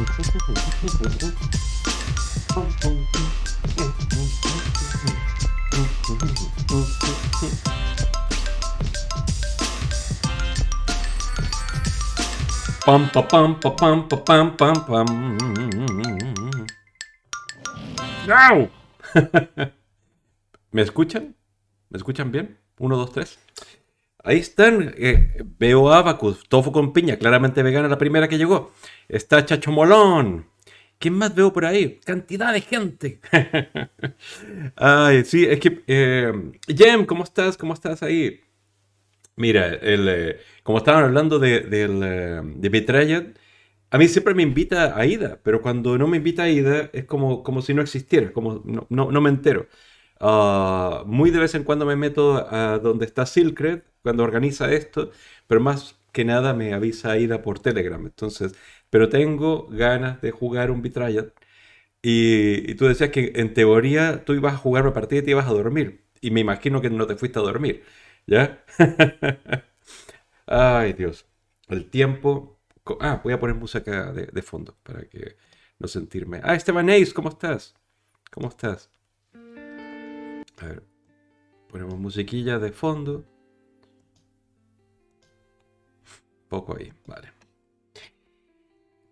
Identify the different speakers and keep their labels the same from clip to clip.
Speaker 1: Pam, pa, pam, pa, pam, pa, pam, pam, pam. ¡Au! ¿Me escuchan? ¿Me escuchan bien? Uno, dos, tres. Ahí están. eh, veo Abacus, tofu con piña, claramente vegana la primera que llegó. Está Chacho Molón. ¿Quién más veo por ahí? Cantidad de gente. Ay, sí, es que... eh, Jem, ¿cómo estás? ¿Cómo estás ahí? Mira, el, eh, como estaban hablando de, eh, de Betrayed, a mí siempre me invita a Ida, pero cuando no me invita a Ida es como, como si no existiera, como no, no, no me entero. Ah, muy de vez en cuando me meto a donde está Silkred, cuando organiza esto, pero más que nada me avisa Ida por Telegram. Entonces, pero tengo ganas de jugar un Betrayed. Y, tú decías que en teoría tú ibas a jugar una partida y te ibas a dormir. Y me imagino que no te fuiste a dormir. ¿Ya? Ay, Dios. El tiempo. Ah, voy a poner música de, de fondo para que no sentirme. Ah, Esteban Ace, ¿cómo estás? ¿Cómo estás? A ver, ponemos musiquilla de fondo. Poco ahí, vale.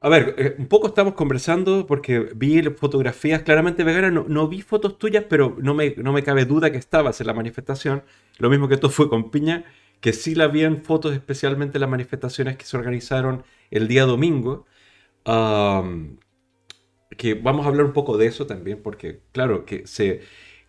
Speaker 1: A ver, eh, un poco estamos conversando porque vi fotografías claramente veganas. No, no vi fotos tuyas, pero no me, no me cabe duda que estabas en la manifestación. Lo mismo que tú fue con Piña, que sí la vi en fotos, especialmente en las manifestaciones que se organizaron el día domingo. Que vamos a hablar un poco de eso también, porque claro, que se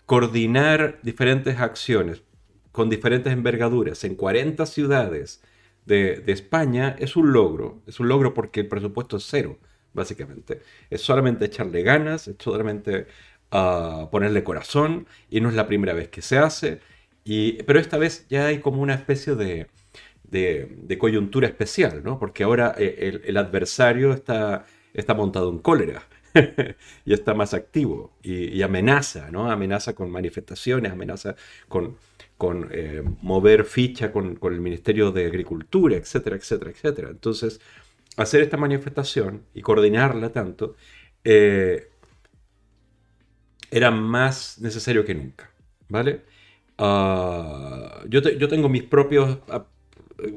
Speaker 1: coordinar diferentes acciones con diferentes envergaduras en 40 ciudades de, España es un logro. Es un logro porque el presupuesto es cero, básicamente. Es solamente echarle ganas, es solamente ah, ponerle corazón, y no es la primera vez que se hace. Pero esta vez ya hay como una especie de, coyuntura especial, ¿no? Porque ahora eh, el, el adversario está, está montado en cólera y está más activo y, amenaza, ¿no? Amenaza con manifestaciones, amenaza con, con eh, mover ficha con, con el Ministerio de Agricultura, etcétera, etcétera, etcétera. Entonces, hacer esta manifestación y coordinarla tanto eh, era más necesario que nunca, ¿vale? Ah, yo, yo tengo mis propios, ah,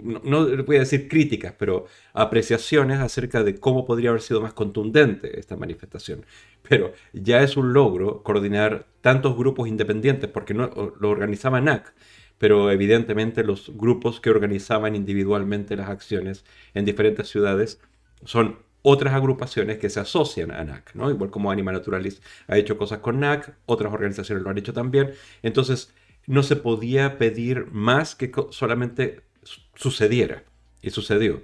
Speaker 1: no, no voy a decir críticas, pero apreciaciones acerca de cómo podría haber sido más contundente esta manifestación. Pero ya es un logro coordinar tantos grupos independientes, porque no lo organizaba NAC, pero evidentemente los grupos que organizaban individualmente las acciones en diferentes ciudades son otras agrupaciones que se asocian a NAC, ¿no? Igual como Anima Naturalis ha hecho cosas con NAC, otras organizaciones lo han hecho también. Entonces, no se podía pedir más que solamente sucediera. Y sucedió.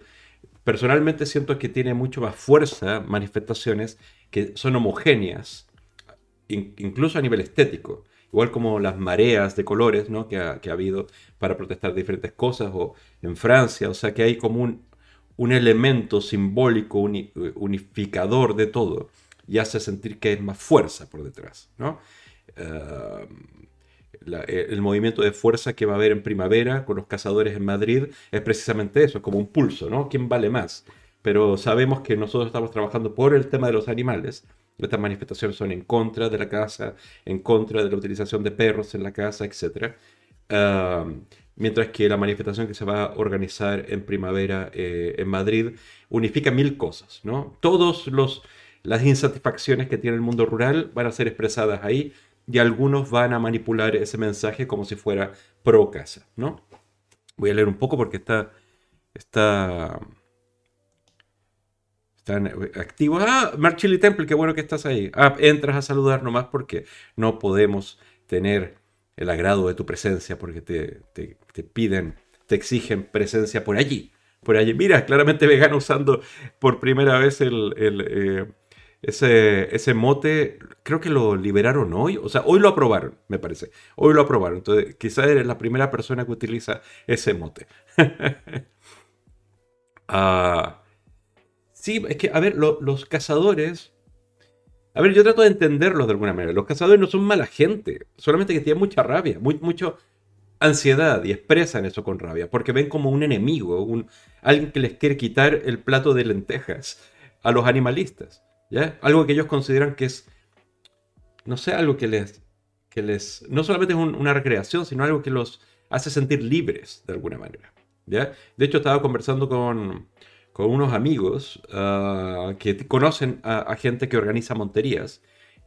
Speaker 1: Personalmente siento que tiene mucho más fuerza manifestaciones que son homogéneas, in- incluso a nivel estético. Igual como las mareas de colores ¿no? que, ha, que ha habido para protestar diferentes cosas, o en Francia, o sea que hay como un, un elemento simbólico uni- unificador de todo y hace sentir que hay más fuerza por detrás. ¿no? Eh, eh, el movimiento de fuerza que va a haber en primavera con los cazadores en Madrid es precisamente eso, es como un pulso, ¿no? ¿Quién vale más? Pero sabemos que nosotros estamos trabajando por el tema de los animales. Estas manifestaciones son en contra de la caza, en contra de la utilización de perros en la casa, etc. Mientras que la manifestación que se va a organizar en primavera eh, en Madrid unifica mil cosas, ¿no? Todos los las insatisfacciones que tiene el mundo rural van a ser expresadas ahí y algunos van a manipular ese mensaje como si fuera pro casa, ¿no? Voy a leer un poco porque está está están eh, activos. Ah, Marchili Temple, qué bueno que estás ahí. Ah, entras a saludar nomás porque no podemos tener el agrado de tu presencia porque te, te- te piden, te exigen presencia por allí. Por allí. Mira, claramente vegano usando por primera vez el, el, eh, ese, ese mote. Creo que lo liberaron hoy. O sea, hoy lo aprobaron, me parece. Hoy lo aprobaron. Entonces, quizás eres la primera persona que utiliza ese mote. Ah, sí, es que, a ver, lo- los cazadores. A ver, yo trato de entenderlos de alguna manera. Los cazadores no son mala gente, solamente que tienen mucha rabia, muy, mucho ansiedad y expresan eso con rabia, porque ven como un enemigo, un, alguien que les quiere quitar el plato de lentejas. a los animalistas. ¿Ya? Algo que ellos consideran que es, no sé, algo que les, que les no solamente es una recreación, sino algo que los hace sentir libres de alguna manera. ¿ya? De hecho, estaba conversando con, con unos amigos ah, que conocen a, gente que organiza monterías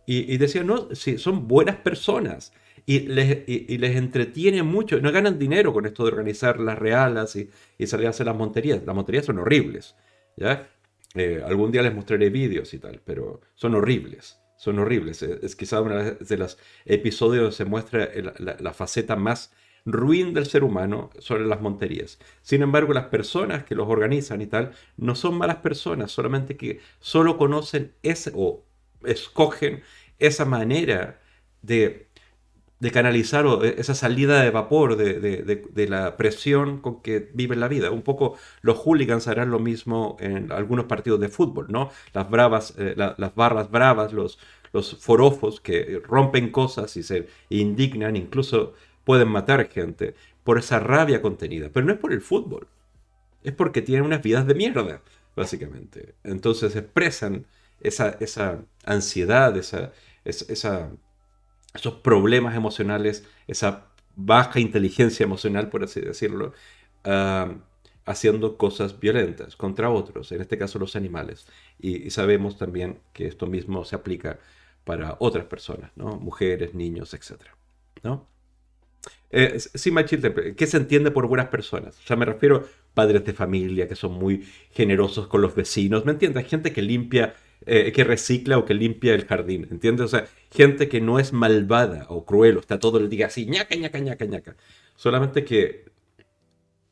Speaker 1: y, decían, no, sí, son buenas personas y les, y, les entretiene mucho, no ganan dinero con esto de organizar las realas y, y salir a hacer las monterías. Las monterías son horribles, ¿ya? Eh, algún día les mostraré vídeos y tal, pero son horribles. Son horribles. Es, quizá una de los episodios donde se muestra la, faceta más ruin del ser humano sobre las monterías. Sin embargo, las personas que los organizan y tal no son malas personas, solamente que solo conocen ese o escogen esa manera de de canalizar e, esa salida de vapor de, la presión con que viven la vida. Un poco los hooligans harán lo mismo en algunos partidos de fútbol, ¿no? Las bravas, eh, las barras bravas, los, los forofos que rompen cosas y se indignan, incluso pueden matar gente por esa rabia contenida. Pero no es por el fútbol, es porque tienen unas vidas de mierda, básicamente. Entonces expresan esa, esa ansiedad, esa, esa esos problemas emocionales, esa baja inteligencia emocional, por así decirlo, ah, haciendo cosas violentas contra otros, en este caso los animales. Y, sabemos también que esto mismo se aplica para otras personas, ¿no? mujeres, niños, etc. ¿no? Eh, sí, Machilde, ¿qué se entiende por buenas personas? Sea, me refiero a padres de familia que son muy generosos con los vecinos, ¿me entiendes? Gente que limpia eh, que recicla o que limpia el jardín, ¿entiendes? O sea, gente que no es malvada o cruel, o está todo el día así, ñaca, ñaca, ñaca, ñaca. Solamente que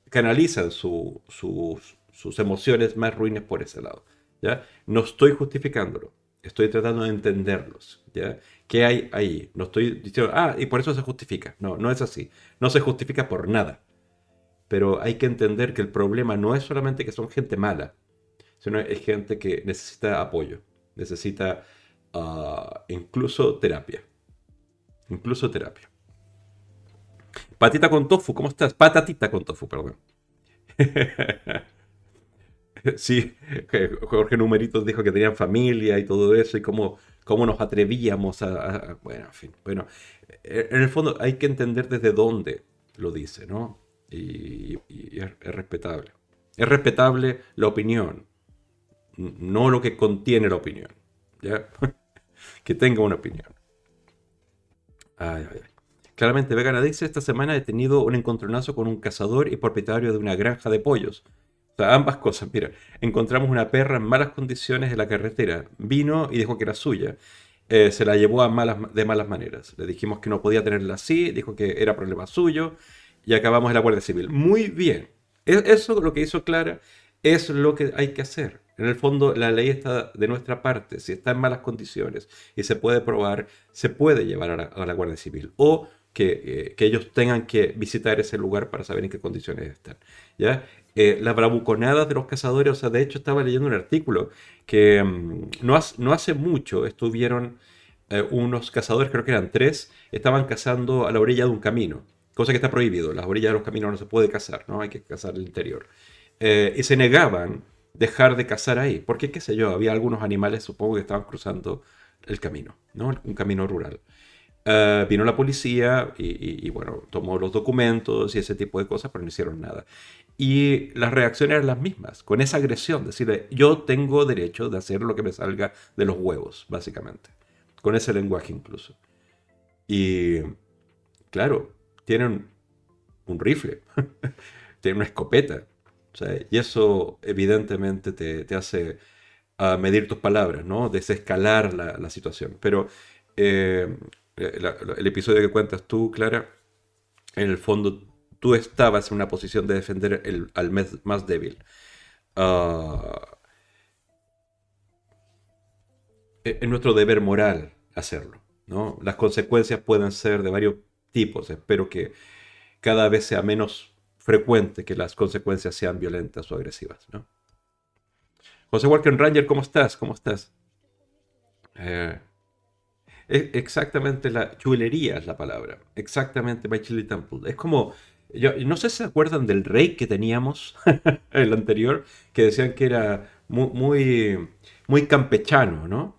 Speaker 1: canalizan sus emociones más ruines por ese lado, ¿ya? No estoy justificándolo, estoy tratando de entenderlos, ¿ya? ¿Qué hay ahí? No estoy diciendo, ah, y por eso se justifica. No, no es así. No se justifica por nada. Pero hay que entender que el problema no es solamente que son gente mala, sino es gente que necesita apoyo, necesita ah, incluso terapia. Incluso terapia. Patita con tofu, ¿cómo estás? Patatita con tofu, perdón. sí, Jorge Numeritos dijo que tenían familia y todo eso y cómo, cómo nos atrevíamos a, Bueno, en fin. Bueno, en el fondo hay que entender desde dónde lo dice, ¿no? Y, es respetable. Es respetable la opinión, no lo que contiene la opinión. que tenga una opinión. Claramente, Vegana dice, esta semana he tenido un encontronazo con un cazador y propietario de una granja de pollos. O sea, ambas cosas. Mira, encontramos una perra en malas condiciones en la carretera. Vino y dijo que era suya. Eh, se la llevó a malas, de malas maneras. Le dijimos que no podía tenerla así, dijo que era problema suyo y acabamos en la Guardia Civil. Muy bien. E-, eso lo que hizo Clara es lo que hay que hacer. En el fondo, la ley está de nuestra parte. Si está en malas condiciones y se puede probar, se puede llevar a la, Guardia Civil. O eh, que, ellos tengan que visitar ese lugar para saber en qué condiciones están. ¿ya? Eh, las bravuconadas de los cazadores, o sea, de hecho estaba leyendo un artículo que mm, no, no, hace mucho estuvieron eh, unos cazadores, creo que eran tres, estaban cazando a la orilla de un camino, cosa que está prohibido. Las orillas de los caminos no se puede cazar, ¿no? Hay que cazar el interior. y se negaban dejar de cazar ahí. Porque, qué sé yo, había algunos animales, supongo que estaban cruzando el camino, ¿no? Un camino rural. Eh, vino la policía y, bueno, tomó los documentos y ese tipo de cosas, pero no hicieron nada. Y las reacciones eran las mismas, con esa agresión, decirle, yo tengo derecho de hacer lo que me salga de los huevos, básicamente. Con ese lenguaje incluso. Y, claro, tienen un rifle, tienen una escopeta, y eso evidentemente te, hace ah, medir tus palabras, ¿no? Desescalar la, situación. Pero eh, el episodio que cuentas tú, Clara, en el fondo tú estabas en una posición de defender el, al más débil. Uh, es nuestro deber moral hacerlo. ¿no? Las consecuencias pueden ser de varios tipos. Espero que cada vez sea menos frecuente que las consecuencias sean violentas o agresivas. ¿no? José Walker Ranger, ¿cómo estás? ¿Cómo estás? Eh, e, exactamente la chulería es la palabra. Exactamente My Chili Temple. Es como. Yo, no sé si se acuerdan del rey que teníamos, el anterior, que decían que era muy, muy campechano, ¿no?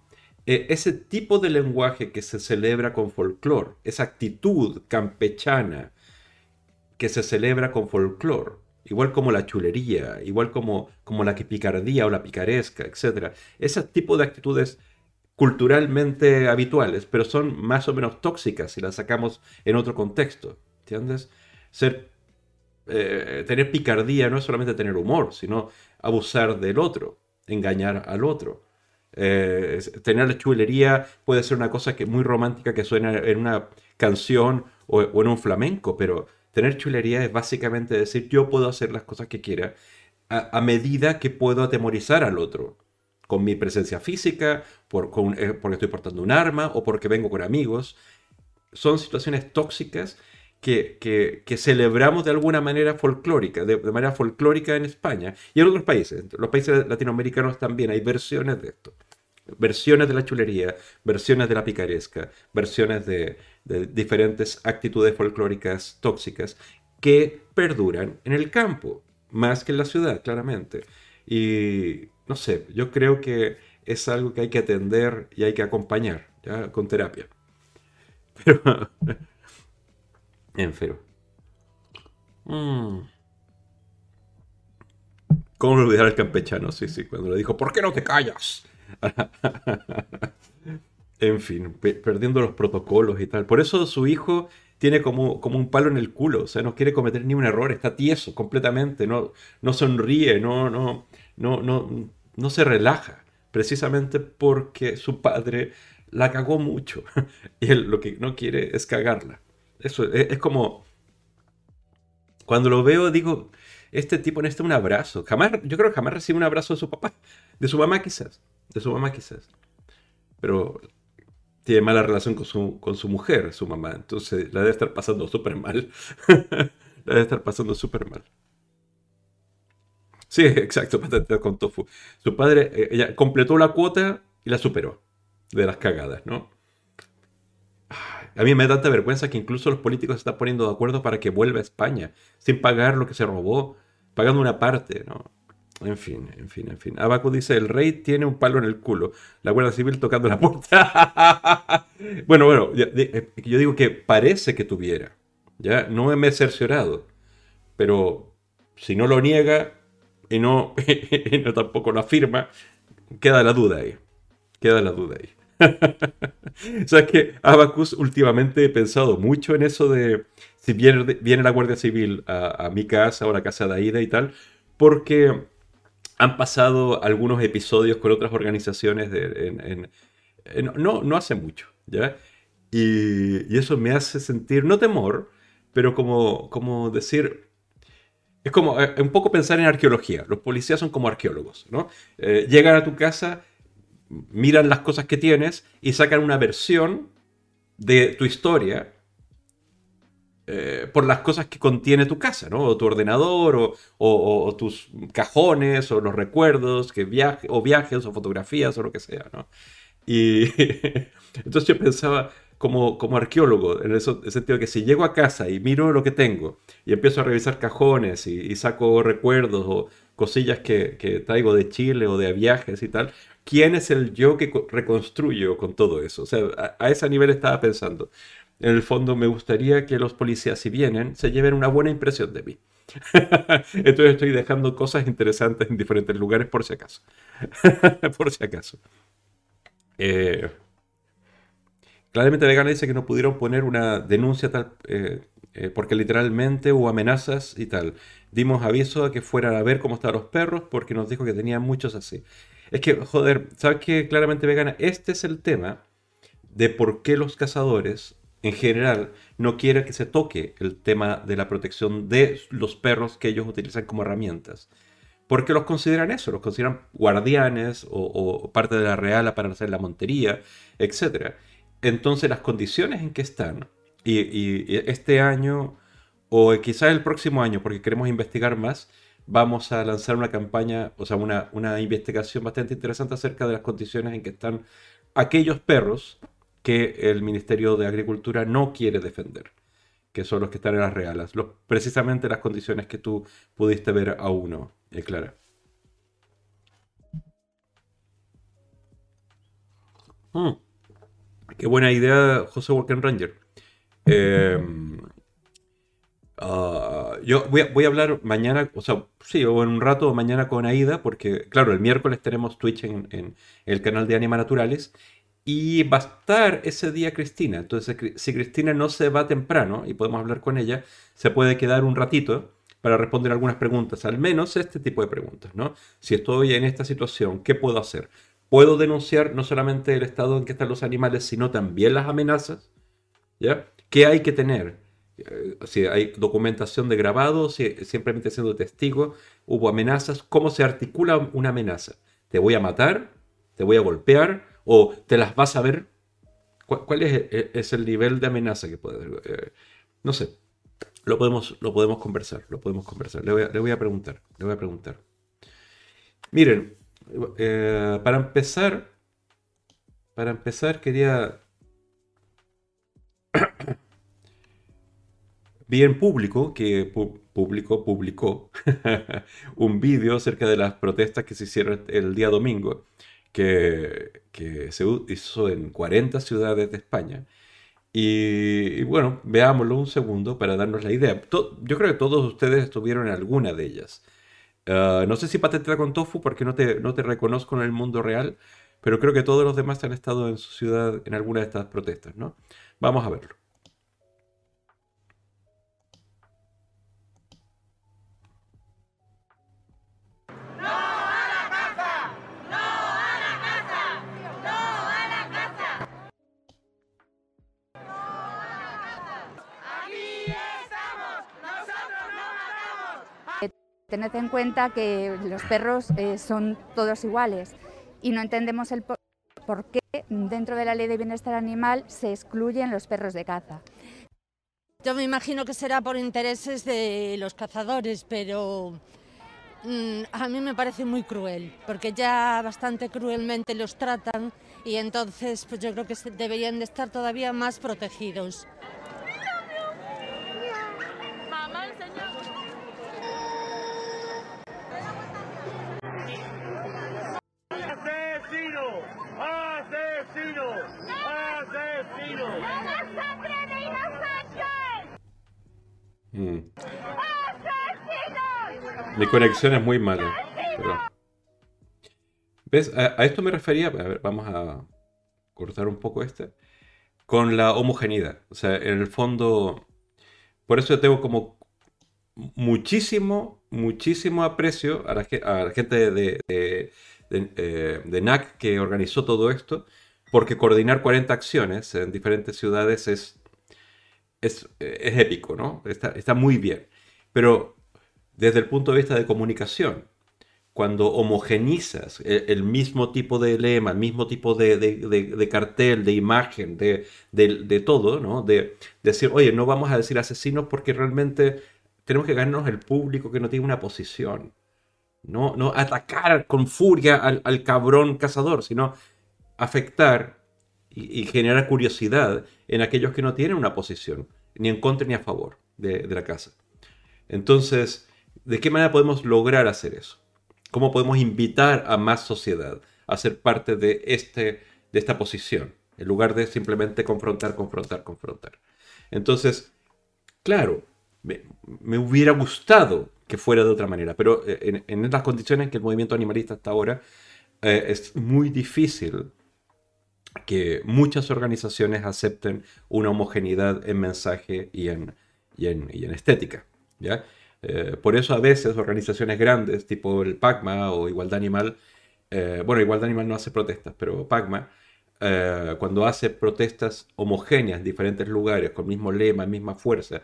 Speaker 1: Eh, ese tipo de lenguaje que se celebra con folclore, esa actitud campechana que se celebra con folclore, igual como la chulería, igual como, como la picardía o la picaresca, etc. Ese tipo de actitudes culturalmente habituales, pero son más o menos tóxicas si las sacamos en otro contexto, ¿entiendes? Ser, eh, tener picardía no es solamente tener humor, sino abusar del otro, engañar al otro. Eh, tener la chulería puede ser una cosa que muy romántica que suena en una canción o, en un flamenco, pero tener chulería es básicamente decir yo puedo hacer las cosas que quiera a medida que puedo atemorizar al otro con mi presencia física, por, eh, porque estoy portando un arma o porque vengo con amigos. Son situaciones tóxicas que, que, celebramos de alguna manera folclórica, de, manera folclórica en España y en otros países. Los países latinoamericanos también hay versiones de esto. Versiones de la chulería, versiones de la picaresca, versiones de, de diferentes actitudes folclóricas tóxicas que perduran en el campo, más que en la ciudad, claramente. Y no sé, yo creo que es algo que hay que atender y hay que acompañar. Con terapia. Pero... en fin. Mm. ¿Cómo olvidar al campechano? Sí, sí, cuando le dijo, ¿por qué no te callas? en fin, perdiendo los protocolos y tal. Por eso su hijo tiene como, como un palo en el culo, o sea, no quiere cometer ni un error, está tieso completamente, no, no sonríe, no, no, no, no, no se relaja, precisamente porque su padre la cagó mucho y él lo que no quiere es cagarla. Eso es, como cuando lo veo digo, este tipo necesita un abrazo. Jamás, yo creo que jamás recibe un abrazo de su papá, de su mamá quizás, de su mamá quizás. Pero tiene mala relación con su, con su mujer, su mamá, entonces la debe estar pasando súper mal. la debe estar pasando súper mal. Sí, exacto, patata con tofu. Su padre eh, ella completó la cuota y la superó de las cagadas, ¿no? A mí me da tanta vergüenza que incluso los políticos se están poniendo de acuerdo para que vuelva a España, sin pagar lo que se robó, pagando una parte, ¿no? En fin, en fin, en fin. Abaco dice, el rey tiene un palo en el culo. La Guardia Civil tocando la puerta. bueno, bueno, eh, yo digo que parece que tuviera. Ya, no me he cerciorado. Pero si no lo niega, y no, tampoco lo afirma, queda la duda ahí. Queda la duda ahí. Sabes que Abacus últimamente he pensado mucho en eso de si viene, viene la Guardia Civil a, mi casa o a la casa de Aida y tal, porque han pasado algunos episodios con otras organizaciones de, no, no hace mucho, ¿ya? Y, y, eso me hace sentir, no temor, pero como, como decir, es como eh, un poco pensar en arqueología. Los policías son como arqueólogos, ¿no? Eh, llegan a tu casa, miran las cosas que tienes y sacan una versión de tu historia eh, por las cosas que contiene tu casa, ¿no? O tu ordenador, o, tus cajones, o los recuerdos, que viaje, o viajes, o fotografías, o lo que sea, ¿no? Y entonces yo pensaba, como, como arqueólogo, en, eso, el sentido de que si llego a casa y miro lo que tengo y empiezo a revisar cajones y, saco recuerdos o cosillas que, traigo de Chile o de viajes y tal, ¿quién es el yo que reconstruyo con todo eso? O sea, a, ese nivel estaba pensando. En el fondo me gustaría que los policías, si vienen, se lleven una buena impresión de mí. Entonces estoy dejando cosas interesantes en diferentes lugares por si acaso. por si acaso. Eh, Claramente Vegana dice que no pudieron poner una denuncia tal, eh, eh, porque literalmente hubo amenazas y tal. Dimos aviso a que fueran a ver cómo estaban los perros porque nos dijo que tenían muchos así. Es que, joder, ¿sabes qué? Claramente Vegana, este es el tema de por qué los cazadores en general no quieren que se toque el tema de la protección de los perros que ellos utilizan como herramientas. Porque los consideran eso, los consideran guardianes o, o parte de la reala para hacer la montería, etc entonces las condiciones en que están, y, este año, o quizás el próximo año, porque queremos investigar más, vamos a lanzar una campaña, o sea, una, una investigación bastante interesante acerca de las condiciones en que están aquellos perros que el Ministerio de Agricultura no quiere defender, que son los que están en las realas, precisamente las condiciones que tú pudiste ver a uno, eh, Clara. Mm. Qué buena idea, José Walken Ranger. Em, ah, yo voy a, hablar mañana, o sea, sí, o en un rato mañana con Aida, porque, claro, el miércoles tenemos Twitch en, el canal de Anima Naturales y va a estar ese día Cristina. Entonces, si Cristina no se va temprano y podemos hablar con ella, se puede quedar un ratito para responder algunas preguntas, al menos este tipo de preguntas, ¿no? Si estoy en esta situación, ¿qué puedo hacer? ¿Puedo denunciar no solamente el estado en que están los animales, sino también las amenazas? ¿Ya? ¿Qué hay que tener? Eh, si hay documentación de grabado, si simplemente siendo testigo, hubo amenazas, ¿cómo se articula una amenaza? ¿Te voy a matar? ¿Te voy a golpear? ¿O te las vas a ver? ¿Cuál, es, el nivel de amenaza que puede haber? Eh, no sé. Lo podemos, lo podemos conversar, lo podemos conversar. Le voy, a, le voy a preguntar, le voy a preguntar. Miren, eh, para empezar, para empezar quería vi en público que público publicó un vídeo acerca de las protestas que se hicieron el día domingo, que, se hizo en 40 ciudades de España. Y, bueno, veámoslo un segundo para darnos la idea. yo creo que todos ustedes estuvieron en alguna de ellas. Ah, no sé si patente con Tofu porque no te, no te reconozco en el mundo real, pero creo que todos los demás han estado en su ciudad en alguna de estas protestas, ¿no? Vamos a verlo.
Speaker 2: Tened en cuenta que los perros eh, son todos iguales y no entendemos el por, qué dentro de la ley de bienestar animal se excluyen los perros de caza.
Speaker 3: Yo me imagino que será por intereses de los cazadores, pero mm, a mí me parece muy cruel, porque ya bastante cruelmente los tratan y entonces pues yo creo que deberían de estar todavía más protegidos.
Speaker 1: Mm. Mi conexión es muy mala. ¿Ves? A, esto me refería. Vamos a cortar un poco este. Con la homogeneidad. O sea, en el fondo. Por eso yo tengo como muchísimo, muchísimo aprecio a la, gente de, de, eh, de, NAC que organizó todo esto. Porque coordinar 40 acciones en diferentes ciudades es es, épico, ¿no? Está, muy bien. Pero desde el punto de vista de comunicación, cuando homogenizas el, mismo tipo de lema, el mismo tipo de, cartel, de imagen, de, todo, ¿no? De, decir, oye, no vamos a decir asesinos porque realmente tenemos que ganarnos el público que no tiene una posición. No, no atacar con furia al, cabrón cazador, sino afectar y, generar curiosidad en aquellos que no tienen una posición, ni en contra ni a favor de, la casa. Entonces, ¿de qué manera podemos lograr hacer eso? ¿Cómo podemos invitar a más sociedad a ser parte de, este, de esta posición? En lugar de simplemente confrontar, confrontar, confrontar. Entonces, claro, me, hubiera gustado que fuera de otra manera, pero eh, en, en las condiciones que el movimiento animalista hasta ahora eh, es muy difícil que muchas organizaciones acepten una homogeneidad en mensaje y en, y en, estética. ¿ya? Eh, por eso a veces organizaciones grandes, tipo el PACMA o Igualdad Animal, eh, bueno, Igualdad Animal no hace protestas, pero PACMA, eh, cuando hace protestas homogéneas en diferentes lugares, con mismo lema, misma fuerza,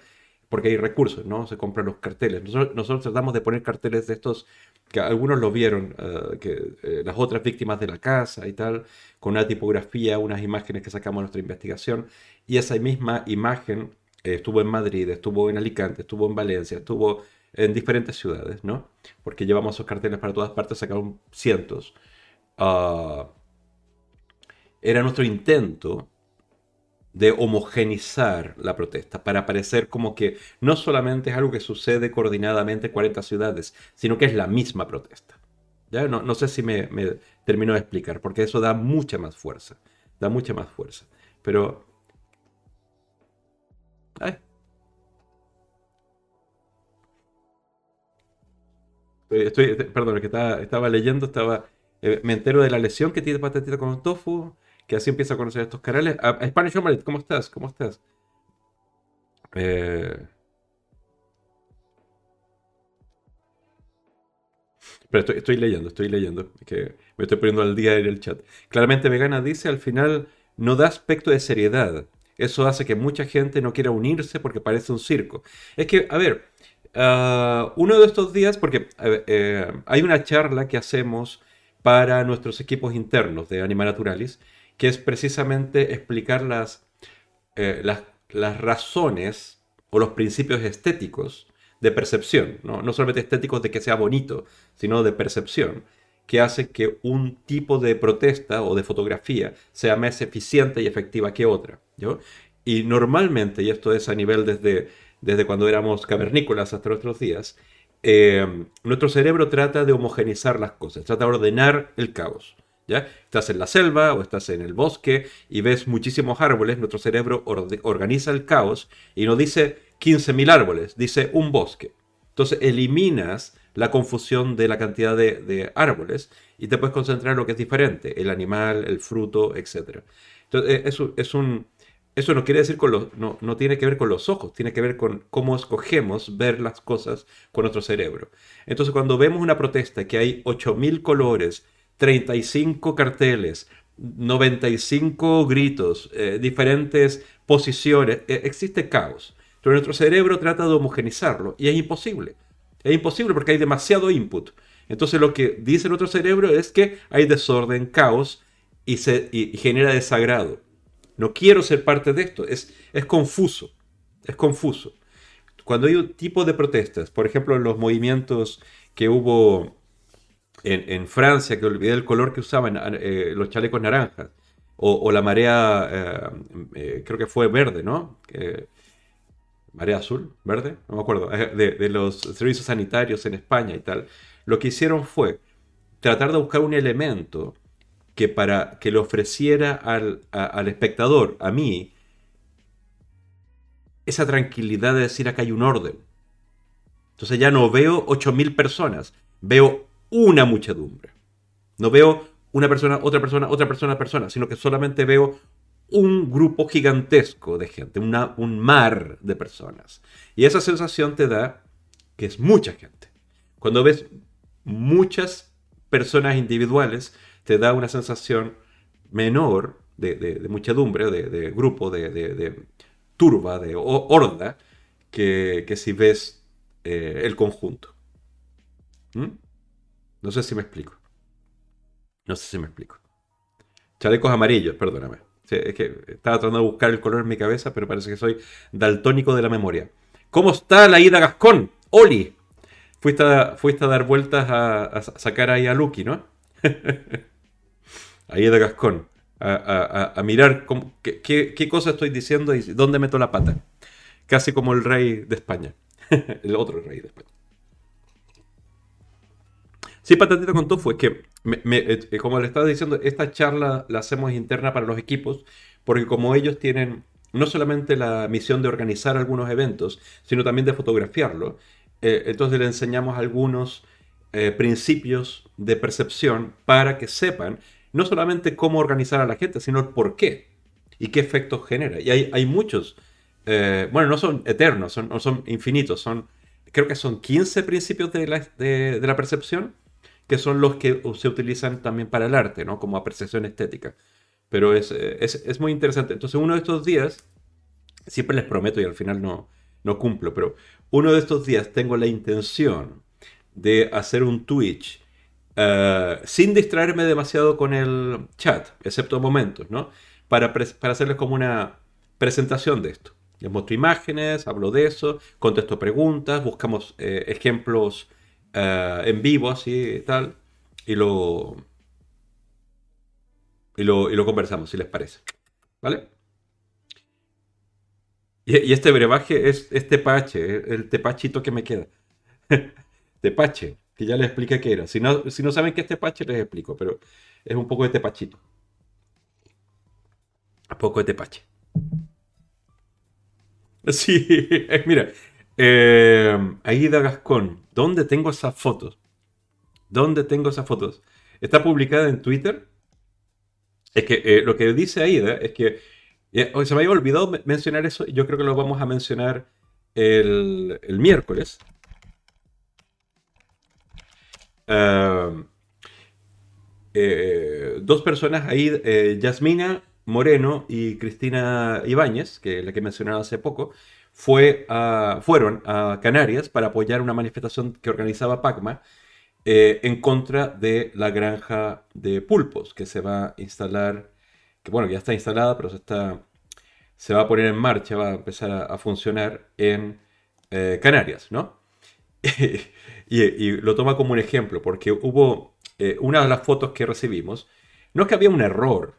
Speaker 1: porque hay recursos, ¿no? Se compran los carteles. Nosotros, tratamos de poner carteles de estos, que algunos lo vieron, eh, que eh, las otras víctimas de la casa y tal, con una tipografía, unas imágenes que sacamos de nuestra investigación, y esa misma imagen eh, estuvo en Madrid, estuvo en Alicante, estuvo en Valencia, estuvo en diferentes ciudades, ¿no? Porque llevamos esos carteles para todas partes, sacaron cientos. Ah, era nuestro intento de homogenizar la protesta, para parecer como que no solamente es algo que sucede coordinadamente en 40 ciudades, sino que es la misma protesta. ¿Ya? No, sé si me, me, termino de explicar, porque eso da mucha más fuerza. Da mucha más fuerza. Pero... Estoy, perdón, que estaba, estaba leyendo, estaba, eh, me entero de la lesión que tiene Patatita con tofu, que así empieza a conocer estos canales. A, Spanish Omelette, ¿cómo estás? ¿Cómo estás? Eh, pero estoy, leyendo, estoy leyendo, que me estoy poniendo al día en el chat. Claramente Vegana dice, al final no da aspecto de seriedad. Eso hace que mucha gente no quiera unirse porque parece un circo. Es que, a ver, ah, uno de estos días, porque eh, hay una charla que hacemos para nuestros equipos internos de Anima Naturalis, que es precisamente explicar las, eh, las, las, razones o los principios estéticos de percepción, ¿no? no solamente estéticos de que sea bonito, sino de percepción, que hace que un tipo de protesta o de fotografía sea más eficiente y efectiva que otra. ¿yo? Y normalmente, y esto es a nivel desde, desde cuando éramos cavernícolas hasta nuestros días, eh, nuestro cerebro trata de homogenizar las cosas, trata de ordenar el caos. Estás en la selva o estás en el bosque y ves muchísimos árboles, nuestro cerebro organiza el caos y no dice 15.000 árboles, dice un bosque. Entonces eliminas la confusión de la cantidad de, árboles y te puedes concentrar en lo que es diferente, el animal, el fruto, etc. Entonces eh, eso, es un, eso no quiere decir con los, no, no tiene que ver con los ojos, tiene que ver con cómo escogemos ver las cosas con nuestro cerebro. Entonces cuando vemos una protesta que hay 8.000 colores, 35 carteles, 95 gritos, eh, diferentes posiciones, eh, existe caos. Pero nuestro cerebro trata de homogenizarlo y es imposible. Es imposible porque hay demasiado input. Entonces lo que dice nuestro cerebro es que hay desorden, caos y, se, genera desagrado. No quiero ser parte de esto. Es, es confuso. Es confuso. Cuando hay un tipo de protestas, por ejemplo, los movimientos que hubo en, Francia, que olvidé el color que usaban eh, los chalecos naranjas, o, la marea, eh, eh, creo que fue verde, ¿no? marea azul, verde, no me acuerdo, de, los servicios sanitarios en España y tal, lo que hicieron fue tratar de buscar un elemento que para que le ofreciera al, al espectador, a mí, esa tranquilidad de decir acá hay un orden. Entonces ya no veo 8.000 personas, veo una muchedumbre. No veo una persona, otra persona, otra persona, persona, sino que solamente veo un grupo gigantesco de gente, un mar de personas. Y esa sensación te da que es mucha gente. Cuando ves muchas personas individuales, te da una sensación menor de, muchedumbre, de, grupo, de, turba, de horda, que, si ves eh, el conjunto. ¿Mm? No sé si me explico. No sé si me explico. Chalecos amarillos, perdóname. es que estaba tratando de buscar el color en mi cabeza, pero parece que soy daltónico de la memoria. ¿Cómo está la ida Gascón? Oli. Fuiste a, fuiste a dar vueltas a, sacar ahí a Lucky, ¿no? ahí de Gascón. A, mirar qué, qué, cosa estoy diciendo y dónde meto la pata. Casi como el rey de España. el otro rey de España. Sí, patatita con tofu, es que, eh, eh, como le estaba diciendo, esta charla la hacemos interna para los equipos, porque como ellos tienen no solamente la misión de organizar algunos eventos, sino también de fotografiarlo, eh, entonces le enseñamos algunos principios de percepción para que sepan no solamente cómo organizar a la gente, sino el por qué y qué efectos genera. Y hay, hay muchos, bueno, no son eternos, son, no son infinitos, son, creo que son 15 principios de la, de la percepción que son los que se utilizan también para el arte, ¿no? Como apreciación estética. Pero es, es, muy interesante. Entonces, uno de estos días, siempre les prometo y al final no, no cumplo, pero uno de estos días tengo la intención de hacer un Twitch eh, sin distraerme demasiado con el chat, excepto momentos, ¿no? Para, para hacerles como una presentación de esto. Les muestro imágenes, hablo de eso, contesto preguntas, buscamos eh, ejemplos eh, en vivo, así tal, y lo, y lo, y lo conversamos, si les parece. ¿Vale? Y, este brebaje es, este tepache, el tepachito que me queda. tepache, que ya les expliqué qué era. Si no, si no saben qué es tepache, les explico, pero es un poco de tepachito. A poco de tepache. Sí, mira. Eh, Aida Gascón. ¿Dónde tengo esas fotos? ¿Dónde tengo esas fotos? Está publicada en Twitter. Es que eh, lo que dice Aida es que eh, se me había olvidado mencionar eso. Yo creo que lo vamos a mencionar el, miércoles. dos personas ahí, Yasmina Moreno y Cristina Ibáñez, que es la que mencionaba hace poco, fueron a Canarias para apoyar una manifestación que organizaba PACMA eh, en contra de la granja de pulpos que se va a instalar, que bueno, ya está instalada, pero se, está, se va a poner en marcha, va a empezar a, funcionar en eh, Canarias, ¿no? y, lo toma como un ejemplo, porque hubo eh, una de las fotos que recibimos, no es que había un error,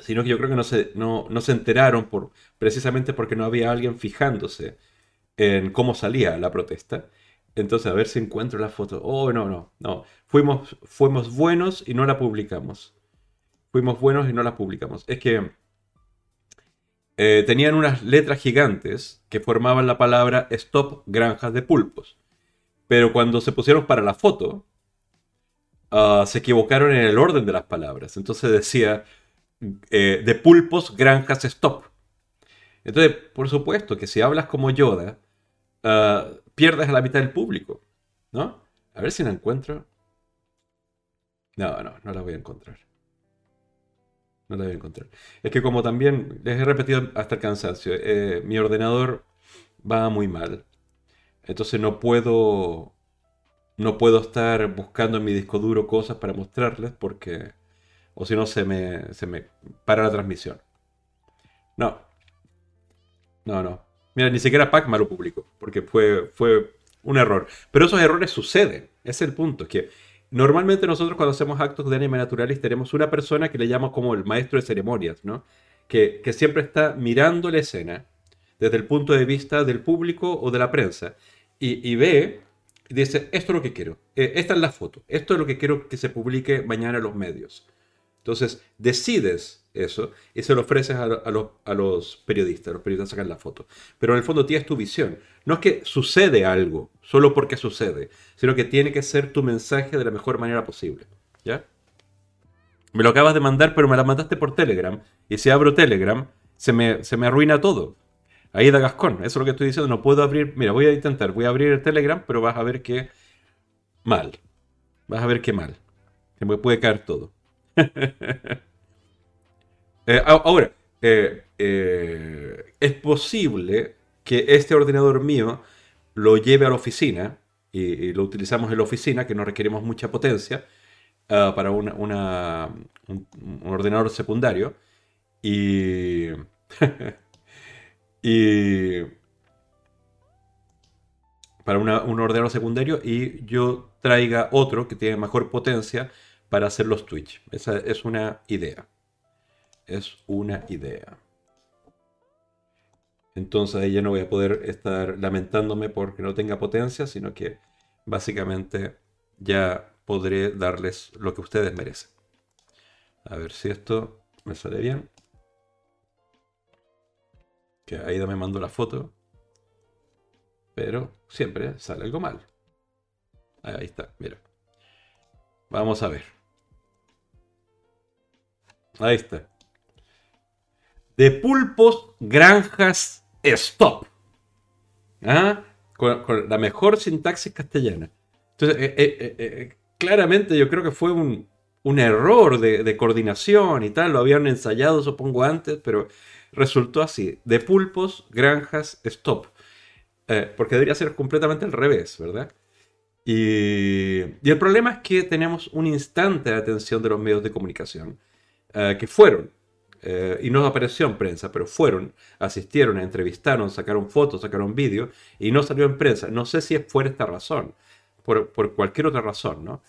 Speaker 1: sino que yo creo que no se, no, se enteraron por, precisamente porque no había alguien fijándose en cómo salía la protesta. Entonces, a ver si encuentro la foto. Oh, no, no, no. Fuimos, fuimos buenos y no la publicamos. Fuimos buenos y no la publicamos. Es que eh, tenían unas letras gigantes que formaban la palabra Stop Granjas de Pulpos. Pero cuando se pusieron para la foto, ah, se equivocaron en el orden de las palabras. Entonces decía eh, de pulpos, granjas, stop. Entonces, por supuesto que si hablas como Yoda, uh, pierdes a la mitad del público, ¿no? A ver si la encuentro. No, no, no la voy a encontrar. No la voy a encontrar. Es que como también les he repetido hasta el cansancio, eh, mi ordenador va muy mal. Entonces no puedo no puedo estar buscando en mi disco duro cosas para mostrarles porque o si no se me, se me para la transmisión. No. No, no. Mira, ni siquiera Pacma lo publicó, porque fue, fue un error. Pero esos errores suceden. Es el punto. que normalmente nosotros cuando hacemos actos de anime naturalis tenemos una persona que le llamamos como el maestro de ceremonias, ¿no? Que, que siempre está mirando la escena desde el punto de vista del público o de la prensa. Y, y ve y dice, esto es lo que quiero. Eh, esta es la foto. Esto es lo que quiero que se publique mañana en los medios. Entonces, decides eso y se lo ofreces a, los, periodistas. Los periodistas sacan la foto. Pero en el fondo tienes tu visión. No es que sucede algo solo porque sucede, sino que tiene que ser tu mensaje de la mejor manera posible. ¿Ya? Me lo acabas de mandar, pero me la mandaste por Telegram. Y si abro Telegram, se me, se me arruina todo. Ahí da Gascón, eso es lo que estoy diciendo. No puedo abrir. Mira, voy a intentar. Voy a abrir el Telegram, pero vas a ver que mal. Vas a ver que mal. Se me puede caer todo. Eh, ahora, eh, eh, es posible que este ordenador mío lo lleve a la oficina y, lo utilizamos en la oficina, que no requerimos mucha potencia ah, para un, ordenador secundario. Y, y para un ordenador secundario y yo traiga otro que tiene mejor potencia para hacer los Twitch. Esa es una idea. Es una idea. Entonces ahí ya no voy a poder estar lamentándome porque no tenga potencia, sino que básicamente ya podré darles lo que ustedes merecen. A ver si esto me sale bien. Que Aida me mandó la foto. Pero siempre sale algo mal. Ahí está, mira. Vamos a ver. Ahí está. De pulpos, granjas, stop. ¿Ah? Con, la mejor sintaxis castellana. Entonces, eh, eh, eh, claramente yo creo que fue un, error de, coordinación y tal. Lo habían ensayado, supongo, antes, pero resultó así. De pulpos, granjas, stop. porque debería ser completamente al revés, ¿verdad? Y, y, el problema es que tenemos un instante de atención de los medios de comunicación eh, que fueron, eh, y no apareció en prensa, pero fueron, asistieron, entrevistaron, sacaron fotos, sacaron vídeos, y no salió en prensa. No sé si es por esta razón, por, por cualquier otra razón, ¿no?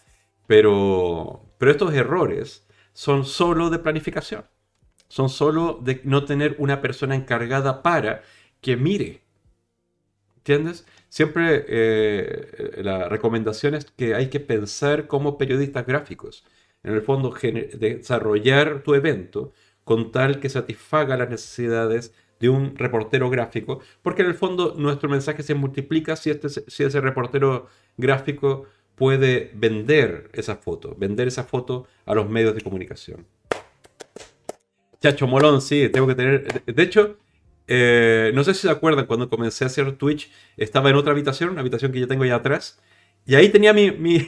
Speaker 1: Pero, pero estos errores son solo de planificación. Son solo de no tener una persona encargada para que mire. ¿Entiendes? Siempre eh, la recomendación es que hay que pensar como periodistas gráficos en el fondo desarrollar tu evento con tal que satisfaga las necesidades de un reportero gráfico, porque en el fondo nuestro mensaje se multiplica si, este, si ese reportero gráfico puede vender esa foto, vender esa foto a los medios de comunicación. Chacho Molón, sí, tengo que tener... De hecho, eh, no sé si se acuerdan, cuando comencé a hacer Twitch, estaba en otra habitación, una habitación que yo tengo allá atrás, y ahí tenía mi... mi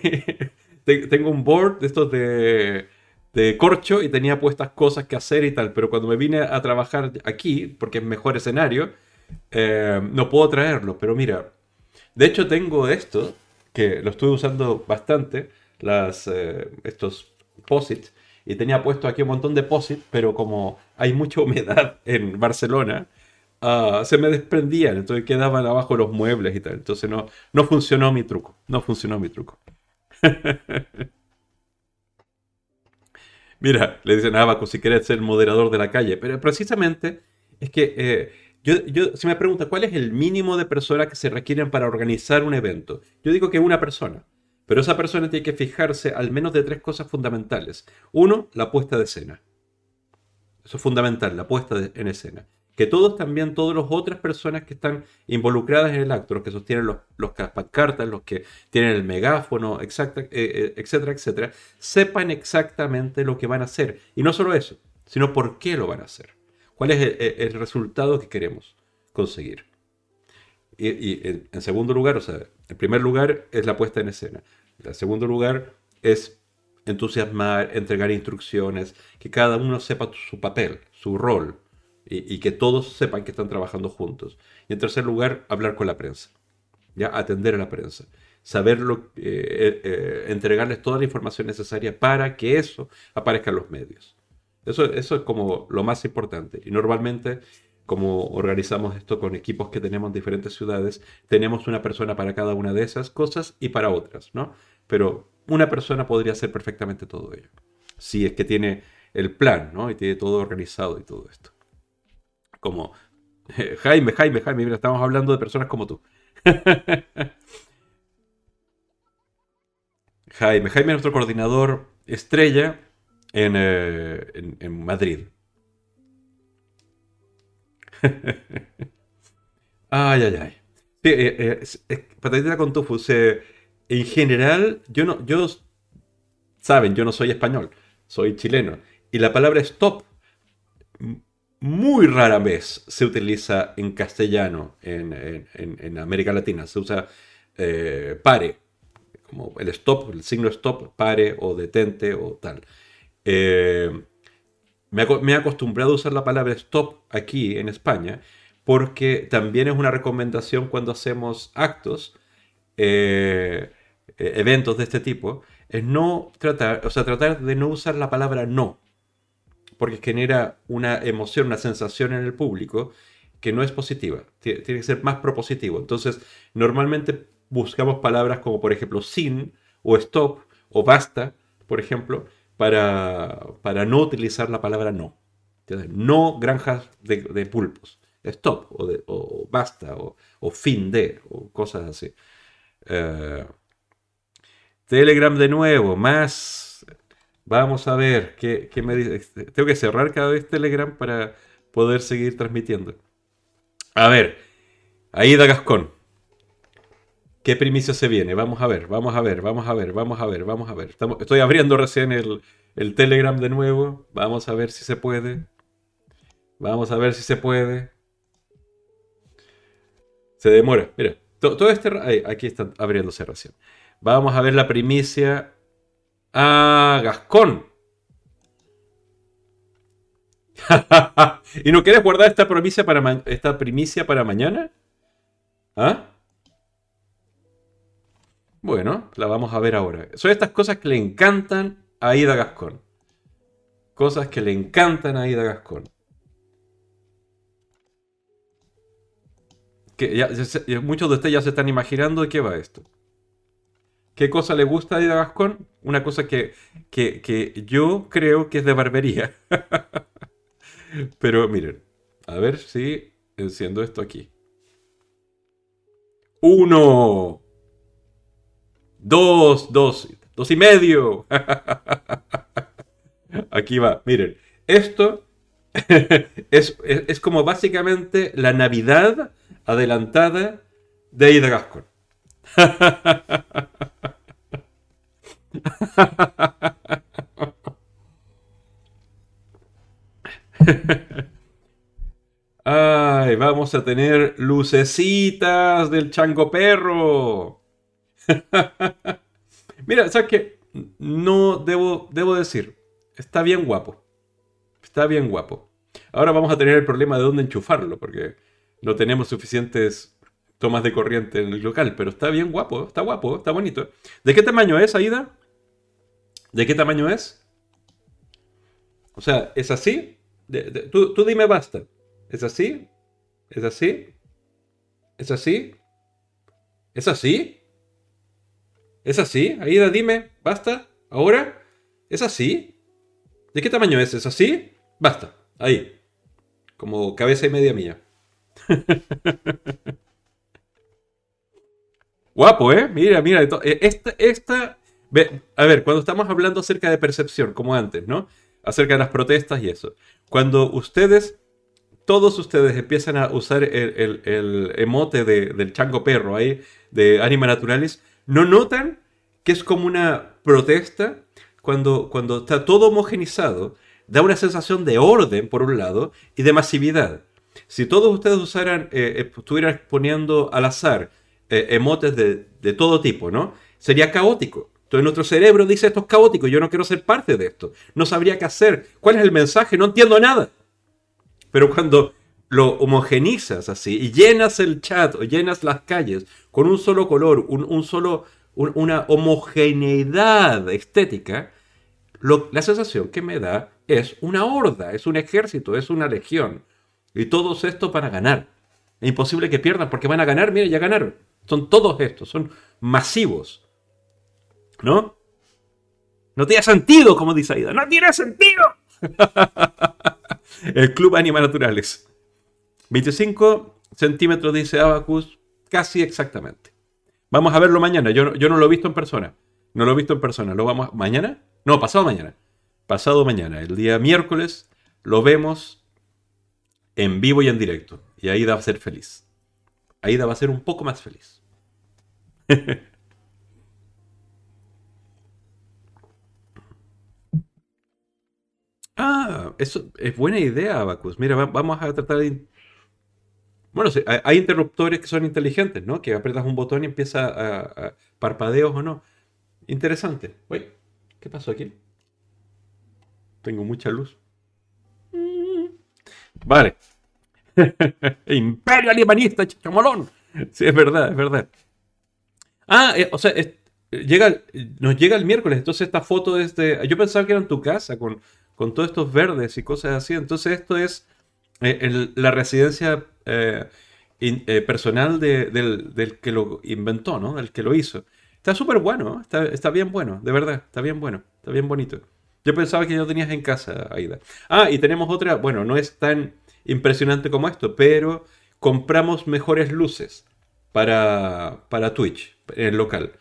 Speaker 1: tengo un board de estos de, de corcho y tenía puestas cosas que hacer y tal, pero cuando me vine a trabajar aquí, porque es mejor escenario, eh, no puedo traerlo, pero mira, de hecho tengo esto, que lo estuve usando bastante, las, eh, estos posits, y tenía puesto aquí un montón de POSIT, pero como hay mucha humedad en Barcelona, ah, se me desprendían, entonces quedaban abajo los muebles y tal. Entonces no, no funcionó mi truco, no funcionó mi truco. Mira, le dicen a Abaco si quieres ser moderador de la calle, pero precisamente es que eh, yo, yo, si me pregunta cuál es el mínimo de personas que se requieren para organizar un evento, yo digo que una persona. Pero esa persona tiene que fijarse al menos de tres cosas fundamentales. Uno, la puesta de escena. Eso es fundamental, la puesta en escena. Que todos también, todas las otras personas que están involucradas en el acto, los que sostienen los, los cartas, los que tienen el megáfono, eh, eh, etcétera, etcétera, sepan exactamente lo que van a hacer. Y no solo eso, sino por qué lo van a hacer. ¿Cuál es el, resultado que queremos conseguir? Y, en, segundo lugar, o sea, en primer lugar es la puesta en escena. En segundo lugar es entusiasmar, entregar instrucciones, que cada uno sepa su papel, su rol, y, que todos sepan que están trabajando juntos. Y en tercer lugar, hablar con la prensa, ya atender a la prensa, saber eh, eh, entregarles toda la información necesaria para que eso aparezca en los medios. Eso, eso es como lo más importante. Y normalmente como organizamos esto con equipos que tenemos en diferentes ciudades, tenemos una persona para cada una de esas cosas y para otras, ¿no? Pero una persona podría hacer perfectamente todo ello. Si es que tiene el plan, ¿no? Y tiene todo organizado y todo esto. Como Jaime, Jaime, Jaime, mira, estamos hablando de personas como tú. Jaime, Jaime es nuestro coordinador estrella en, eh, en Madrid. ay, ay, ay. Sí, eh, eh, con tofu. en general, yo no, yo, saben, yo no soy español, soy chileno. Y la palabra stop muy rara vez se utiliza en castellano en, América Latina. Se usa eh, pare, como el stop, el signo stop, pare o detente o tal. Eh, me, he acostumbrado a usar la palabra stop aquí en España porque también es una recomendación cuando hacemos actos, eh, eh, eventos de este tipo, es no tratar, o sea, tratar de no usar la palabra no, porque genera una emoción, una sensación en el público que no es positiva, tiene que ser más propositivo. Entonces, normalmente buscamos palabras como por ejemplo sin o stop o basta, por ejemplo, para, para no utilizar la palabra no. No granjas de, pulpos. Stop, o, basta, o, o, fin de, o cosas así. Eh, Telegram de nuevo, más. Vamos a ver qué, me dice. Este, tengo que cerrar cada vez Telegram para poder seguir transmitiendo. A ver, Aida Gascón. ¿Qué primicia se viene? Vamos a ver, vamos a ver, vamos a ver, vamos a ver, vamos a ver. estoy abriendo recién el, Telegram de nuevo. Vamos a ver si se puede. Vamos a ver si se puede. Se demora. Mira, todo este... aquí está abriéndose recién. Vamos a ver la primicia. Ah, Gascón. ¿Y no quieres guardar esta primicia para, esta primicia para mañana? ¿Ah? Bueno, la vamos a ver ahora. Son estas cosas que le encantan a Ida Gascón. Cosas que le encantan a Ida Gascón. Que muchos de ustedes ya se están imaginando de qué va esto. ¿Qué cosa le gusta a Ida Gascón? Una cosa que, que yo creo que es de barbería. Pero miren, a ver si enciendo esto aquí. ¡Uno! Dos, dos, dos y medio. Aquí va, miren. Esto es, es- es como básicamente la Navidad adelantada de Aida Gascon. Ay, vamos a tener lucecitas del chango perro. Mira, ¿sabes qué? No debo, debo decir, está bien guapo. Está bien guapo. Ahora vamos a tener el problema de dónde enchufarlo, porque no tenemos suficientes tomas de corriente en el local, pero está bien guapo, está guapo, está bonito. ¿De qué tamaño es, Aida? ¿De qué tamaño es? O sea, ¿es así? Tú, tú dime basta. ¿Es así? ¿Es así? ¿Es así? ¿Es así? ¿Es así? Aida, dime, basta. ¿Ahora? ¿Es así? ¿De qué tamaño es? ¿Es así? Basta. Ahí. Como cabeza y media mía. Guapo, ¿eh? Mira, mira. eh, Esta, esta... A ver, cuando estamos hablando acerca de percepción, como antes, ¿no? Acerca de las protestas y eso. Cuando ustedes, todos ustedes empiezan a usar el, el- el emote de- del chango perro ahí, de Anima Naturalis, ¿no notan que es como una protesta cuando, cuando está todo homogenizado? Da una sensación de orden, por un lado, y de masividad. Si todos ustedes usaran, eh, eh, estuvieran poniendo al azar eh, emotes de, de todo tipo, ¿no? Sería caótico. Entonces nuestro cerebro dice esto es caótico, yo no quiero ser parte de esto. No sabría qué hacer. ¿Cuál es el mensaje? No entiendo nada. Pero cuando lo homogenizas así y llenas el chat o llenas las calles con un solo color, un, solo, un- una homogeneidad estética, la sensación que me da es una horda, es un ejército, es una legión. Y todos estos van a ganar. Es imposible que pierdan porque van a ganar, mira, ya ganaron. Son todos estos, son masivos. ¿No? No tiene sentido, como dice Aida. ¡No tiene sentido! El Club Anima Naturales. 25 centímetros, dice Abacus, casi exactamente. Vamos a verlo mañana. Yo, no- yo no lo he visto en persona. No lo he visto en persona. ¿Lo vamos mañana? No, pasado mañana. Pasado mañana, el día miércoles, lo vemos en vivo y en directo. Y Aida va a ser feliz. Aida va a ser un poco más feliz. Ah, eso es buena idea, Abacus. Mira, va- vamos a tratar de... Bueno, hay, interruptores que son inteligentes, ¿no? Que apretas un botón y empieza a, a- parpadeos o no. Interesante. Uy, ¿qué pasó aquí? Tengo mucha luz. Mm. Vale. Imperio alimanista, chachamolón. Sí, es verdad, es verdad. Ah, eh, o sea, llega, nos llega el miércoles, entonces esta foto es de... Yo pensaba que era en tu casa, con, con todos estos verdes y cosas así. Entonces esto es eh, la residencia eh, eh, personal de- del, del que lo inventó, ¿no? Del que lo hizo. Está súper bueno, ¿no? está, está bien bueno, de verdad, está bien bueno, está bien bonito. Yo pensaba que ya lo tenías en casa, Aida. Ah, y tenemos otra, bueno, no es tan impresionante como esto, pero compramos mejores luces para, para Twitch, en el local.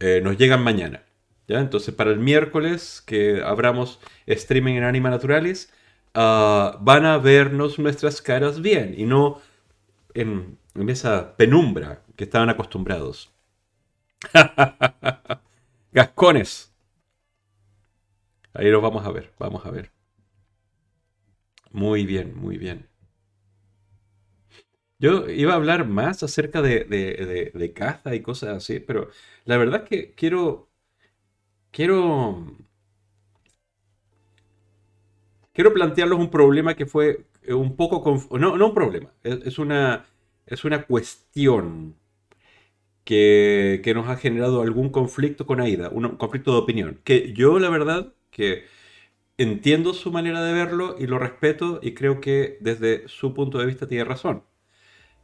Speaker 1: Eh, nos llegan mañana. ¿ya? Entonces, para el miércoles que abramos streaming en Anima Naturalis, ah, van a vernos nuestras caras bien y no en, en esa penumbra que estaban acostumbrados. Gascones. Ahí los vamos a ver, vamos a ver. Muy bien, muy bien. Yo iba a hablar más acerca de, de, de- caza y cosas así, pero la verdad es que quiero, quiero, quiero plantearles un problema que fue un poco, no, no un problema, es, es una, es una cuestión que, que nos ha generado algún conflicto con Aida, un conflicto de opinión, que yo la verdad que entiendo su manera de verlo y lo respeto y creo que desde su punto de vista tiene razón.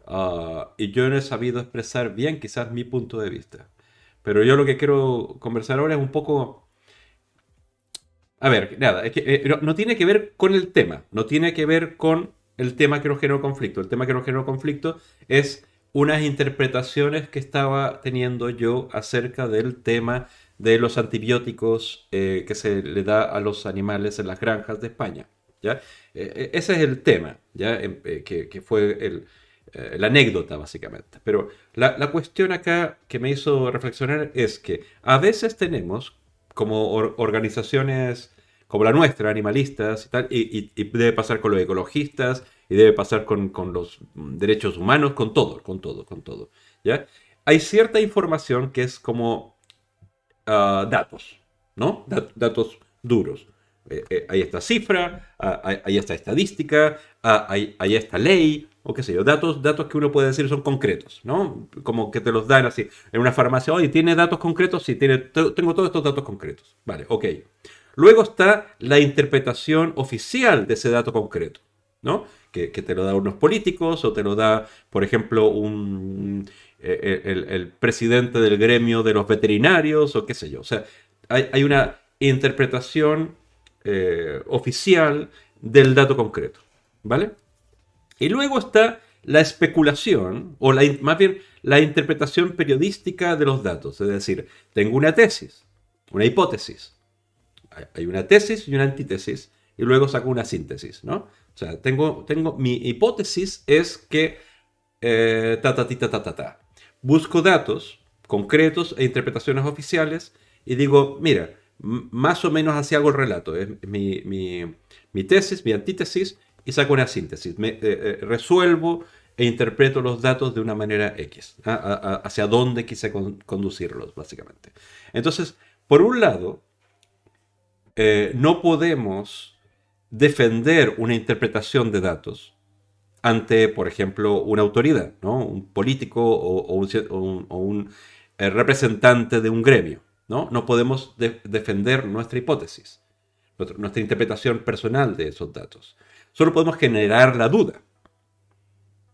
Speaker 1: Ah, y yo no he sabido expresar bien quizás mi punto de vista. Pero yo lo que quiero conversar ahora es un poco... A ver, nada, es que, eh, no, no tiene que ver con el tema, no tiene que ver con el tema que nos generó conflicto. El tema que nos generó conflicto es unas interpretaciones que estaba teniendo yo acerca del tema de los antibióticos eh, que se le da a los animales en las granjas de España. ¿ya? ese es el tema, ¿ya? Em, que, fue el, la anécdota, básicamente. Pero la, la, cuestión acá que me hizo reflexionar es que a veces tenemos como organizaciones como la nuestra, animalistas y tal, y, debe pasar con los ecologistas, y debe pasar con, los derechos humanos, con todo, con todo, con todo. ¿ya? Hay cierta información que es como ah, datos, ¿no? datos duros. Eh, eh, hay esta cifra, ah, hay, esta estadística, ah, hay, esta ley, o qué sé yo, datos, datos que uno puede decir son concretos, ¿no? Como que te los dan así. En una farmacia, oye, ¿tiene datos concretos? Sí, tiene, tengo todos estos datos concretos. Vale, ok. Luego está la interpretación oficial de ese dato concreto, ¿no? Que, te lo da unos políticos o te lo da, por ejemplo, un, eh, el, presidente del gremio de los veterinarios o qué sé yo. O sea, hay, una interpretación eh, oficial del dato concreto, ¿vale? Y luego está la especulación, o la, más bien la interpretación periodística de los datos. Es decir, tengo una tesis, una hipótesis, hay una tesis y una antítesis y luego saco una síntesis, ¿no? O sea, tengo, tengo mi hipótesis es que eh. Busco datos concretos e interpretaciones oficiales y digo, mira, más o menos así hago el relato. Es mi, mi, mi, tesis, mi antítesis y saco una síntesis. Me, eh, eh, resuelvo e interpreto los datos de una manera X, ¿ah? hacia dónde quise conducirlos, básicamente. Entonces, por un lado, eh, no podemos defender una interpretación de datos ante, por ejemplo, una autoridad, ¿no? un político o, un, eh, representante de un gremio. No, no podemos defender nuestra hipótesis, nuestra interpretación personal de esos datos. Solo podemos generar la duda.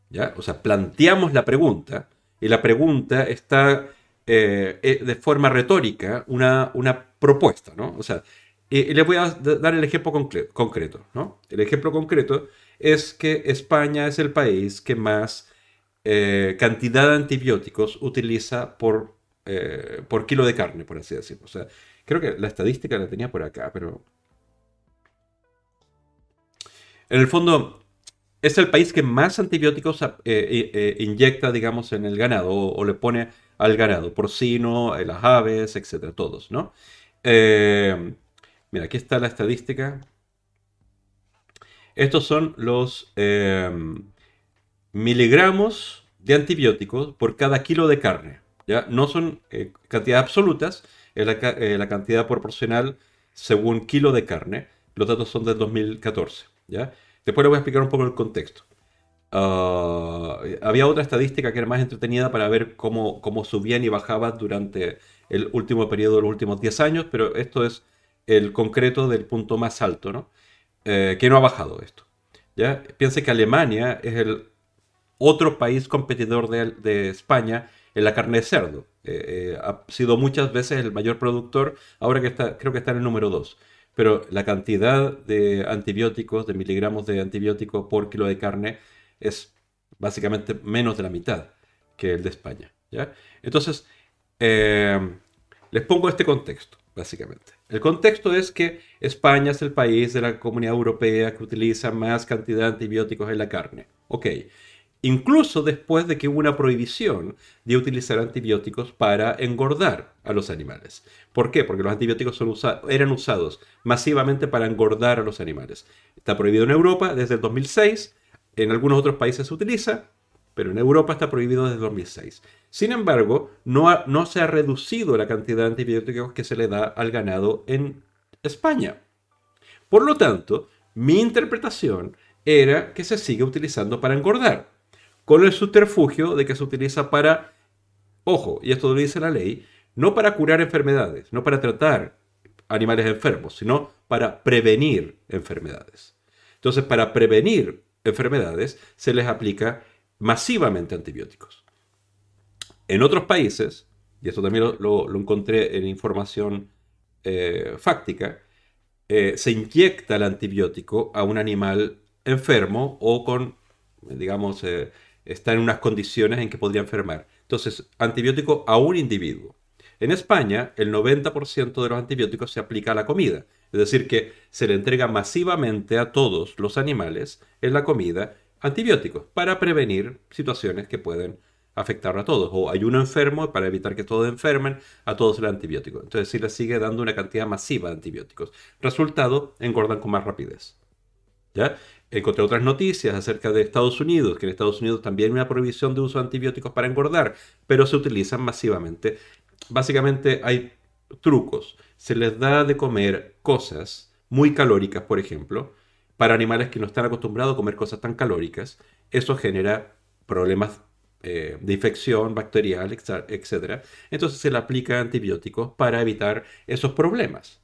Speaker 1: ¿ya? O sea, planteamos la pregunta y la pregunta está eh, de forma retórica una, una propuesta. ¿no? O sea, y les voy a dar el ejemplo concreto. ¿no? El ejemplo concreto es que España es el país que más eh, cantidad de antibióticos utiliza por, eh, por kilo de carne, por así decirlo. O sea, creo que la estadística la tenía por acá, pero... En el fondo, es el país que más antibióticos eh, inyecta, digamos, en el ganado o, le pone al ganado, porcino, las aves, etcétera, todos, ¿no? Mira, aquí está la estadística. Estos son los em, miligramos de antibióticos por cada kilo de carne. ¿ya? No son eh, cantidades absolutas, es eh, la, cantidad proporcional según kilo de carne. Los datos son del 2014. ¿ya? Después les voy a explicar un poco el contexto. Ah, había otra estadística que era más entretenida para ver cómo, subían y bajaban durante el último periodo los últimos 10 años, pero esto es el concreto del punto más alto, ¿no? Eh, que no ha bajado esto. ¿ya? Piense que Alemania es el otro país competidor de, España en la carne de cerdo. Eh, eh, ha sido muchas veces el mayor productor, ahora que creo que está en el número 2. Pero la cantidad de antibióticos, de miligramos de antibióticos por kilo de carne, es básicamente menos de la mitad que el de España. Entonces, les pongo este contexto básicamente. El contexto es que España es el país de la comunidad europea que utiliza más cantidad de antibióticos en la carne. Ok. Incluso después de que hubo una prohibición de utilizar antibióticos para engordar a los animales. ¿Por qué? Porque los antibióticos eran usados masivamente para engordar a los animales. Está prohibido en Europa desde el 2006. En algunos otros países se utiliza, pero en Europa está prohibido desde 2006. Sin embargo, no, se ha reducido la cantidad de antibióticos que se le da al ganado en España. Por lo tanto, mi interpretación era que se sigue utilizando para engordar, con el subterfugio de que se utiliza para, ojo, y esto lo dice la ley, no para curar enfermedades, no para tratar animales enfermos, sino para prevenir enfermedades. Entonces, para prevenir enfermedades se les aplica masivamente antibióticos. En otros países, y esto también lo, encontré en información eh, fáctica, eh, se inyecta el antibiótico a un animal enfermo o con, digamos, eh, está en unas condiciones en que podría enfermar. Entonces, antibiótico a un individuo. En España, el 90% de los antibióticos se aplica a la comida. Es decir, que se le entrega masivamente a todos los animales en la comida antibióticos para prevenir situaciones que pueden afectar a todos. O hay uno enfermo para evitar que todos enfermen, a todos el antibiótico. Entonces sí le sigue dando una cantidad masiva de antibióticos. Resultado, engordan con más rapidez. ¿Ya? Encontré otras noticias acerca de Estados Unidos, que en Estados Unidos también hay una prohibición de uso de antibióticos para engordar, pero se utilizan masivamente. Básicamente hay trucos. Se les da de comer cosas muy calóricas, por ejemplo, para animales que no están acostumbrados a comer cosas tan calóricas. Eso genera problemas eh, de infección bacterial, etc. Entonces se le aplica antibióticos para evitar esos problemas.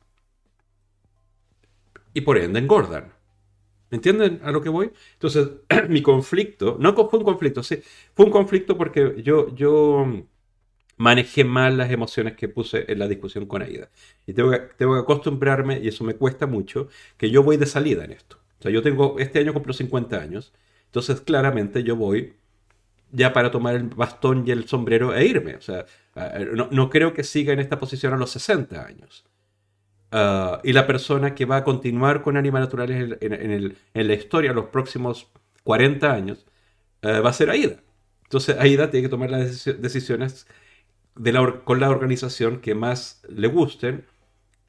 Speaker 1: Y por ende engordan. ¿Me entienden a lo que voy? Entonces, mi conflicto, no fue un conflicto, sí, fue un conflicto porque yo, yo manejé mal las emociones que puse en la discusión con Aida. Y tengo que acostumbrarme, y eso me cuesta mucho, que yo voy de salida en esto. O sea, yo tengo, este año cumplo 50 años, entonces claramente yo voy ya para tomar el bastón y el sombrero e irme. O sea, no, no creo que siga en esta posición a los 60 años. Ah, y la persona que va a continuar con Animales Naturales en, la historia los próximos 40 años eh, va a ser Aida. Entonces Aida tiene que tomar las decisiones de la, con la organización que más le gusten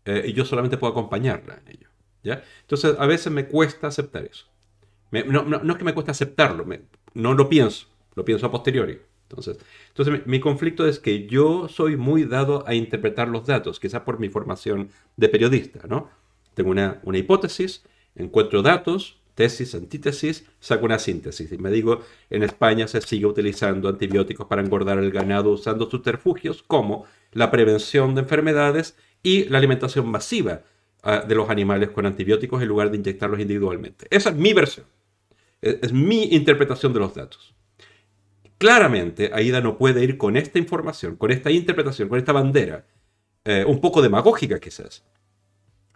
Speaker 1: eh, y yo solamente puedo acompañarla en ello. ¿Ya? Entonces a veces me cuesta aceptar eso. no, no, es que me cuesta aceptarlo, no lo pienso, lo pienso a posteriori. Entonces, entonces mi, conflicto es que yo soy muy dado a interpretar los datos, quizás por mi formación de periodista, ¿no? Tengo una, una hipótesis, encuentro datos, tesis, antítesis, saco una síntesis y me digo, en España se sigue utilizando antibióticos para engordar el ganado usando subterfugios como la prevención de enfermedades y la alimentación masiva de los animales con antibióticos en lugar de inyectarlos individualmente. Esa es mi versión, es mi interpretación de los datos. Claramente, Aida no puede ir con esta información, con esta interpretación, con esta bandera, eh, un poco demagógica quizás,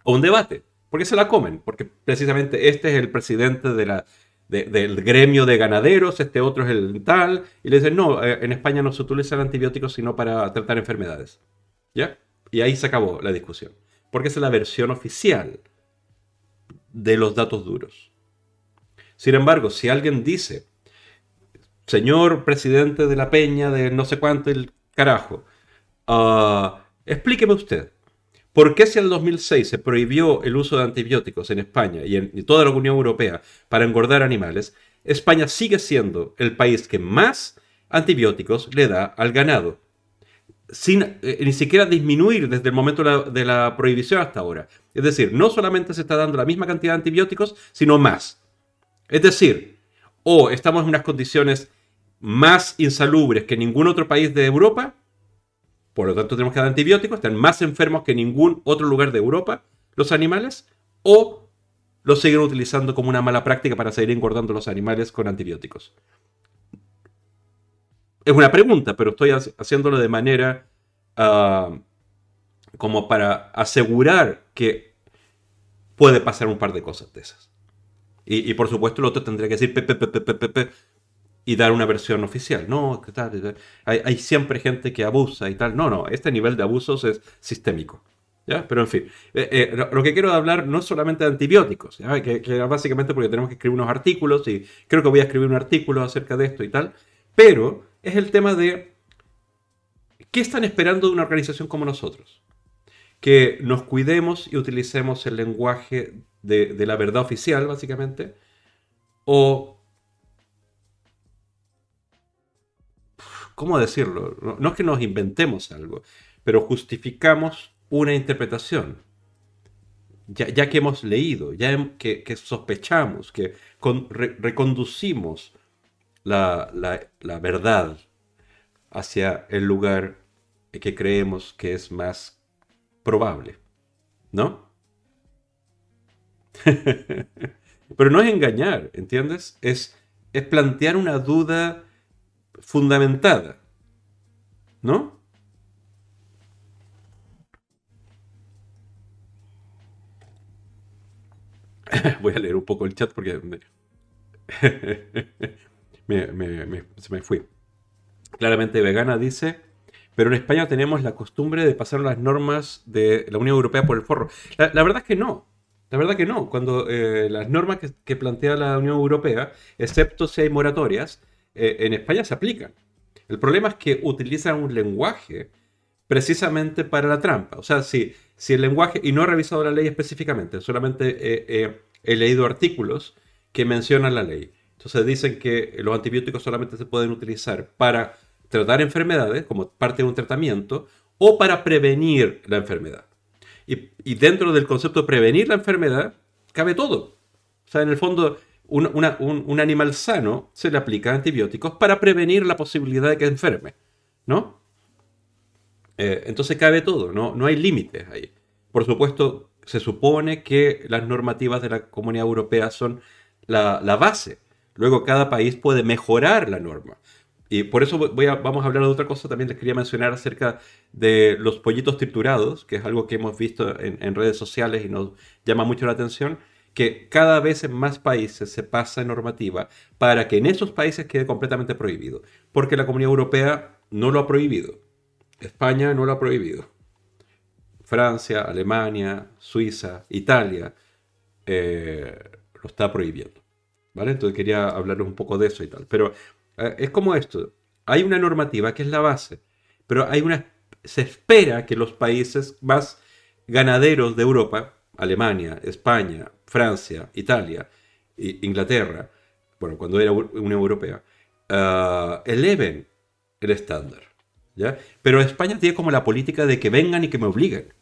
Speaker 1: o un debate, porque se la comen, porque precisamente este es el presidente de la, del gremio de ganaderos, este otro es el tal, y le dicen, no, eh, en España no se utilizan antibióticos sino para tratar enfermedades. ¿Ya? Y ahí se acabó la discusión, porque es la versión oficial de los datos duros. Sin embargo, si alguien dice, señor presidente de la peña de no sé cuánto el carajo, ah, explíqueme usted, ¿por qué si en el 2006 se prohibió el uso de antibióticos en España y en toda la Unión Europea para engordar animales, España sigue siendo el país que más antibióticos le da al ganado? Sin eh, ni siquiera disminuir desde el momento de la, de la, prohibición hasta ahora. Es decir, no solamente se está dando la misma cantidad de antibióticos, sino más. Es decir, o estamos en unas condiciones más insalubres que ningún otro país de Europa, por lo tanto tenemos que dar antibióticos, están más enfermos que ningún otro lugar de Europa los animales, o los siguen utilizando como una mala práctica para seguir engordando los animales con antibióticos. Es una pregunta, pero estoy haciéndolo de manera ah, como para asegurar que puede pasar un par de cosas de esas. Y, por supuesto el otro tendría que decir pe, y dar una versión oficial. No, tal? Hay, siempre gente que abusa y tal. No, no, este nivel de abusos es sistémico. ¿Ya? Pero en fin, eh, eh, lo, que quiero hablar no es solamente de antibióticos, Que, que, básicamente porque tenemos que escribir unos artículos y creo que voy a escribir un artículo acerca de esto y tal, pero es el tema de qué están esperando de una organización como nosotros. Que nos cuidemos y utilicemos el lenguaje de, la verdad oficial, básicamente, o... ¿Cómo decirlo? No, es que nos inventemos algo, pero justificamos una interpretación. Ya, que hemos leído, ya que, sospechamos, que reconducimos la, la, verdad hacia el lugar que creemos que es más probable. ¿No? Pero no es engañar, ¿entiendes? Es, es plantear una duda fundamentada. ¿No? Voy a leer un poco el chat porque se me fui. Claramente vegana dice, pero en España tenemos la costumbre de pasar las normas de la Unión Europea por el forro. La, verdad es que no. La verdad que no. Cuando eh, las normas que, plantea la Unión Europea, excepto si hay moratorias, eh, en España se aplican. El problema es que utilizan un lenguaje precisamente para la trampa. O sea, si, si el lenguaje, y no he revisado la ley específicamente, solamente he leído artículos que mencionan la ley. Entonces dicen que los antibióticos solamente se pueden utilizar para tratar enfermedades como parte de un tratamiento o para prevenir la enfermedad. Y, dentro del concepto de prevenir la enfermedad cabe todo. O sea, en el fondo, un, animal sano se le aplica antibióticos para prevenir la posibilidad de que enferme, ¿no? Eh, entonces cabe todo, ¿no? no hay límites ahí. Por supuesto, se supone que las normativas de la Comunidad Europea son la, base. Luego cada país puede mejorar la norma. Y por eso voy a, vamos a hablar de otra cosa. También les quería mencionar acerca de los pollitos triturados, que es algo que hemos visto en, redes sociales y nos llama mucho la atención, que cada vez en más países se pasa normativa para que en esos países quede completamente prohibido. Porque la Comunidad Europea no lo ha prohibido. España no lo ha prohibido. Francia, Alemania, Suiza, Italia, eh, lo está prohibiendo. ¿Vale? Entonces quería hablarles un poco de eso y tal. Pero eh, es como esto. Hay una normativa que es la base, pero hay una, se espera que los países más ganaderos de Europa, Alemania, España, Francia, Italia, Inglaterra, bueno, cuando era Unión Europea, uh, eleven el estándar. ¿ya? Pero España tiene como la política de que vengan y que me obliguen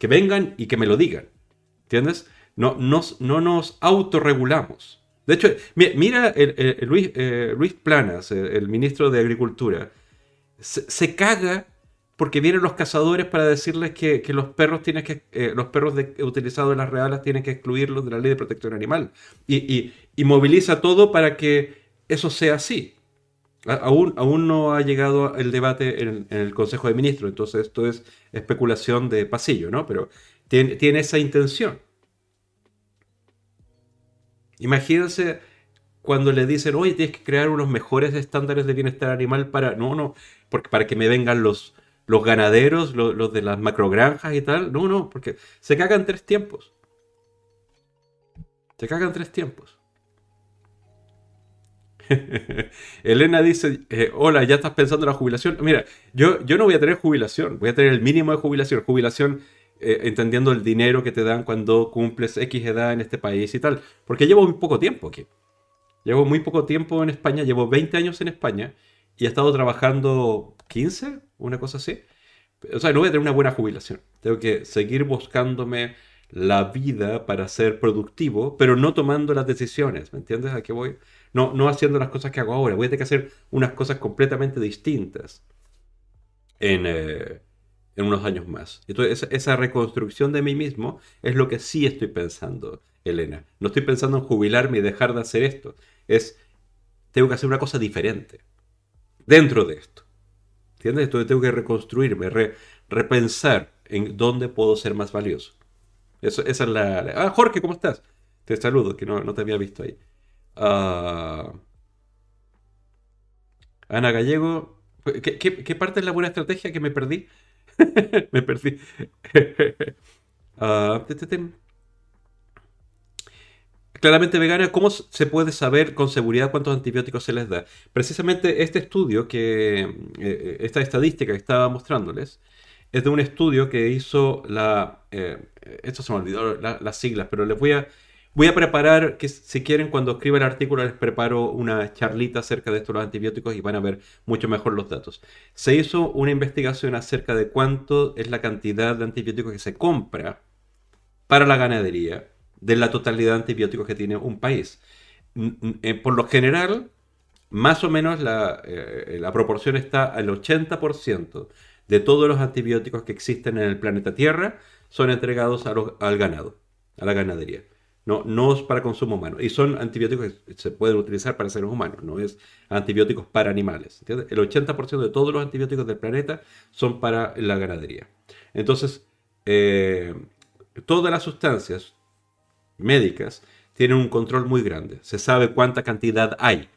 Speaker 1: que vengan y que me lo digan. ¿Entiendes? No nos, no nos autorregulamos. De hecho, mira, Luis, eh, Luis, Planas, el, ministro de Agricultura, se, caga porque vienen los cazadores para decirles que, los perros tienen que eh, los perros utilizados en las reales tienen que excluirlos de la ley de protección animal y, moviliza todo para que eso sea así. Aún, aún no ha llegado el debate en, el Consejo de Ministros, entonces esto es especulación de pasillo, ¿no? Pero tiene, tiene esa intención. Imagínense cuando le dicen, oye, tienes que crear unos mejores estándares de bienestar animal para, no, no, porque para que me vengan los, los ganaderos, los, los de las macrogranjas y tal. No, no, porque se cagan tres tiempos. Se cagan tres tiempos. Elena dice, eh, hola, ¿ya estás pensando en la jubilación? Mira, yo, yo no voy a tener jubilación, voy a tener el mínimo de jubilación. Jubilación eh, entendiendo el dinero que te dan cuando cumples X edad en este país y tal. Porque llevo muy poco tiempo aquí. Llevo muy poco tiempo en España, llevo 20 años en España y he estado trabajando 15, una cosa así. O sea, no voy a tener una buena jubilación. Tengo que seguir buscándome la vida para ser productivo, pero no tomando las decisiones. ¿Me entiendes a qué voy? No, no haciendo las cosas que hago ahora. Voy a tener que hacer unas cosas completamente distintas en, eh, en unos años más. Entonces, esa, reconstrucción de mí mismo es lo que sí estoy pensando, Elena. No estoy pensando en jubilarme y dejar de hacer esto. Es, tengo que hacer una cosa diferente dentro de esto. ¿Entiendes? Entonces tengo que reconstruirme, repensar en dónde puedo ser más valioso. Esa es la, Ah, Jorge, ¿cómo estás? Te saludo, que no, no te había visto ahí. Ah, Ana Gallego. ¿Qué, parte es la buena estrategia que me perdí? me perdí. Ah, claramente vegana, ¿cómo se puede saber con seguridad cuántos antibióticos se les da? Precisamente este estudio, que eh, eh, esta estadística que estaba mostrándoles, es de un estudio que hizo la... Eh, esto se me olvidó las siglas, pero les voy a Voy a preparar, que si quieren, cuando escriba el artículo, les preparo una charlita acerca de estos los antibióticos y van a ver mucho mejor los datos. Se hizo una investigación acerca de cuánto es la cantidad de antibióticos que se compra para la ganadería de la totalidad de antibióticos que tiene un país. Eh, por lo general, más o menos la, eh, la proporción está al 80% de todos los antibióticos que existen en el planeta Tierra son entregados al ganado, a la ganadería. No, es para consumo humano. Y son antibióticos que se pueden utilizar para seres humanos, no es antibióticos para animales. El 80% de todos los antibióticos del planeta son para la ganadería. Entonces, eh, todas las sustancias médicas tienen un control muy grande. Se sabe cuánta cantidad hay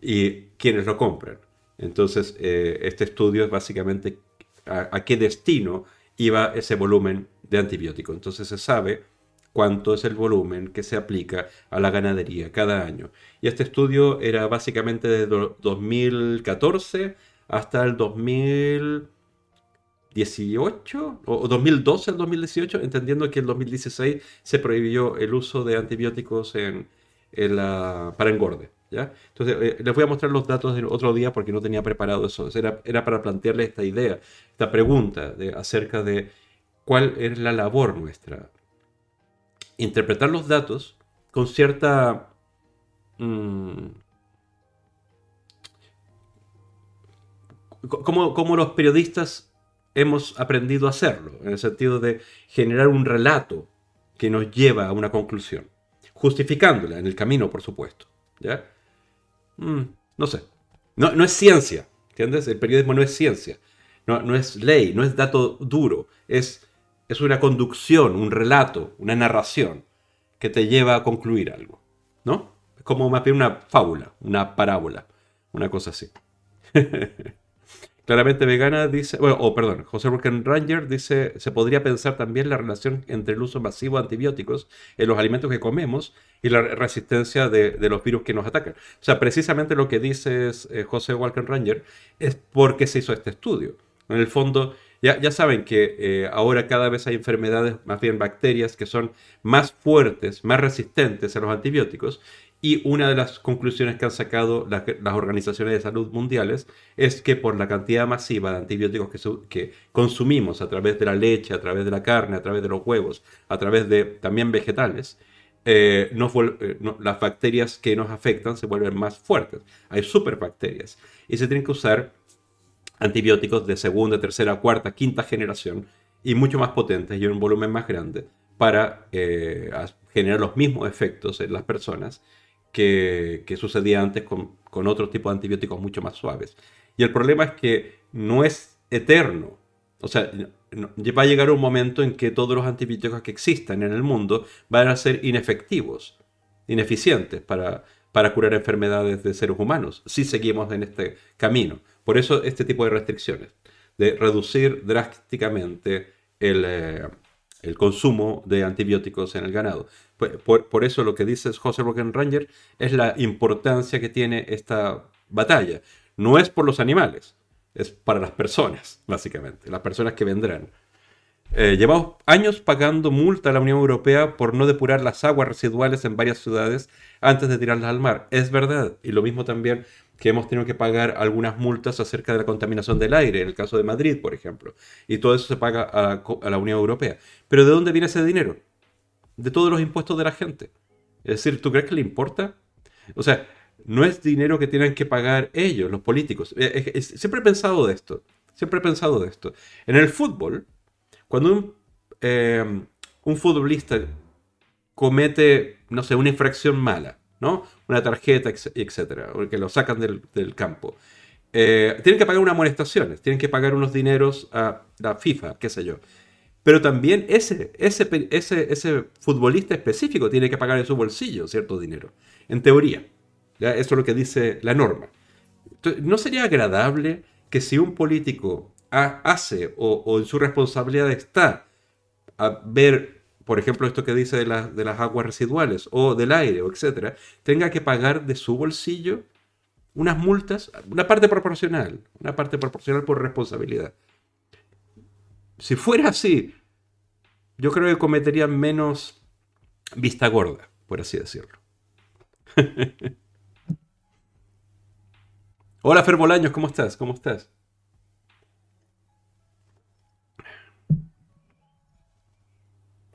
Speaker 1: y quiénes lo compran. Entonces, eh, este estudio es básicamente a, qué destino iba ese volumen de antibiótico. Entonces se sabe cuánto es el volumen que se aplica a la ganadería cada año. Y este estudio era básicamente de 2014 hasta el 2018 o 2012 al 2018, entendiendo que en 2016 se prohibió el uso de antibióticos en, para engorde. ¿ya? Entonces, eh, les voy a mostrar los datos del otro día porque no tenía preparado eso. Era, era para plantearles esta idea, esta pregunta de, acerca de cuál es la labor nuestra. Interpretar los datos con cierta... Mm, como, como los periodistas hemos aprendido a hacerlo, en el sentido de generar un relato que nos lleva a una conclusión, justificándola en el camino, por supuesto. ¿ya? Mm, no sé. No, no, es ciencia, ¿entiendes? El periodismo no es ciencia, no, no es ley, no es dato duro, es, es una conducción, un relato, una narración que te lleva a concluir algo, ¿no? Es como más bien una fábula, una parábola, una cosa así. Claramente vegana dice, bueno, o perdón, José Burken Ranger dice, se podría pensar también la relación entre el uso masivo de antibióticos en los alimentos que comemos y la resistencia de, los virus que nos atacan. O sea, precisamente lo que dice eh, José Walker Ranger es porque se hizo este estudio. En el fondo, ya, saben que eh, ahora cada vez hay enfermedades, más bien bacterias, que son más fuertes, más resistentes a los antibióticos y una de las conclusiones que han sacado las, organizaciones de salud mundiales es que por la cantidad masiva de antibióticos que, consumimos a través de la leche, a través de la carne, a través de los huevos, a través de también vegetales, eh, eh, las bacterias que nos afectan se vuelven más fuertes. Hay superbacterias y se tienen que usar antibióticos de segunda, tercera, cuarta, quinta generación y mucho más potentes y en un volumen más grande para eh, generar los mismos efectos en las personas que, sucedía antes con, otro tipo de antibióticos mucho más suaves. Y el problema es que no es eterno. O sea, va a llegar un momento en que todos los antibióticos que existan en el mundo van a ser inefectivos, ineficientes para, para curar enfermedades de seres humanos, si seguimos en este camino. Por eso este tipo de restricciones, de reducir drásticamente el, eh, consumo de antibióticos en el ganado. Por, eso lo que dice José Ranger es la importancia que tiene esta batalla. No es por los animales, es para las personas, básicamente, las personas que vendrán. Eh, llevamos años pagando multa a la Unión Europea por no depurar las aguas residuales en varias ciudades antes de tirarlas al mar. Es verdad. Y lo mismo también que hemos tenido que pagar algunas multas acerca de la contaminación del aire, en el caso de Madrid, por ejemplo. Y todo eso se paga a, la Unión Europea. Pero ¿de dónde viene ese dinero? De todos los impuestos de la gente. Es decir, ¿tú crees que le importa? O sea, no es dinero que tienen que pagar ellos, los políticos. Eh, siempre he pensado de esto. Siempre he pensado de esto. En el fútbol, cuando un, eh, un futbolista comete, no sé, una infracción mala, ¿no? Una tarjeta, etcétera, o que lo sacan del, campo. Eh, tienen que pagar unas amonestaciones, tienen que pagar unos dineros a la FIFA, qué sé yo. Pero también ese, ese, ese, ese futbolista específico tiene que pagar en su bolsillo cierto dinero, en teoría. Eso es lo que dice la norma. ¿No sería agradable que si un político hace o, o en su responsabilidad está a ver por ejemplo, esto que dice de, de, las aguas residuales o del aire, o etcétera, tenga que pagar de su bolsillo unas multas, una parte proporcional, una parte proporcional por responsabilidad. Si fuera así, yo creo que cometería menos vista gorda, por así decirlo. Hola Fer Bolaños, ¿cómo estás? ¿Cómo estás?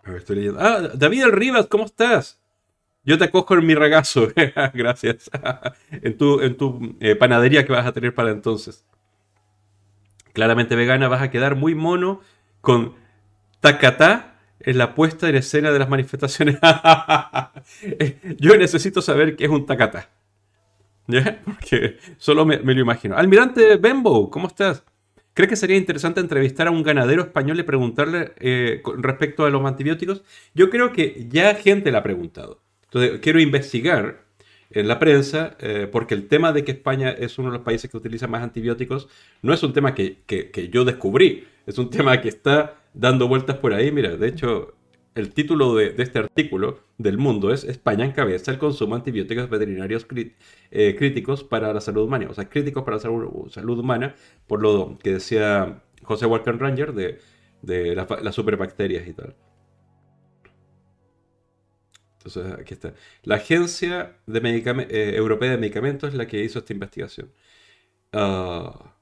Speaker 1: Estoy leyendo. Ah, David Rivas, ¿cómo estás? Yo te acojo en mi regazo. Gracias. en tu, en tu eh, panadería que vas a tener para entonces. Claramente vegana, vas a quedar muy mono con tacatá en la puesta en escena de las manifestaciones. Yo necesito saber qué es un tacatá. ¿Ya? Porque solo me, me, lo imagino. Almirante Bembo, ¿cómo estás? ¿Cree que sería interesante entrevistar a un ganadero español y preguntarle eh, respecto a los antibióticos? Yo creo que ya gente la ha preguntado. Entonces, quiero investigar en la prensa, eh, porque el tema de que España es uno de los países que utiliza más antibióticos no es un tema que, que, yo descubrí, es un tema que está dando vueltas por ahí. Mira, de hecho, el título de, este artículo del mundo es España encabeza el consumo de antibióticos veterinarios eh, críticos para la salud humana, o sea, críticos para la salud, humana, por lo que decía José Walker Ranger de, de las superbacterias y tal. Entonces, aquí está. La Agencia de eh, Europea de Medicamentos es la que hizo esta investigación. Ah,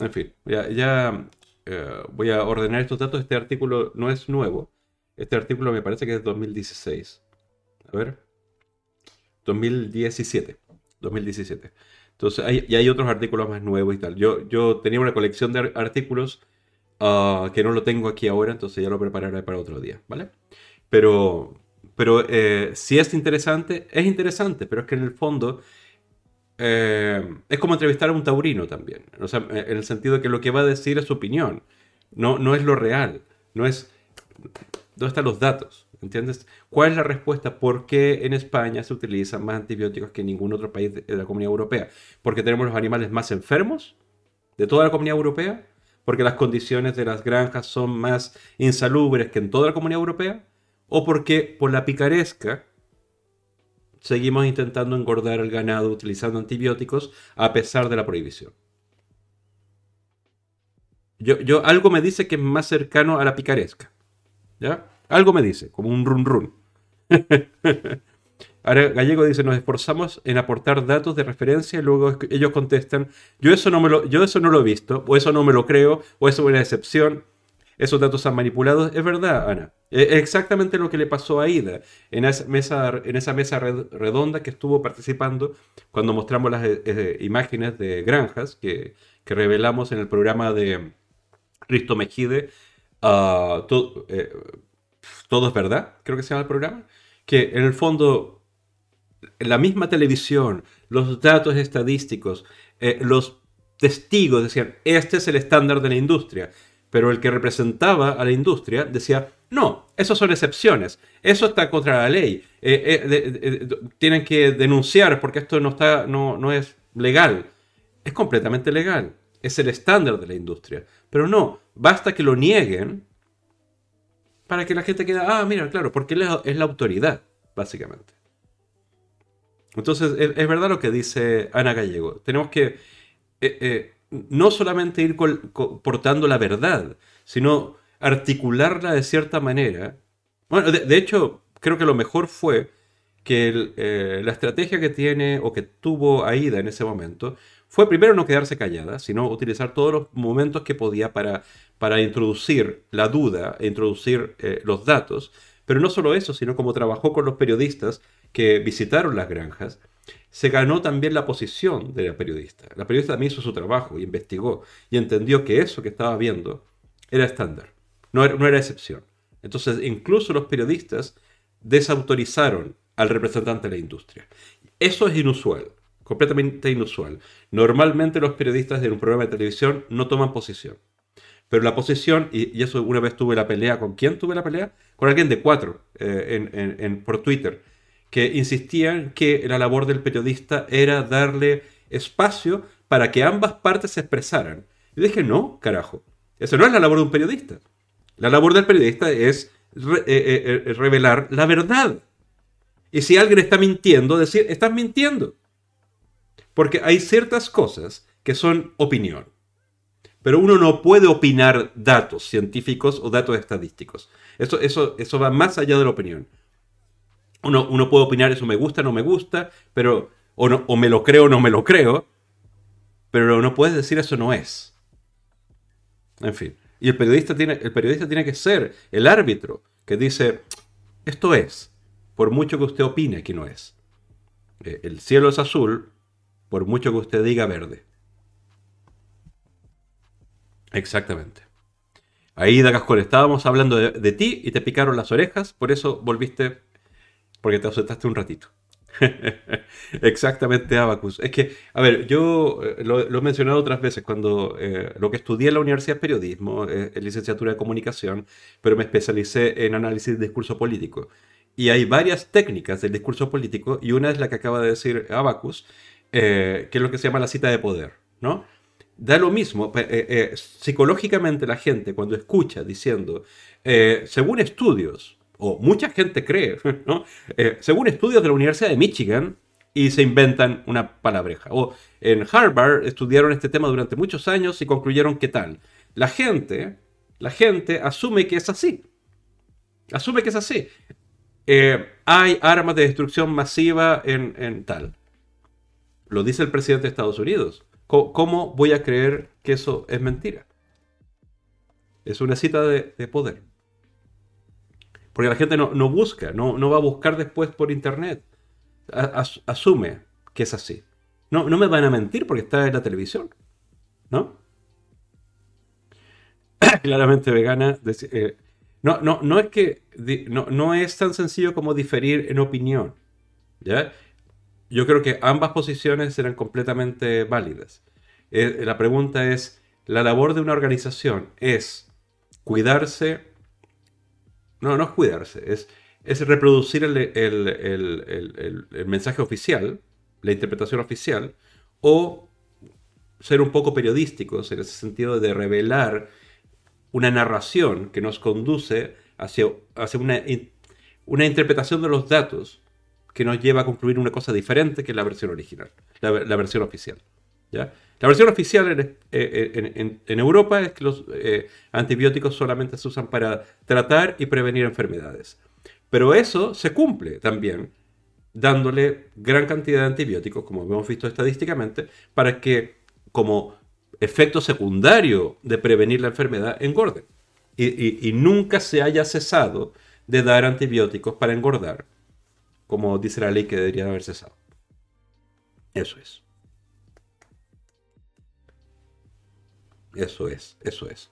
Speaker 1: en fin, ya, eh, voy a ordenar estos datos. Este artículo no es nuevo. Este artículo me parece que es 2016. A ver. 2017. 2017. Entonces, hay, y hay otros artículos más nuevos y tal. Yo, yo tenía una colección de artículos ah, que no lo tengo aquí ahora, entonces ya lo prepararé para otro día, ¿vale? Pero, pero eh, si es interesante, es interesante, pero es que en el fondo eh, es como entrevistar a un taurino también. Sea, en el sentido de que lo que va a decir es su opinión, no, no es lo real, no es... ¿Dónde están los datos? ¿Entiendes? ¿Cuál es la respuesta? ¿Por qué en España se utilizan más antibióticos que en ningún otro país de la Comunidad Europea? ¿Porque tenemos los animales más enfermos de toda la Comunidad Europea? ¿Porque las condiciones de las granjas son más insalubres que en toda la Comunidad Europea? o porque por la picaresca seguimos intentando engordar el ganado utilizando antibióticos a pesar de la prohibición. Yo, yo, algo me dice que es más cercano a la picaresca. ¿Ya? Algo me dice, como un run run. Ahora Gallego dice, nos esforzamos en aportar datos de referencia y luego ellos contestan, yo eso no, me lo, yo eso no lo he visto, o eso no me lo creo, o eso es una excepción esos datos han manipulado. Es verdad, Ana. Es exactamente lo que le pasó a Ida en esa mesa, en esa mesa redonda que estuvo participando cuando mostramos las eh, eh, imágenes de granjas que, revelamos en el programa de Risto Mejide. Ah, eh, todo, es verdad, creo que se llama el programa. Que en el fondo, la misma televisión, los datos estadísticos, los testigos decían, este es el estándar de la industria pero el que representaba a la industria decía, no, eso son excepciones, eso está contra la ley, eh, eh, tienen que denunciar porque esto no, está, no, no es legal. Es completamente legal, es el estándar de la industria. Pero no, basta que lo nieguen para que la gente quede, ah, mira, claro, porque es la autoridad, básicamente. Entonces, es, verdad lo que dice Ana Gallego. Tenemos que eh, no solamente ir portando la verdad, sino articularla de cierta manera. Bueno, de, hecho, creo que lo mejor fue que eh, la estrategia que tiene o que tuvo Aida en ese momento fue primero no quedarse callada, sino utilizar todos los momentos que podía para, para introducir la duda introducir eh, los datos. Pero no solo eso, sino como trabajó con los periodistas que visitaron las granjas, se ganó también la posición de la periodista. La periodista también hizo su trabajo, y investigó y entendió que eso que estaba viendo era estándar, no era, no era excepción. Entonces, incluso los periodistas desautorizaron al representante de la industria. Eso es inusual, completamente inusual. Normalmente los periodistas de un programa de televisión no toman posición. Pero la posición, y, eso una vez tuve la pelea, ¿con quién tuve la pelea? Con alguien de cuatro eh, en, por Twitter que insistían que la labor del periodista era darle espacio para que ambas partes se expresaran. Y dije, no, carajo, eso no es la labor de un periodista. La labor del periodista es eh, eh, eh, revelar la verdad. Y si alguien está mintiendo, decir, estás mintiendo. Porque hay ciertas cosas que son opinión. Pero uno no puede opinar datos científicos o datos estadísticos. Eso, eso, eso va más allá de la opinión. Uno, puede opinar eso me gusta, no me gusta, pero o, no, o me lo creo o no me lo creo, pero no puedes decir eso no es. En fin. Y el periodista tiene, el periodista tiene que ser el árbitro que dice, esto es, por mucho que usted opine que no es. Eh, el cielo es azul, por mucho que usted diga verde. Exactamente. Ahí, Dagascol, estábamos hablando de, ti y te picaron las orejas, por eso volviste porque te ausentaste un ratito. Exactamente, Abacus. Es que, a ver, yo eh, lo, he mencionado otras veces, cuando eh, lo que estudié en la universidad es periodismo, eh, es licenciatura de comunicación, pero me especialicé en análisis de discurso político. Y hay varias técnicas del discurso político y una es la que acaba de decir Abacus, eh, que es lo que se llama la cita de poder, ¿no? Da lo mismo, eh, eh, psicológicamente la gente cuando escucha diciendo, según estudios, o mucha gente cree, ¿no? según estudios de la Universidad de Michigan, y se inventan una palabreja. O en Harvard estudiaron este tema durante muchos años y concluyeron que tal. La gente, la gente asume que es así. Asume que es así. hay armas de destrucción masiva en, en tal. Lo dice el presidente de Estados Unidos. ¿Cómo, voy a creer que eso es mentira? Es una cita de, poder. Porque la gente no, busca, no, no, va a buscar después por internet. asume que es así. No, no me van a mentir porque está en la televisión. ¿No? Claramente vegana. Eh, no, no, no es que no, no es tan sencillo como diferir en opinión. ¿Ya? yo creo que ambas posiciones eran completamente válidas. Eh, la pregunta es, ¿la labor de una organización es cuidarse? No, no es cuidarse, es, es reproducir el, el, mensaje oficial, la interpretación oficial, o ser un poco periodísticos en ese sentido de revelar una narración que nos conduce hacia, hacia una, una interpretación de los datos que nos lleva a concluir una cosa diferente que la versión original, la, versión oficial. ¿Ya? La versión oficial en, eh, Europa es que los eh, antibióticos solamente se usan para tratar y prevenir enfermedades. Pero eso se cumple también dándole gran cantidad de antibióticos, como hemos visto estadísticamente, para que como efecto secundario de prevenir la enfermedad engorden. y nunca se haya cesado de dar antibióticos para engordar como dice la ley que debería haber cesado. Eso es. Eso es, eso es.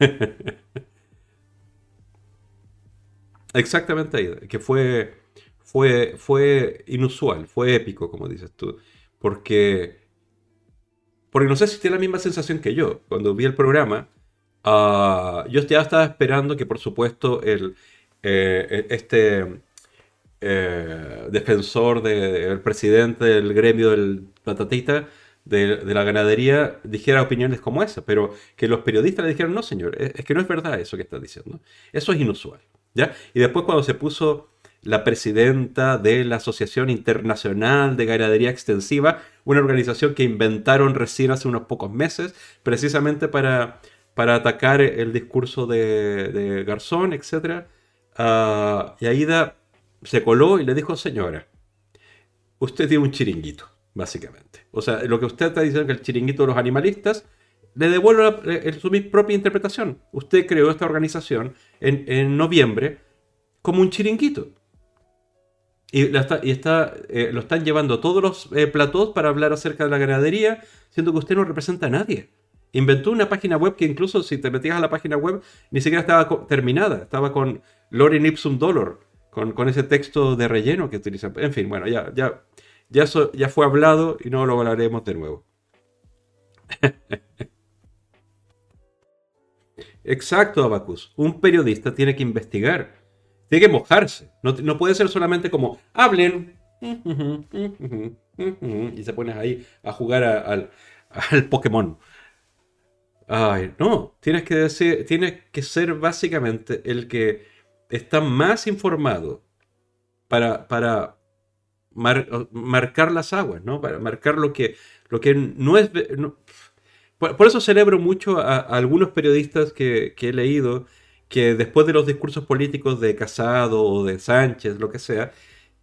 Speaker 1: Exactamente ahí, que fue, fue, fue inusual, fue épico, como dices tú, porque, porque no sé si tiene la misma sensación que yo. Cuando vi el programa, uh, yo ya estaba esperando que, por supuesto, el, eh, este eh, defensor del presidente del gremio del patatita de, la ganadería dijera opiniones como esa, pero que los periodistas le dijeron, no señor, es, que no es verdad eso que está diciendo. Eso es inusual. ¿ya? Y después cuando se puso la presidenta de la Asociación Internacional de Ganadería Extensiva, una organización que inventaron recién hace unos pocos meses, precisamente para, para atacar el discurso de, Garzón, etc. Uh, y Aida se coló y le dijo, señora, usted tiene un chiringuito, básicamente. O sea, lo que usted está diciendo que el chiringuito de los animalistas, le devuelvo su propia interpretación. Usted creó esta organización en, noviembre como un chiringuito. Y, está, eh, lo están llevando todos los eh, platós para hablar acerca de la ganadería, siendo que usted no representa a nadie. Inventó una página web que incluso si te metías a la página web ni siquiera estaba terminada, estaba con Lorem Ipsum Dolor con, ese texto de relleno que utilizan. En fin, bueno, ya, ya, ya, ya fue hablado y no lo hablaremos de nuevo. Exacto, Abacus. Un periodista tiene que investigar, tiene que mojarse. No, puede ser solamente como hablen y se pones ahí a jugar al Pokémon. Ay, no, tienes que decir, tienes que ser básicamente el que está más informado para, para marcar las aguas, ¿no? Para marcar lo que, lo que no es... por, eso celebro mucho a, algunos periodistas que, he leído que después de los discursos políticos de Casado o de Sánchez, lo que sea,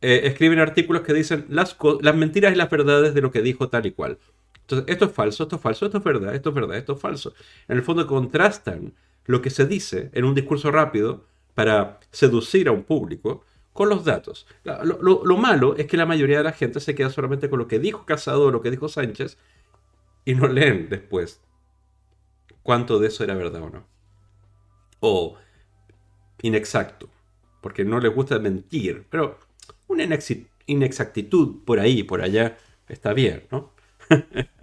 Speaker 1: eh, escriben artículos que dicen las, las mentiras y las verdades de lo que dijo tal y cual. Entonces, esto es falso, esto es falso, esto es verdad, esto es verdad, esto es falso. En el fondo contrastan lo que se dice en un discurso rápido para seducir a un público con los datos. Lo, malo es que la mayoría de la gente se queda solamente con lo que dijo Casado o lo que dijo Sánchez y no leen después cuánto de eso era verdad o no. O inexacto, porque no les gusta mentir, pero una inexactitud por ahí, por allá, está bien, ¿no?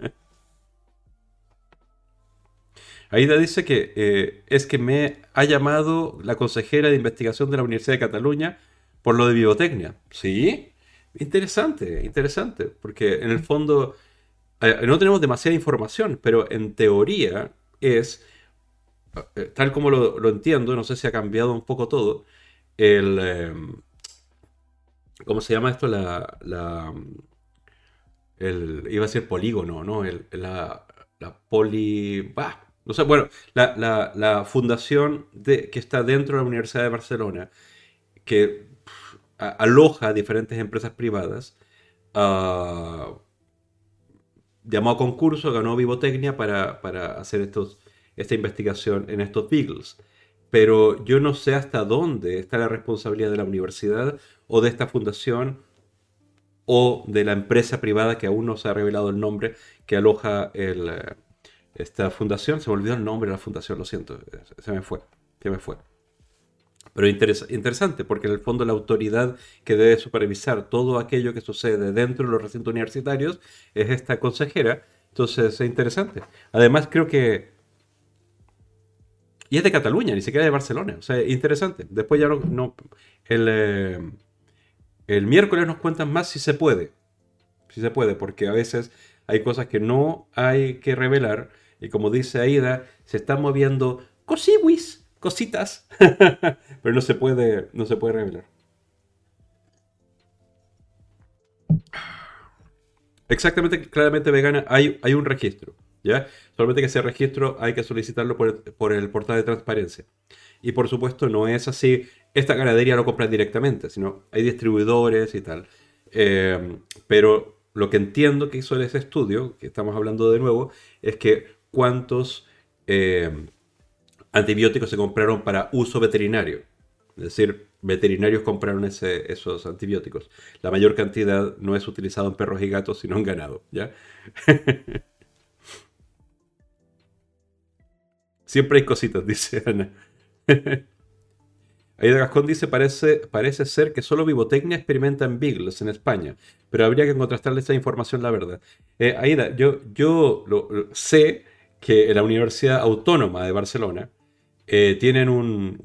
Speaker 1: Aida dice que eh, es que me ha llamado la consejera de investigación de la Universidad de Cataluña por lo de biotecnia. Sí, interesante, interesante, porque en el fondo eh, no tenemos demasiada información, pero en teoría es, eh, tal como lo, entiendo, no sé si ha cambiado un poco todo, el... ¿Cómo se llama esto? La... la el, iba a ser polígono, ¿no? El, la, la poli... no sé, bueno, la, fundación de, que está dentro de la Universidad de Barcelona, que aloja a diferentes empresas privadas, uh, llamó a concurso, ganó Vivotecnia para, para hacer estos, esta investigación en estos Beagles. Pero yo no sé hasta dónde está la responsabilidad de la universidad o de esta fundación o de la empresa privada que aún no se ha revelado el nombre que aloja el, eh, esta fundación. Se me olvidó el nombre de la fundación, lo siento, se me fue, se me fue. Pero interesante, porque en el fondo la autoridad que debe supervisar todo aquello que sucede dentro de los recintos universitarios es esta consejera. Entonces es interesante. Además creo que... Y es de Cataluña, ni siquiera de Barcelona. O sea, interesante. Después ya no... el, eh, el miércoles nos cuentan más si se puede. Si se puede, porque a veces hay cosas que no hay que revelar. Y como dice Aida, se están moviendo cosiwis cositas, pero no se puede, no se puede revelar. Exactamente, claramente vegana, hay, hay un registro, ¿ya? Solamente que ese registro hay que solicitarlo por el, portal de transparencia. Y por supuesto no es así, esta ganadería lo compra directamente, sino hay distribuidores y tal. Eh, pero lo que entiendo que hizo ese estudio, que estamos hablando de nuevo, es que cuántos eh, antibióticos se compraron para uso veterinario. Es decir, veterinarios compraron esos antibióticos. La mayor cantidad no es utilizado en perros y gatos, sino en ganado. ¿ya? Siempre hay cositas, dice Ana. Aida Gascón dice, parece, parece ser que solo Vivotecnia experimenta en Beagles en España, pero habría que contrastarle esa información, la verdad. Eh, Aida, yo, yo sé que la Universidad Autónoma de Barcelona eh, tienen un,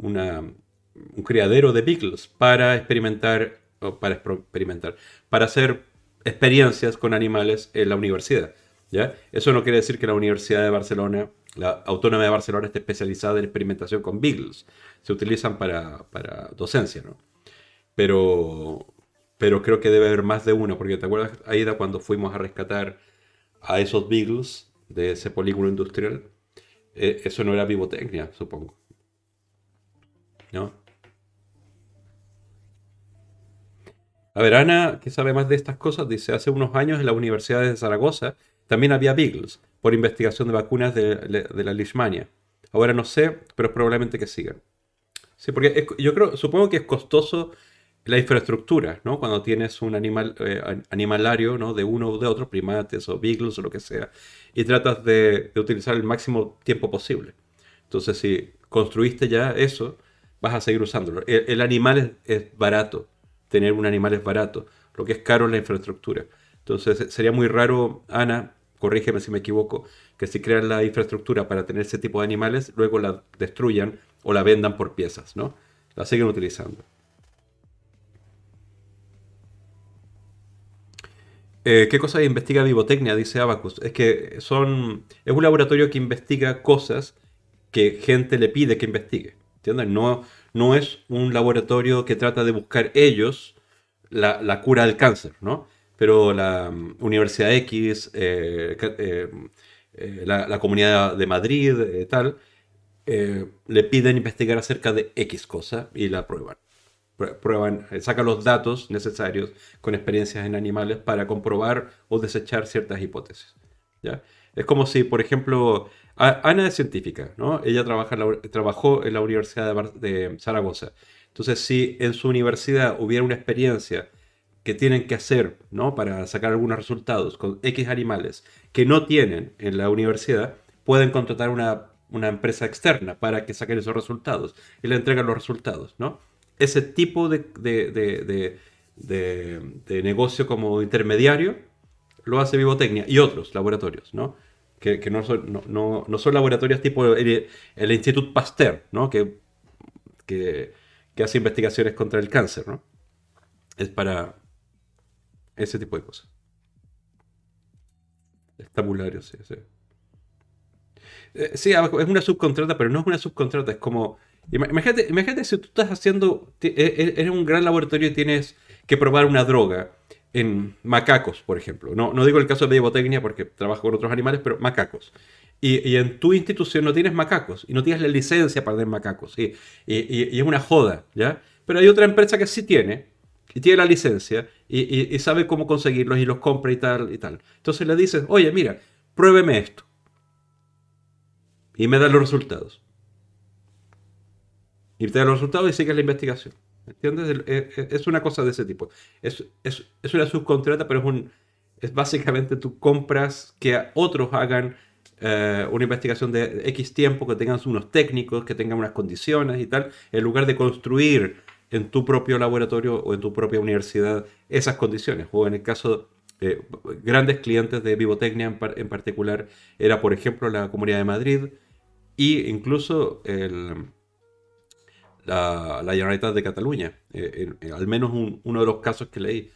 Speaker 1: criadero de beagles para experimentar, para experimentar, para hacer experiencias con animales en la universidad. ¿ya? Eso no quiere decir que la Universidad de Barcelona, la Autónoma de Barcelona, esté especializada en experimentación con beagles. Se utilizan para, docencia, ¿no? Pero, pero creo que debe haber más de uno, porque te acuerdas, Aida, cuando fuimos a rescatar a esos beagles de ese polígono industrial, eh, eso no era vivotecnia, supongo. ¿No? A ver, Ana, que sabe más de estas cosas, dice, hace unos años en la Universidad de Zaragoza también había Beagles por investigación de vacunas de, la Leishmania. Ahora no sé, pero probablemente que sigan. Sí, porque yo creo, supongo que es costoso la infraestructura, ¿no? Cuando tienes un animal, eh, animalario, ¿no? De uno o de otro, primates o beagles o lo que sea, y tratas de, utilizar el máximo tiempo posible. Entonces, si construiste ya eso, vas a seguir usándolo. El, animal es, barato, tener un animal es barato, lo que es caro es la infraestructura. Entonces, sería muy raro, Ana, corrígeme si me equivoco, que si crean la infraestructura para tener ese tipo de animales, luego la destruyan o la vendan por piezas, ¿no? La siguen utilizando. Eh, ¿Qué cosa investiga Vivotecnia? Dice Abacus. Es que son. Es un laboratorio que investiga cosas que gente le pide que investigue. ¿Entiendes? No, no es un laboratorio que trata de buscar ellos la, cura del cáncer, ¿no? Pero la mm, Universidad X, eh, eh, la, Comunidad de Madrid, tal, le piden investigar acerca de X cosa y la prueban prueban, eh, sacan los datos necesarios con experiencias en animales para comprobar o desechar ciertas hipótesis. ¿ya? Es como si, por ejemplo, Ana es científica, ¿no? Ella trabaja trabajó en la Universidad de, Zaragoza. Entonces, si en su universidad hubiera una experiencia que tienen que hacer ¿no? para sacar algunos resultados con X animales que no tienen en la universidad, pueden contratar una, una empresa externa para que saquen esos resultados y le entregan los resultados, ¿no? ese tipo de, negocio como intermediario lo hace Vivotecnia y otros laboratorios, ¿no? Que, no, son, no, son laboratorios tipo el, el Instituto Pasteur, ¿no? Que, que, hace investigaciones contra el cáncer, ¿no? es para ese tipo de cosas. Estabulario, sí, sí. Eh, sí, es una subcontrata, pero no es una subcontrata, es como... Imagínate, imagínate si tú estás haciendo, e, e, eres un gran laboratorio y tienes que probar una droga en macacos, por ejemplo. No, no digo el caso de biotecnia porque trabajo con otros animales, pero macacos. Y, en tu institución no tienes macacos y no tienes la licencia para tener macacos. Y, y, es una joda, ¿ya? Pero hay otra empresa que sí tiene y tiene la licencia y, sabe cómo conseguirlos y los compra y tal y tal. Entonces le dices, oye, mira, pruébeme esto. Y me da los resultados. Y te da los resultados y sigue la investigación. ¿Entiendes? Es una cosa de ese tipo. Es, es, es una subcontrata, pero es, un, es básicamente tú compras que otros hagan eh, una investigación de X tiempo, que tengan unos técnicos, que tengan unas condiciones y tal, en lugar de construir en tu propio laboratorio o en tu propia universidad esas condiciones. O en el caso de grandes clientes de Vivotecnia en, particular, era por ejemplo la Comunidad de Madrid e incluso el, la, la, Generalitat de Cataluña. Eh, al menos uno de los casos que leí,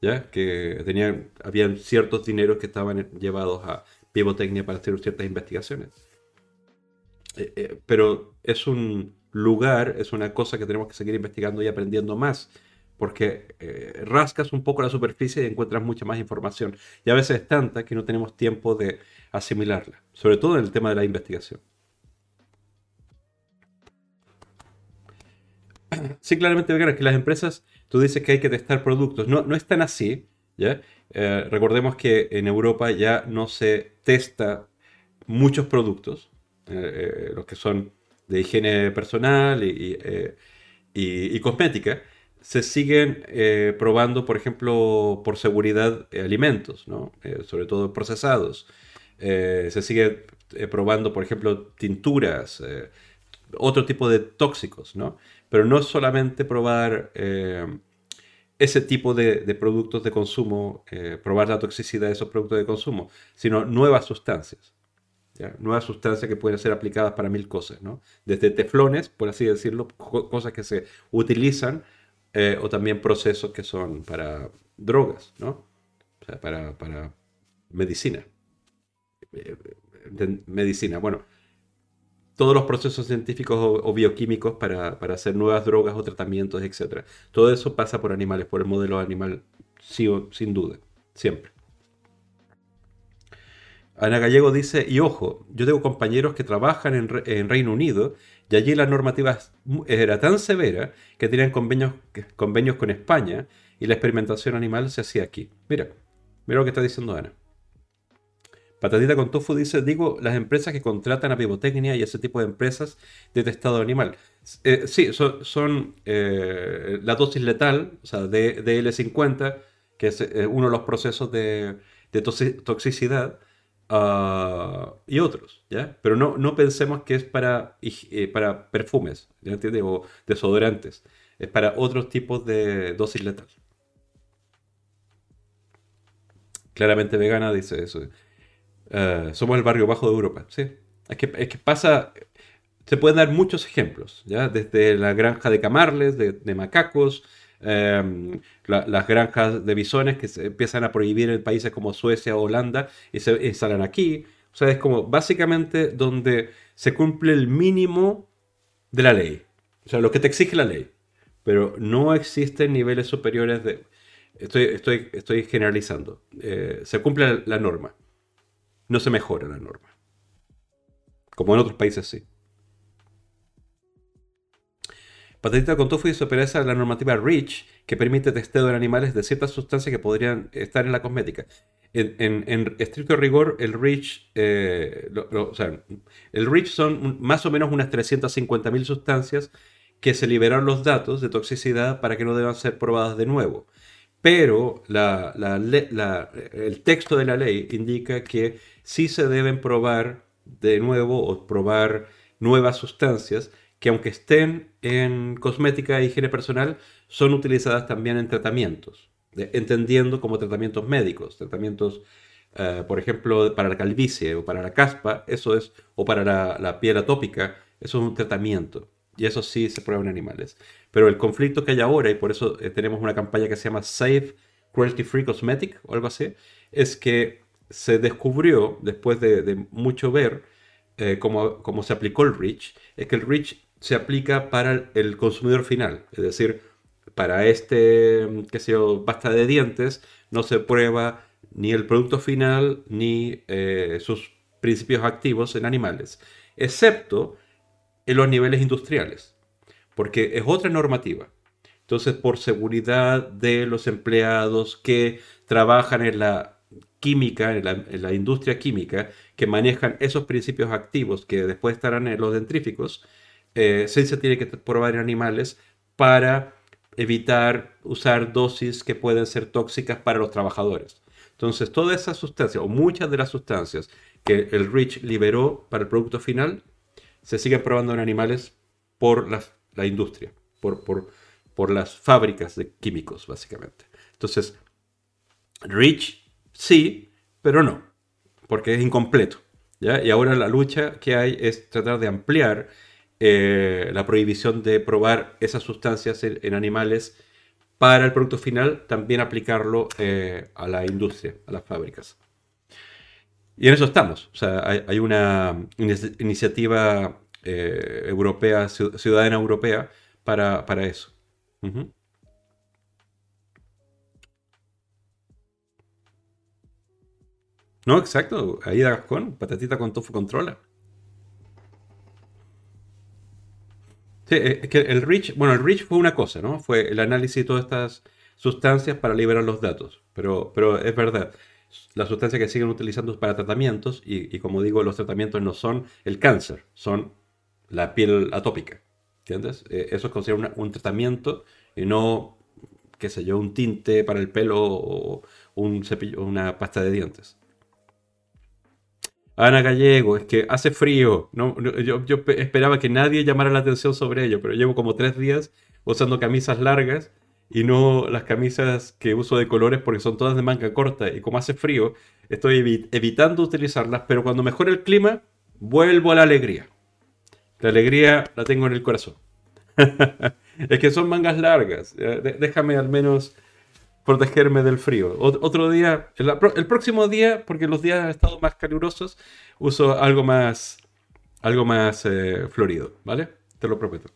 Speaker 1: ¿ya? que tenían, habían ciertos dineros que estaban llevados a Vivotecnia para hacer ciertas investigaciones. Eh, eh, pero es un lugar, es una cosa que tenemos que seguir investigando y aprendiendo más, porque rascas un poco la superficie y encuentras mucha más información. Y a veces es tanta que no tenemos tiempo de asimilarla, sobre todo en el tema de la investigación. Sí, claramente, es que las empresas, tú dices que hay que testar productos. No, no es tan así, ¿ya? Eh, recordemos que en Europa ya no se testa muchos productos, eh, eh, los que son de higiene personal y, cosmética, se siguen probando, por ejemplo, por seguridad alimentos, sobre todo procesados. se sigue probando, por ejemplo, tinturas, otro tipo de tóxicos, ¿no? Pero no solamente probar ese tipo de, productos de consumo, eh, probar la toxicidad de esos productos de consumo, sino nuevas sustancias. Nuevas sustancias que pueden ser aplicadas para mil cosas, ¿no? Desde teflones, por así decirlo, cosas que se utilizan, eh, o también procesos que son para drogas, ¿no? para, para medicina. Eh, medicina, bueno, todos los procesos científicos o, bioquímicos para, hacer nuevas drogas o tratamientos, etc. Todo eso pasa por animales, por el modelo animal, sin duda, siempre. Ana Gallego dice, y ojo, yo tengo compañeros que trabajan en, Reino Unido y allí la normativa era tan severa que tenían convenios, convenios con España y la experimentación animal se hacía aquí. Mira, mira lo que está diciendo Ana. Patatita con tofu dice, digo, las empresas que contratan a pivotecnia y ese tipo de empresas de testado animal. Eh, sí, son, eh, la dosis letal, o sea, de, DL50, que es eh, uno de los procesos de, toxicidad, ah, y otros, ¿ya? Pero no, no pensemos que es para, para perfumes, ¿ya entiendes? O desodorantes. Es para otros tipos de dosis letal. Claramente vegana dice eso. Eh, somos el barrio bajo de Europa, sí. Es que, pasa, se pueden dar muchos ejemplos, ¿ya? Desde la granja de camarles, de, macacos, em, las granjas de bisones que se empiezan a prohibir en países como Suecia o Holanda y se instalan aquí. O sea, es como básicamente donde se cumple el mínimo de la ley. O sea, lo que te exige la ley. Pero no existen niveles superiores de... Estoy generalizando. Eh, se cumple la norma no se mejora la norma. Como en otros países sí. Patatita con tofu se pereza la normativa REACH, que permite testeo en animales de ciertas sustancias que podrían estar en la cosmética. En, estricto rigor, el REACH, eh, el REACH son más o menos unas 350.000 sustancias que se liberaron los datos de toxicidad para que no deban ser probadas de nuevo. Pero el texto de la ley indica que sí se deben probar de nuevo o probar nuevas sustancias que aunque estén en cosmética e higiene personal, son utilizadas también en tratamientos, entendiendo como tratamientos médicos, tratamientos, eh, por ejemplo, para la calvicie o para la caspa, eso es, o para la, piel atópica, eso es un tratamiento. Y eso sí se prueba en animales. Pero el conflicto que hay ahora, y por eso eh, tenemos una campaña que se llama Safe Cruelty Free Cosmetic o algo así, es que se descubrió, después de, mucho ver eh, cómo, se aplicó el REACH, es que el REACH se aplica para el consumidor final. Es decir, para este, qué sé yo, pasta de dientes, no se prueba ni el producto final ni eh, sus principios activos en animales, excepto en los niveles industriales, porque es otra normativa. Entonces, por seguridad de los empleados que trabajan en la química, en la, industria química, que manejan esos principios activos que después estarán en los dentríficos, eh, se tiene que probar en animales para evitar usar dosis que pueden ser tóxicas para los trabajadores. Entonces, todas esas sustancias, o muchas de las sustancias que el REACH liberó para el producto final, se siguen probando en animales por la, industria, por, por, por las fábricas de químicos, básicamente. Entonces, REACH sí, pero no, porque es incompleto. ¿ya? Y ahora la lucha que hay es tratar de ampliar eh, la prohibición de probar esas sustancias en, animales para el producto final, también aplicarlo eh, a la industria, a las fábricas. Y en eso estamos. O sea, hay, una iniciativa eh, europea, ciudadana europea, para, eso. No, exacto. Ahí da con patatita con tofu controla. Sí, eh, es que el REACH, bueno, el REACH fue una cosa, ¿no? Fue el análisis de todas estas sustancias para liberar los datos. Pero, pero es verdad, las sustancias que siguen utilizando para tratamientos, y, como digo, los tratamientos no son el cáncer, son la piel atópica. ¿Entiendes? Eh, eso es considerado un tratamiento y no, qué sé yo, un tinte para el pelo o un cepillo, una pasta de dientes. Ana Gallego, es que hace frío. No, yo, esperaba que nadie llamara la atención sobre ello, pero llevo como tres días usando camisas largas y no las camisas que uso de colores porque son todas de manga corta y como hace frío, estoy evitando utilizarlas, pero cuando mejore el clima, vuelvo a la alegría. La alegría la tengo en el corazón. es que son mangas largas. Déjame al menos protegerme del frío. otro día, el, próximo día, porque los días han estado más calurosos, uso algo más, algo más eh, florido, ¿vale? Te lo prometo.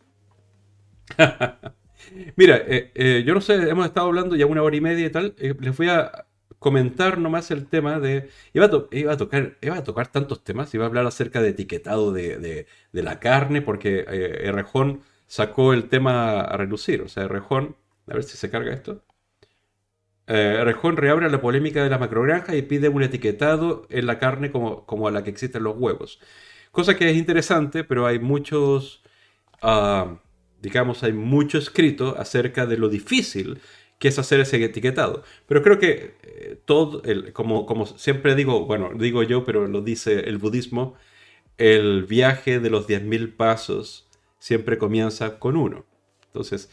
Speaker 1: Mira, eh, eh, yo no sé, hemos estado hablando ya una hora y media y tal. les voy a comentar nomás el tema de. Iba a, iba a, tocar, iba a tocar tantos temas, iba a hablar acerca de etiquetado de, de, la carne, porque Errejón sacó el tema a relucir. O sea, Errejón, a ver si se carga esto. Eh, Rejón reabre la polémica de la macrogranja y pide un etiquetado en la carne como, como a la que existen los huevos. Cosa que es interesante, pero hay muchos, ah, digamos, hay mucho escrito acerca de lo difícil que es hacer ese etiquetado. Pero creo que eh, todo, como, como siempre digo, bueno, digo yo, pero lo dice el budismo, el viaje de los 10.000 pasos siempre comienza con uno. Entonces,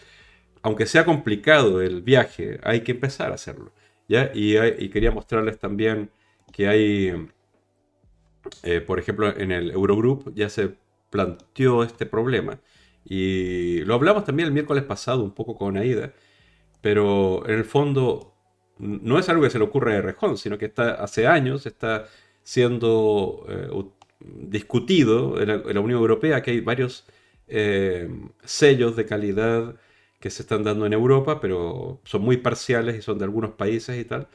Speaker 1: aunque sea complicado el viaje, hay que empezar a hacerlo. ¿ya? Y, quería mostrarles también que hay, eh, por ejemplo, en el Eurogroup ya se planteó este problema. Y lo hablamos también el miércoles pasado un poco con Aida, pero en el fondo no es algo que se le ocurre a Rejón, sino que está, hace años está siendo eh, discutido en la, Unión Europea, que hay varios eh, sellos de calidad que se están dando en Europa, pero son muy parciales y son de algunos países y tal.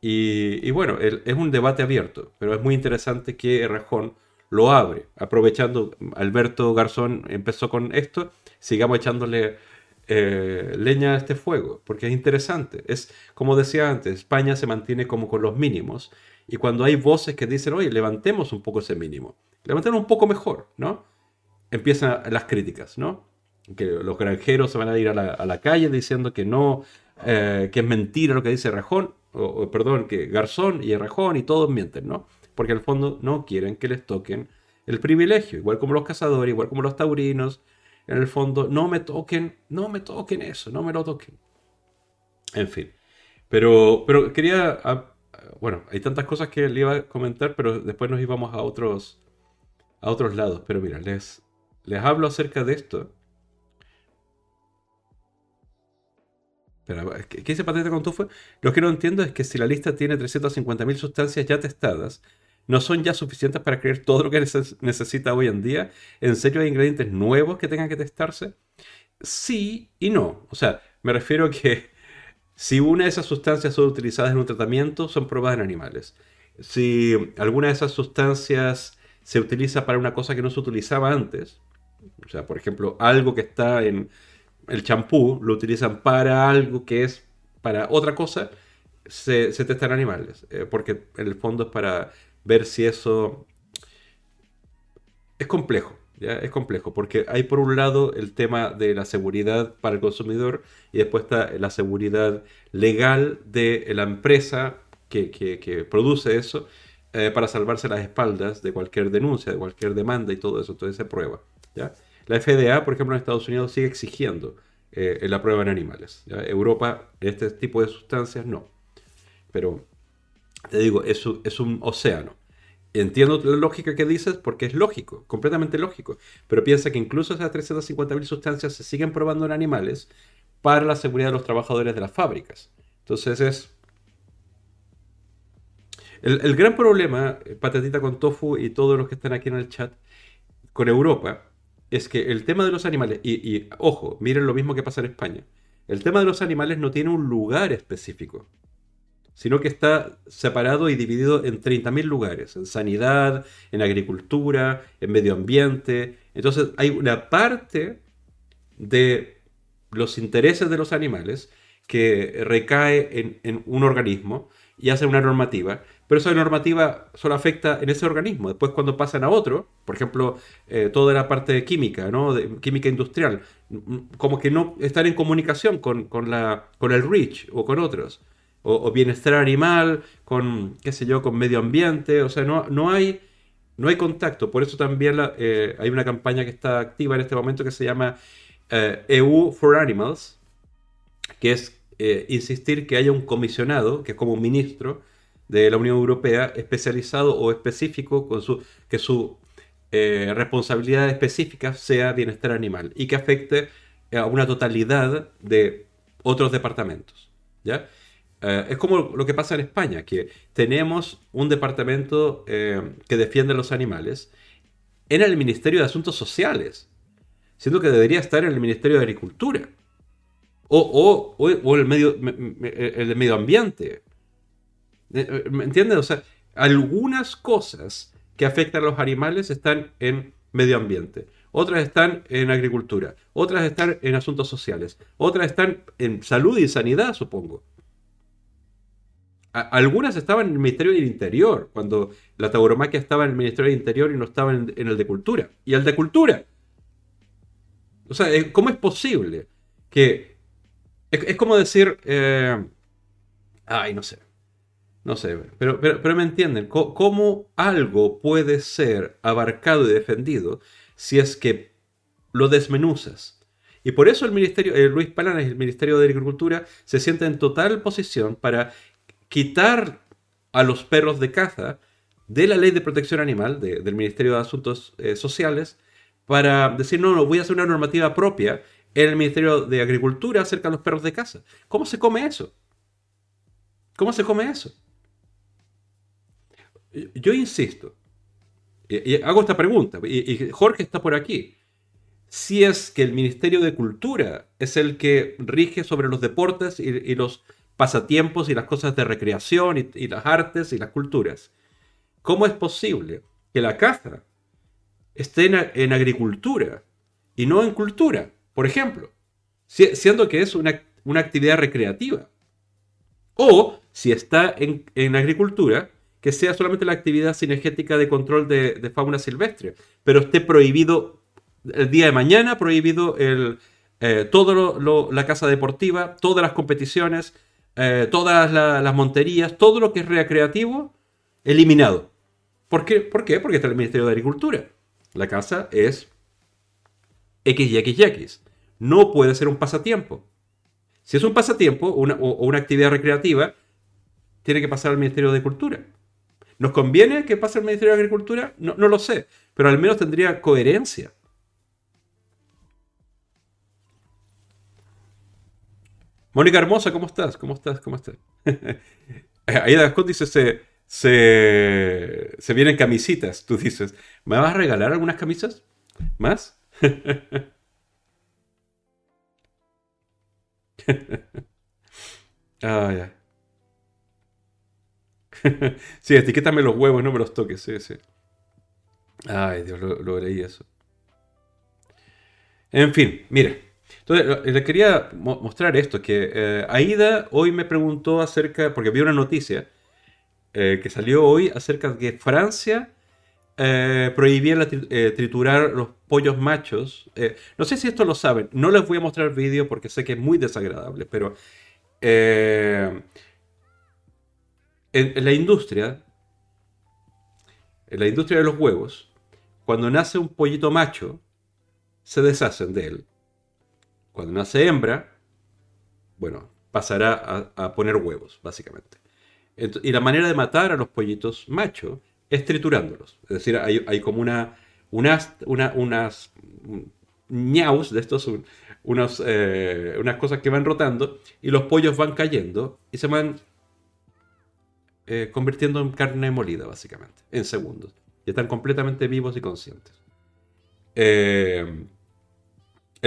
Speaker 1: Y, bueno, es un debate abierto, pero es muy interesante que Rajón lo abre, aprovechando, Alberto Garzón empezó con esto, sigamos echándole eh, leña a este fuego, porque es interesante. Es, como decía antes, España se mantiene como con los mínimos, y cuando hay voces que dicen, oye, levantemos un poco ese mínimo, levantemos un poco mejor, ¿no? Empiezan las críticas, ¿no? que los granjeros se van a ir a la, calle diciendo que no, eh, que es mentira lo que dice Rajón, o, perdón, que Garzón y Rajón y todos mienten, ¿no? Porque al fondo no quieren que les toquen el privilegio, igual como los cazadores, igual como los taurinos, en el fondo no me toquen, no me toquen eso, no me lo toquen. En fin, pero, pero quería, ah, bueno, hay tantas cosas que le iba a comentar, pero después nos íbamos a otros, a otros lados. Pero mira, les, les hablo acerca de esto ¿qué dice Patente con Tufo? Lo que no entiendo es que si la lista tiene 350.000 sustancias ya testadas, ¿no son ya suficientes para creer todo lo que necesita hoy en día? ¿En serio hay ingredientes nuevos que tengan que testarse? Sí y no. O sea, me refiero a que si una de esas sustancias son utilizadas en un tratamiento, son probadas en animales. Si alguna de esas sustancias se utiliza para una cosa que no se utilizaba antes, o sea, por ejemplo, algo que está en el champú, lo utilizan para algo que es para otra cosa, se, testan animales, eh, porque en el fondo es para ver si eso es complejo. Es complejo, porque hay por un lado el tema de la seguridad para el consumidor y después está la seguridad legal de la empresa que, produce eso eh, para salvarse las espaldas de cualquier denuncia, de cualquier demanda y todo eso. Entonces se prueba. La FDA, por ejemplo, en Estados Unidos sigue exigiendo eh, la prueba en animales. Europa, este tipo de sustancias, no. Pero te digo, es, es un océano. Entiendo la lógica que dices porque es lógico, completamente lógico. Pero piensa que incluso esas 350.000 sustancias se siguen probando en animales para la seguridad de los trabajadores de las fábricas. Entonces es... El, gran problema, eh, patatita con tofu y todos los que están aquí en el chat, con Europa, es que el tema de los animales, y, y ojo, miren lo mismo que pasa en España, el tema de los animales no tiene un lugar específico sino que está separado y dividido en 30.000 lugares, en sanidad, en agricultura, en medio ambiente. Entonces hay una parte de los intereses de los animales que recae en, un organismo y hace una normativa, pero esa normativa solo afecta en ese organismo. Después cuando pasan a otro, por ejemplo, eh, toda la parte de química, ¿no? de química industrial, como que no están en comunicación con, con, el REACH o con otros o, bienestar animal, con, qué sé yo, con medio ambiente, o sea, no, no, hay, no hay contacto. Por eso también eh, hay una campaña que está activa en este momento que se llama EU eh, e for Animals, que es eh, insistir que haya un comisionado, que es como un ministro de la Unión Europea, especializado o específico, con su, que su responsabilidad específica sea bienestar animal y que afecte a una totalidad de otros departamentos. ¿ya? Eh, es como lo que pasa en España, que tenemos un departamento eh, que defiende los animales en el Ministerio de Asuntos Sociales, siendo que debería estar en el Ministerio de Agricultura. O, o, el, medio, el medio ambiente. Eh, ¿Me entiendes? O sea, algunas cosas que afectan a los animales están en medio ambiente, otras están en agricultura, otras están en asuntos sociales, otras están en salud y sanidad, supongo algunas estaban en el Ministerio del Interior, cuando la tauromaquia estaba en el Ministerio del Interior y no estaba en, el de Cultura. Y el de Cultura. O sea, eh, ¿cómo es posible que... Es, como decir... Eh, ay, no sé. No sé, pero, pero, me entienden. ¿Cómo, algo puede ser abarcado y defendido si es que lo desmenuzas? Y por eso el Ministerio, eh, Luis Palanes, el Ministerio de Agricultura, se siente en total posición para quitar a los perros de caza de la ley de protección animal del Ministerio de Asuntos eh, Sociales para decir, no, no, voy a hacer una normativa propia en el Ministerio de Agricultura acerca de los perros de caza. ¿Cómo se come eso? ¿Cómo se come eso? Yo insisto, y, hago esta pregunta, y, Jorge está por aquí. Si es que el Ministerio de Cultura es el que rige sobre los deportes y los pasatiempos y las cosas de recreación y, las artes y las culturas. ¿Cómo es posible que la caza esté en, agricultura y no en cultura? Por ejemplo, siendo que es una, actividad recreativa. O si está en, agricultura, que sea solamente la actividad cinegética de control de, fauna silvestre, pero esté prohibido el día de mañana, prohibido el, eh, todo la casa deportiva, todas las competiciones, eh, todas las monterías, todo lo que es recreativo, eliminado. ¿Por qué? ¿Por qué? Porque está el Ministerio de Agricultura. La casa es X y X y X. No puede ser un pasatiempo. Si es un pasatiempo o, una actividad recreativa, tiene que pasar al Ministerio de Cultura. ¿Nos conviene que pase al Ministerio de Agricultura? No, no lo sé, pero al menos tendría coherencia. Mónica Hermosa, ¿cómo estás? ¿Cómo estás? ¿Cómo estás? Aida Gascón dice, se, se, vienen camisitas. Tú dices, ¿me vas a regalar algunas camisas? ¿Más? ah, ya. sí, etiquétame los huevos, no me los toques, sí, sí. Ay, Dios, lo, leí eso. En fin, mire. Entonces, le quería mostrar esto, que eh, Aida hoy me preguntó acerca, porque vi una noticia eh, que salió hoy acerca de que Francia eh, prohibía triturar los pollos machos. no sé si esto lo saben, no les voy a mostrar vídeo porque sé que es muy desagradable, pero en, la industria, en la industria de los huevos, cuando nace un pollito macho, se deshacen de él. Cuando nace hembra, bueno, pasará a, poner huevos, básicamente. y la manera de matar a los pollitos machos es triturándolos. Es decir, hay, como una, unas, unas ñaus de estos, unos, eh, unas cosas que van rotando y los pollos van cayendo y se van eh, convirtiendo en carne molida, básicamente, en segundos. Y están completamente vivos y conscientes. Eh,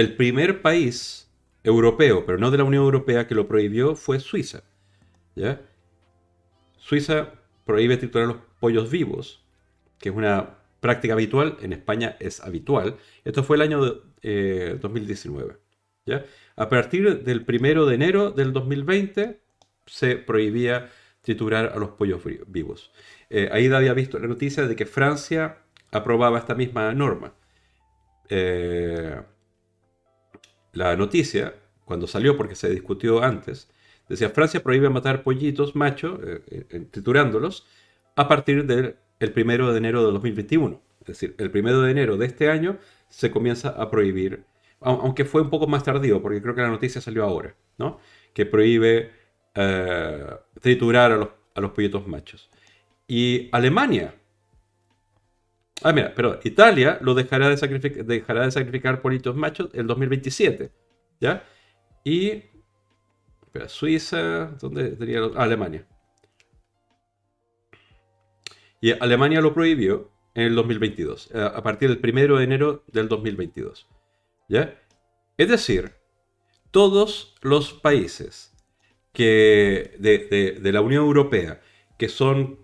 Speaker 1: el primer país europeo, pero no de la Unión Europea, que lo prohibió fue Suiza. Suiza prohíbe triturar los pollos vivos, que es una práctica habitual, en España es habitual. Esto fue el año 2019. Eh, ¿ya? A partir del primero de enero del 2020 se prohibía triturar a los pollos vivos. Eh, ahí había visto la noticia de que Francia aprobaba esta misma norma. Eh, la noticia, cuando salió, porque se discutió antes, decía Francia prohíbe matar pollitos machos, eh, triturándolos, a partir del el primero de enero de 2021. Es decir, el primero de enero de este año se comienza a prohibir, aunque fue un poco más tardío, porque creo que la noticia salió ahora, ¿no? Que prohíbe eh, triturar a los pollitos machos. Y Alemania. Ah, mira, pero Italia lo dejará de, sacrificar, dejará de sacrificar machos en 2027. ¿Ya? Y. Suiza. ¿Dónde tenía ah, Alemania. Y Alemania lo prohibió en el 2022, eh, a partir del 1 de enero del 2022. ¿Ya? Es decir, todos los países que de, la Unión Europea, que son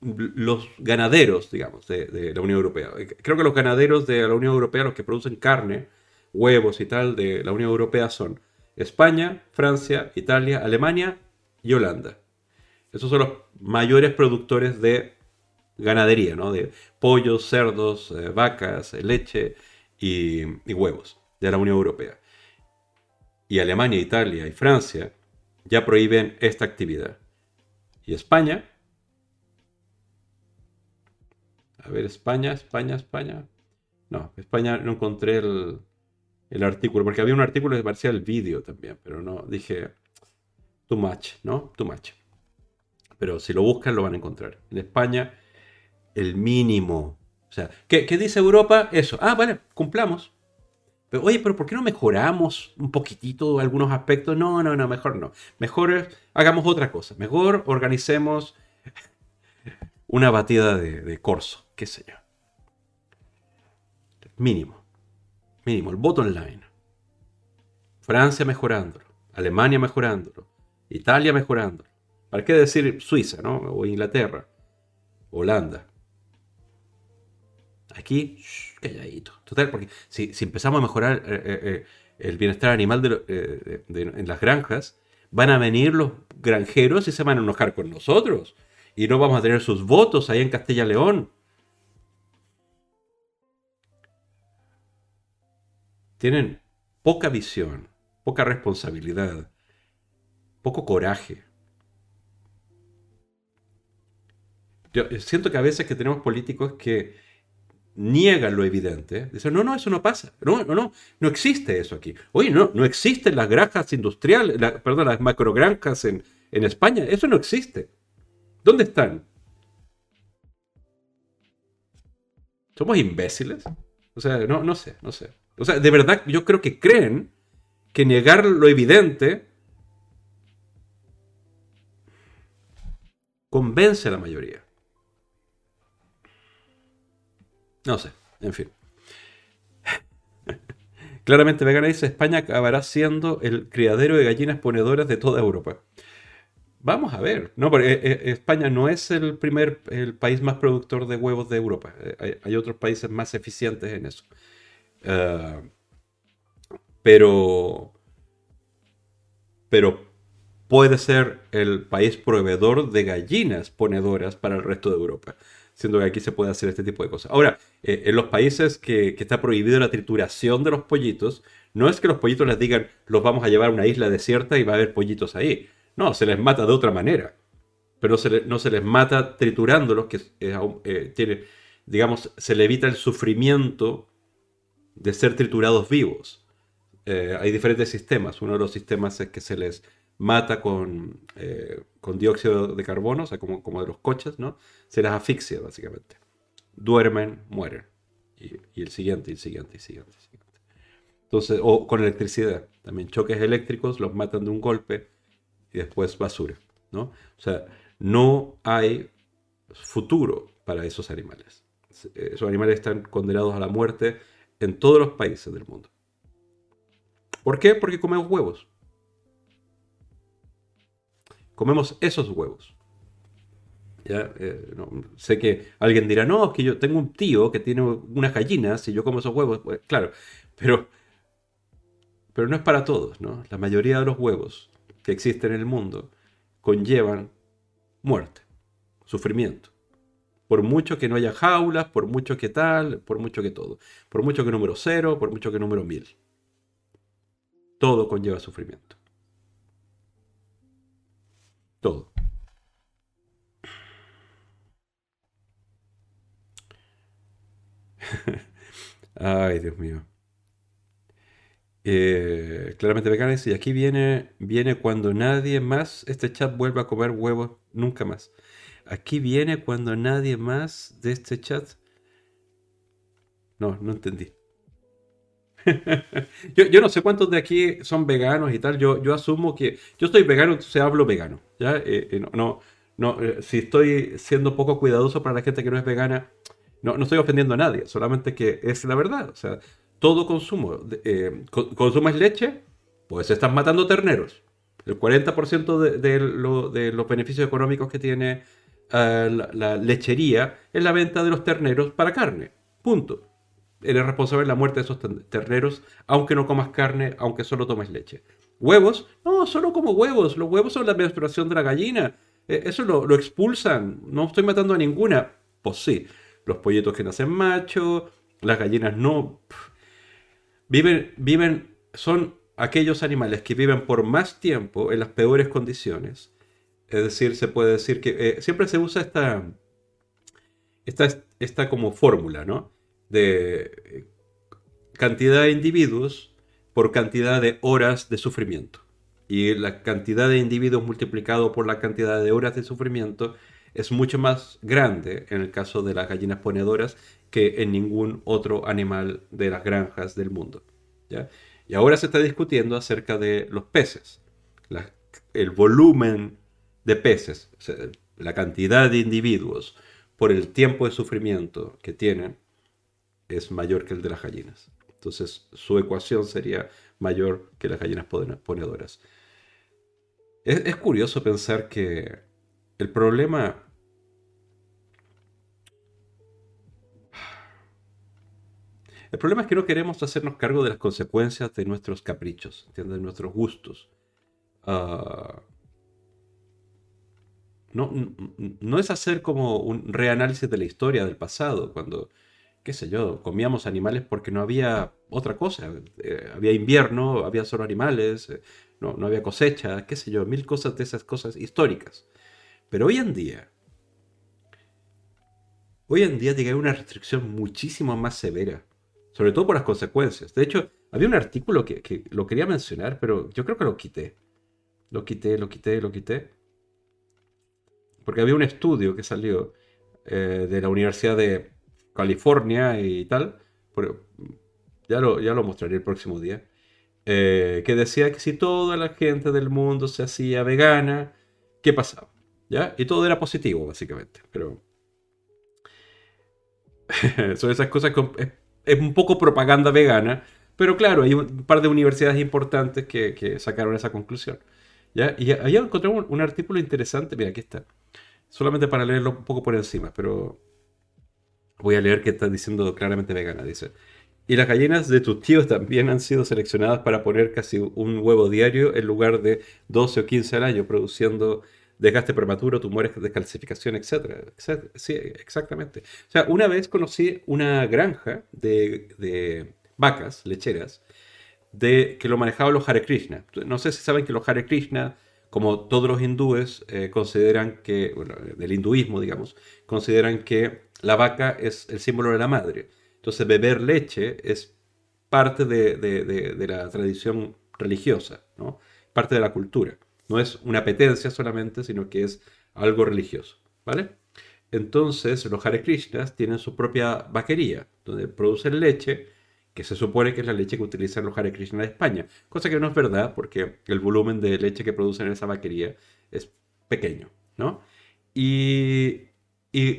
Speaker 1: los ganaderos, digamos, de, la Unión Europea. Creo que los ganaderos de la Unión Europea, los que producen carne, huevos y tal de la Unión Europea son España, Francia, Italia, Alemania y Holanda. Esos son los mayores productores de ganadería, ¿no? De pollos, cerdos, eh, vacas, leche y, y huevos de la Unión Europea. Y Alemania, Italia y Francia ya prohíben esta actividad. Y España, a ver, España, España, España. No, España no encontré el, el artículo, porque había un artículo que parecía el vídeo también, pero no, dije, too much, ¿no? Too much. Pero si lo buscan lo van a encontrar. En España, el mínimo. O sea, ¿qué, qué dice Europa? Eso. Ah, vale, cumplamos. Pero, oye, pero ¿por qué no mejoramos un poquitito algunos aspectos? No, no, no, mejor no. Mejor hagamos otra cosa. Mejor organicemos una batida de, corso, qué sé yo. Mínimo. Mínimo, el bottom line. Francia mejorándolo. Alemania mejorándolo. Italia mejorándolo. ¿Para qué decir Suiza, no? O Inglaterra. Holanda. Aquí, calladito. Total, porque si, empezamos a mejorar eh, eh, eh, el bienestar animal en las granjas, van a venir los granjeros y se van a enojar con nosotros. Y no vamos a tener sus votos ahí en Castilla León. Tienen poca visión, poca responsabilidad, poco coraje. Yo siento que a veces que tenemos políticos que niegan lo evidente. Dicen, no, no, eso no pasa. No, no, no, no existe eso aquí. Oye, no, no existen las granjas industriales, perdón, las macrogranjas en, en España. Eso no existe. ¿Dónde están? ¿Somos imbéciles? O sea, no, no sé, no sé. O sea, de verdad yo creo que creen que negar lo evidente convence a la mayoría. No sé, en fin. Claramente Vegana dice, España acabará siendo el criadero de gallinas ponedoras de toda Europa. Vamos a ver, no, porque eh, eh, España no es el primer, el país más productor de huevos de Europa. Eh, hay, otros países más eficientes en eso. Pero, pero puede ser el país proveedor de gallinas ponedoras para el resto de Europa, siendo que aquí se puede hacer este tipo de cosas. Ahora, en los países que, que está prohibido la trituración de los pollitos, no es que los pollitos les digan los vamos a llevar a una isla desierta y va a haber pollitos ahí no, se les mata de otra manera. Pero no se les mata triturándolos, que eh, tiene, digamos, se le evita el sufrimiento de ser triturados vivos. Eh, hay diferentes sistemas. Uno de los sistemas es que se les mata con, eh, con dióxido de carbono, o sea, como, como, de los coches, ¿no? Se les asfixia, básicamente. Duermen, mueren. Y, el siguiente, y el siguiente, y el siguiente, siguiente. Entonces, o con electricidad. También choques eléctricos los matan de un golpe y después basura, ¿no? O sea, no hay futuro para esos animales. Esos animales están condenados a la muerte en todos los países del mundo. ¿Por qué? Porque comemos huevos. Comemos esos huevos. ¿Ya? Eh, sé que alguien dirá, no, es que yo tengo un tío que tiene unas gallinas y yo como esos huevos. Pues, claro, pero, pero no es para todos, ¿no? La mayoría de los huevos que existen en el mundo conllevan muerte, sufrimiento. Por mucho que no haya jaulas, por mucho que tal, por mucho que todo. Por mucho que número cero, por mucho que número mil. Todo conlleva sufrimiento. Todo. Ay, Dios mío. Eh, claramente veganes. Y aquí viene, viene cuando nadie más, este chat vuelva a comer huevos nunca más. Aquí viene cuando nadie más de este chat. No, no entendí. yo, no sé cuántos de aquí son veganos y tal. Yo, yo asumo que yo estoy vegano, entonces hablo vegano. ¿ya? Eh, eh, no, no, si estoy siendo poco cuidadoso para la gente que no es vegana, no, no estoy ofendiendo a nadie. Solamente que es la verdad. O sea, todo consumo, eh, consumes leche, pues estás matando terneros. El 40% de, los beneficios económicos que tiene eh, la, lechería es la venta de los terneros para carne. Punto. Eres responsable de la muerte de esos terneros, aunque no comas carne, aunque solo tomes leche. Huevos, no, solo como huevos. Los huevos son la menstruación de la gallina. E, eso lo, lo expulsan. No estoy matando a ninguna. Pues sí. Los pollitos que nacen machos, las gallinas no. Viven, viven, son aquellos animales que viven por más tiempo en las peores condiciones. Es decir, se puede decir que eh, siempre se usa esta, esta, esta como fórmula, ¿no? De eh, cantidad de individuos por cantidad de horas de sufrimiento. Y la cantidad de individuos multiplicado por la cantidad de horas de sufrimiento es mucho más grande en el caso de las gallinas ponedoras que en ningún otro animal de las granjas del mundo. ¿ya? Y ahora se está discutiendo acerca de los peces, el volumen de peces, la cantidad de individuos por el tiempo de sufrimiento que tienen es mayor que el de las gallinas. Entonces su ecuación sería mayor que las gallinas ponedoras. es curioso pensar que el problema El problema es que no queremos hacernos cargo de las consecuencias de nuestros caprichos, de nuestros gustos. Ah, no, no, es hacer como un reanálisis de la historia del pasado, cuando, qué sé yo, comíamos animales porque no había otra cosa. Eh, había invierno, había solo animales, eh, no, no había cosecha, qué sé yo, mil cosas de esas cosas históricas. Pero hoy en día, hoy en día hay una restricción muchísimo más severa sobre todo por las consecuencias. De hecho, había un artículo que, lo quería mencionar, pero yo creo que lo quité. Lo quité, lo quité, lo quité. Porque había un estudio que salió eh, de la Universidad de California y tal. Pero ya, lo, ya lo mostraré el próximo día. Eh, que decía que si toda la gente del mundo se hacía vegana, ¿qué pasaba? ¿Ya? Y todo era positivo, básicamente. Pero. Son esas cosas que es, un poco propaganda vegana. Pero claro, hay un par de universidades importantes que, sacaron esa conclusión. ¿Ya? Y ahí encontramos un, un artículo interesante. Mira, aquí está. Solamente para leerlo un poco por encima, pero voy a leer que está diciendo claramente vegana. Dice. Y las gallinas de tus tíos también han sido seleccionadas para poner casi un huevo diario en lugar de 12 o 15 al año, produciendo desgaste prematuro, tumores, descalcificación, etc. Sí, exactamente. O sea, una vez conocí una granja de, vacas lecheras de, que lo manejaban los Hare Krishna. No sé si saben que los Hare Krishna, como todos los hindúes, eh, consideran que, bueno, del hinduismo, digamos, consideran que la vaca es el símbolo de la madre. Entonces beber leche es parte de, la tradición religiosa, ¿no? parte de la cultura. No es una apetencia solamente, sino que es algo religioso. ¿vale? Entonces los Hare Krishnas tienen su propia vaquería, donde producen leche, que se supone que es la leche que utilizan los Hare Krishna de España. Cosa que no es verdad, porque el volumen de leche que producen en esa vaquería es pequeño. ¿no? Y,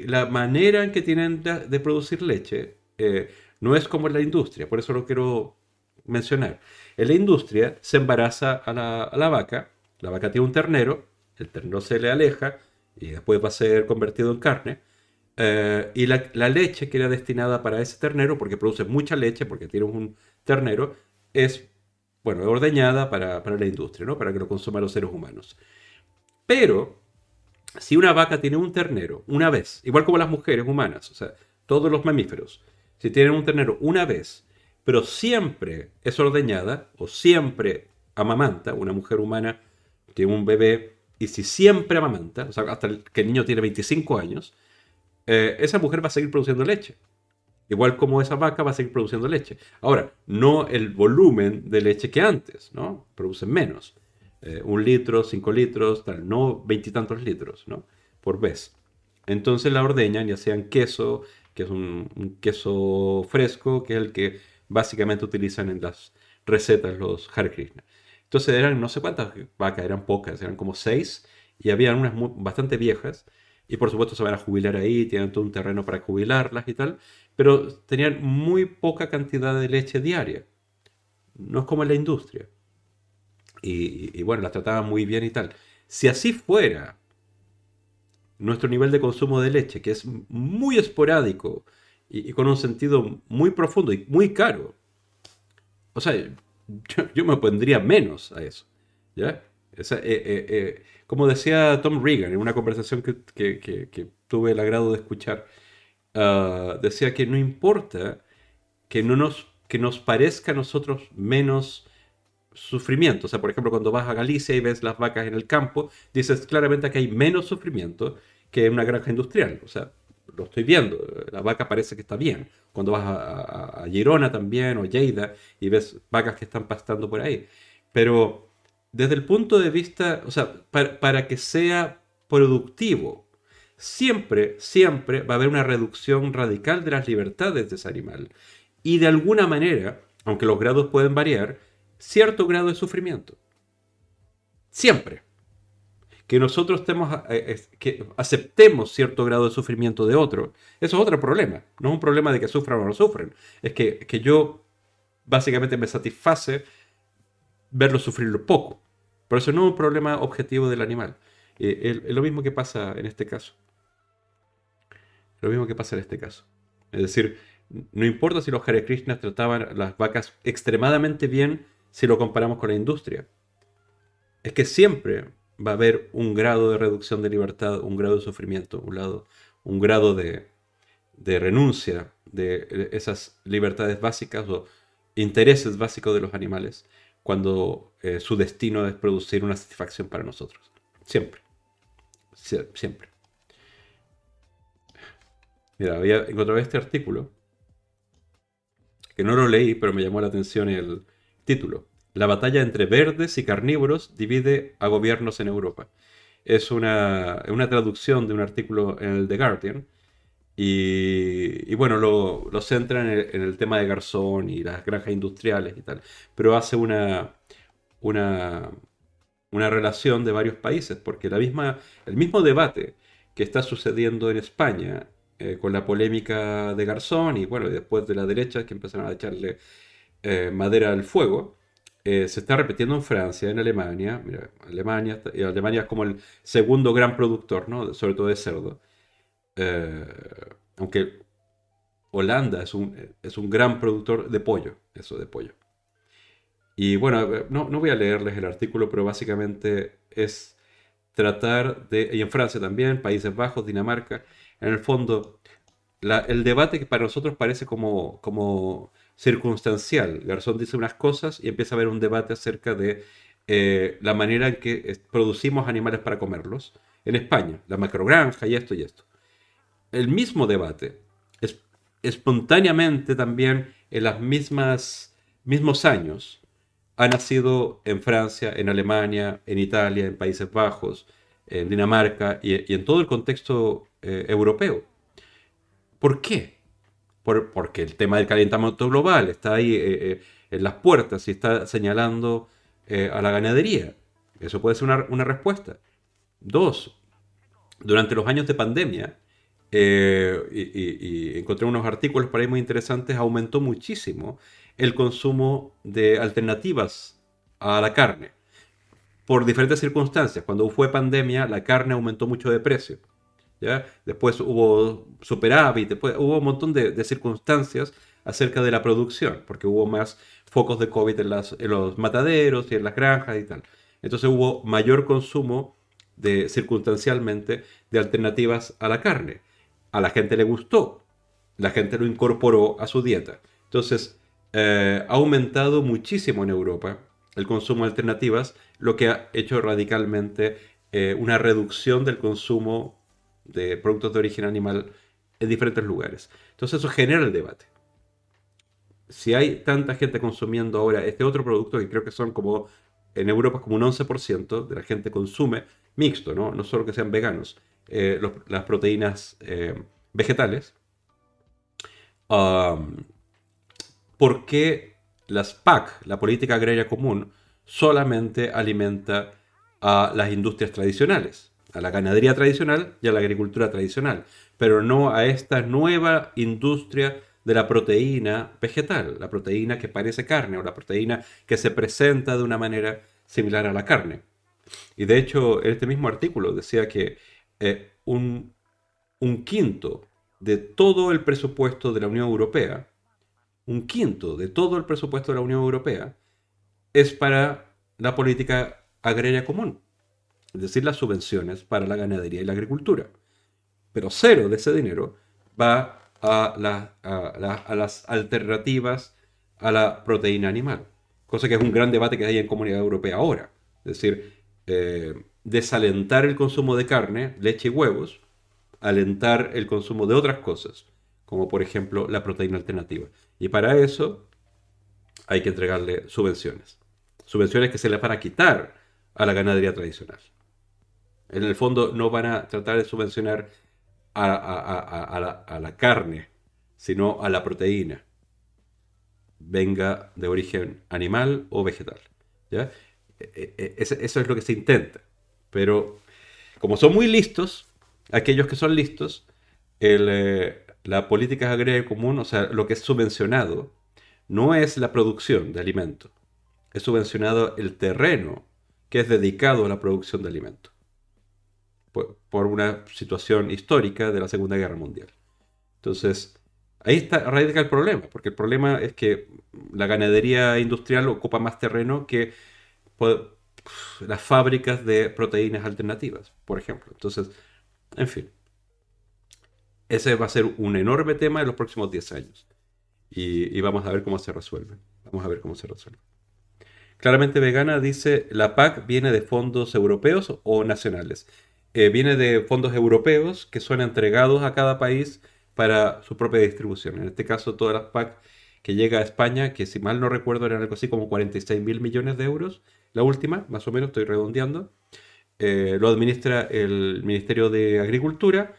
Speaker 1: la manera en que tienen de producir leche eh, no es como en la industria, por eso lo quiero mencionar. En la industria se embaraza a la, vaca, la vaca tiene un ternero, el ternero se le aleja y después va a ser convertido en carne. Eh, y la, leche que era destinada para ese ternero, porque produce mucha leche, porque tiene un ternero, es, bueno, ordeñada para, para la industria, ¿no? Para que lo consuman los seres humanos. Pero, si una vaca tiene un ternero una vez, igual como las mujeres humanas, o sea, todos los mamíferos, si tienen un ternero una vez, pero siempre es ordeñada o siempre amamanta, una mujer humana tiene un bebé y si siempre amamanta, o sea, hasta que el niño tiene 25 años, eh, esa mujer va a seguir produciendo leche. Igual como esa vaca va a seguir produciendo leche. Ahora, no el volumen de leche que antes, ¿no? Producen menos. Eh, un litro, cinco litros, tal, no veintitantos litros, ¿no? Por vez. Entonces la ordeñan, ya sean queso, que es un, queso fresco, que es el que básicamente utilizan en las recetas los Hare Krishna. Entonces eran no sé cuántas vacas, eran pocas, eran como seis, y había unas bastante viejas, y por supuesto se van a jubilar ahí, tienen todo un terreno para jubilarlas y tal, pero tenían muy poca cantidad de leche diaria. No es como en la industria. Y, y bueno, las trataban muy bien y tal. Si así fuera, nuestro nivel de consumo de leche, que es muy esporádico y, con un sentido muy profundo y muy caro. O sea, yo, me pondría menos a eso. ¿ya? Eh, eh, eh, como decía Tom Reagan en una conversación que, tuve el agrado de escuchar, ah, decía que no importa que, no nos, que nos parezca a nosotros menos sufrimiento. O sea, por ejemplo, cuando vas a Galicia y ves las vacas en el campo, dices claramente que hay menos sufrimiento que en una granja industrial. O sea, lo estoy viendo. La vaca parece que está bien. Cuando vas a, Girona también o Lleida y ves vacas que están pastando por ahí. Pero desde el punto de vista, o sea, para, para que sea productivo, siempre, siempre va a haber una reducción radical de las libertades de ese animal. Y de alguna manera, aunque los grados pueden variar, cierto grado de sufrimiento. Siempre. Que nosotros eh, que aceptemos cierto grado de sufrimiento de otro, eso es otro problema. No es un problema de que sufran o no sufren. Es que, yo básicamente me satisface verlo sufrir poco. Por eso no es un problema objetivo del animal. Eh, es lo mismo que pasa en este caso. Lo mismo que pasa en este caso. Es decir, no importa si los Hare Krishnas trataban las vacas extremadamente bien si lo comparamos con la industria. Es que siempre va a haber un grado de reducción de libertad, un grado de sufrimiento, un, grado de, renuncia de esas libertades básicas o intereses básicos de los animales cuando eh, su destino es producir una satisfacción para nosotros. Siempre. siempre. Mira, había encontrado este artículo que no lo leí, pero me llamó la atención el, Título. La batalla entre verdes y carnívoros divide a gobiernos en Europa. Es una, traducción de un artículo en el The Guardian. Y, bueno, lo, lo centra en el, tema de Garzón y las granjas industriales y tal. Pero hace una, una, una relación de varios países, porque la misma, el mismo debate que está sucediendo en España eh, con la polémica de Garzón y bueno, después de la derecha que empezaron a echarle eh, madera al fuego, eh, se está repitiendo en Francia, en Alemania. Alemania, Alemania es como el segundo gran productor, ¿no? sobre todo de cerdo. aunque Holanda es un, es un gran productor de pollo, eso de pollo. Y bueno, no, no voy a leerles el artículo, pero básicamente es tratar de, y en Francia también, Países Bajos, Dinamarca, en el fondo, el debate que para nosotros parece como, como circunstancial. Garzón dice unas cosas y empieza a haber un debate acerca de eh, la manera en que producimos animales para comerlos. En España, la macrogranja y esto y esto. El mismo debate, es, espontáneamente también en los mismos años, ha nacido en Francia, en Alemania, en Italia, en Países Bajos, en Dinamarca y, en todo el contexto eh, europeo. ¿Por qué? Porque el tema del calentamiento global está ahí eh, eh, en las puertas y está señalando a la ganadería. Eso puede ser una, respuesta. Dos, durante los años de pandemia, y, encontré unos artículos por ahí muy interesantes, aumentó muchísimo el consumo de alternativas a la carne. Por diferentes circunstancias. Cuando fue pandemia, la carne aumentó mucho de precio. ¿Ya? Después hubo superávit, después hubo un montón de, circunstancias acerca de la producción, porque hubo más focos de COVID en, los mataderos y en las granjas y tal. Entonces hubo mayor consumo de, circunstancialmente de alternativas a la carne. A la gente le gustó, la gente lo incorporó a su dieta. Entonces, eh, ha aumentado muchísimo en Europa el consumo de alternativas, lo que ha hecho radicalmente eh, una reducción del consumo de productos de origen animal en diferentes lugares. Entonces eso genera el debate. Si hay tanta gente consumiendo ahora este otro producto, que creo que son como, en Europa como un 11% de la gente consume mixto, no, no solo que sean veganos, eh, las proteínas vegetales, um, por qué las PAC, la política agraria común, solamente alimenta a las industrias tradicionales, a la ganadería tradicional y a la agricultura tradicional, pero no a esta nueva industria de la proteína vegetal, la proteína que parece carne o la proteína que se presenta de una manera similar a la carne. Y de hecho, este mismo artículo decía que eh, un, un quinto de todo el presupuesto de la Unión Europea un quinto de todo el presupuesto de la Unión Europea es para la política agraria común, es decir, las subvenciones para la ganadería y la agricultura. Pero cero de ese dinero va a, las alternativas a la proteína animal, cosa que es un gran debate que hay en Comunidad Europea ahora. Es decir, eh, desalentar el consumo de carne, leche y huevos, alentar el consumo de otras cosas, como por ejemplo la proteína alternativa. Y para eso hay que entregarle subvenciones. Subvenciones que se le van a quitar a la ganadería tradicional. En el fondo no van a tratar de subvencionar a, la, carne, sino a la proteína, venga de origen animal o vegetal. ¿ya? E, e, eso es lo que se intenta. Pero como son muy listos, aquellos que son listos, eh, la política agraria común, o sea, lo que es subvencionado, no es la producción de alimentos, es subvencionado el terreno que es dedicado a la producción de alimentos, por, una situación histórica de la Segunda Guerra Mundial. Entonces, ahí está, radica el problema, porque el problema es que la ganadería industrial ocupa más terreno que las fábricas de proteínas alternativas, por ejemplo. Entonces, en fin ese va a ser un enorme tema en los próximos 10 años. Y, vamos a ver cómo se resuelve. Vamos a ver cómo se resuelve. Claramente Vegana dice, ¿la PAC viene de fondos europeos o nacionales? Eh, viene de fondos europeos que son entregados a cada país para su propia distribución. En este caso, todas las PAC que llega a España, que si mal no recuerdo eran algo así como 46 mil millones de euros, la última, más o menos, estoy redondeando, eh, lo administra el Ministerio de Agricultura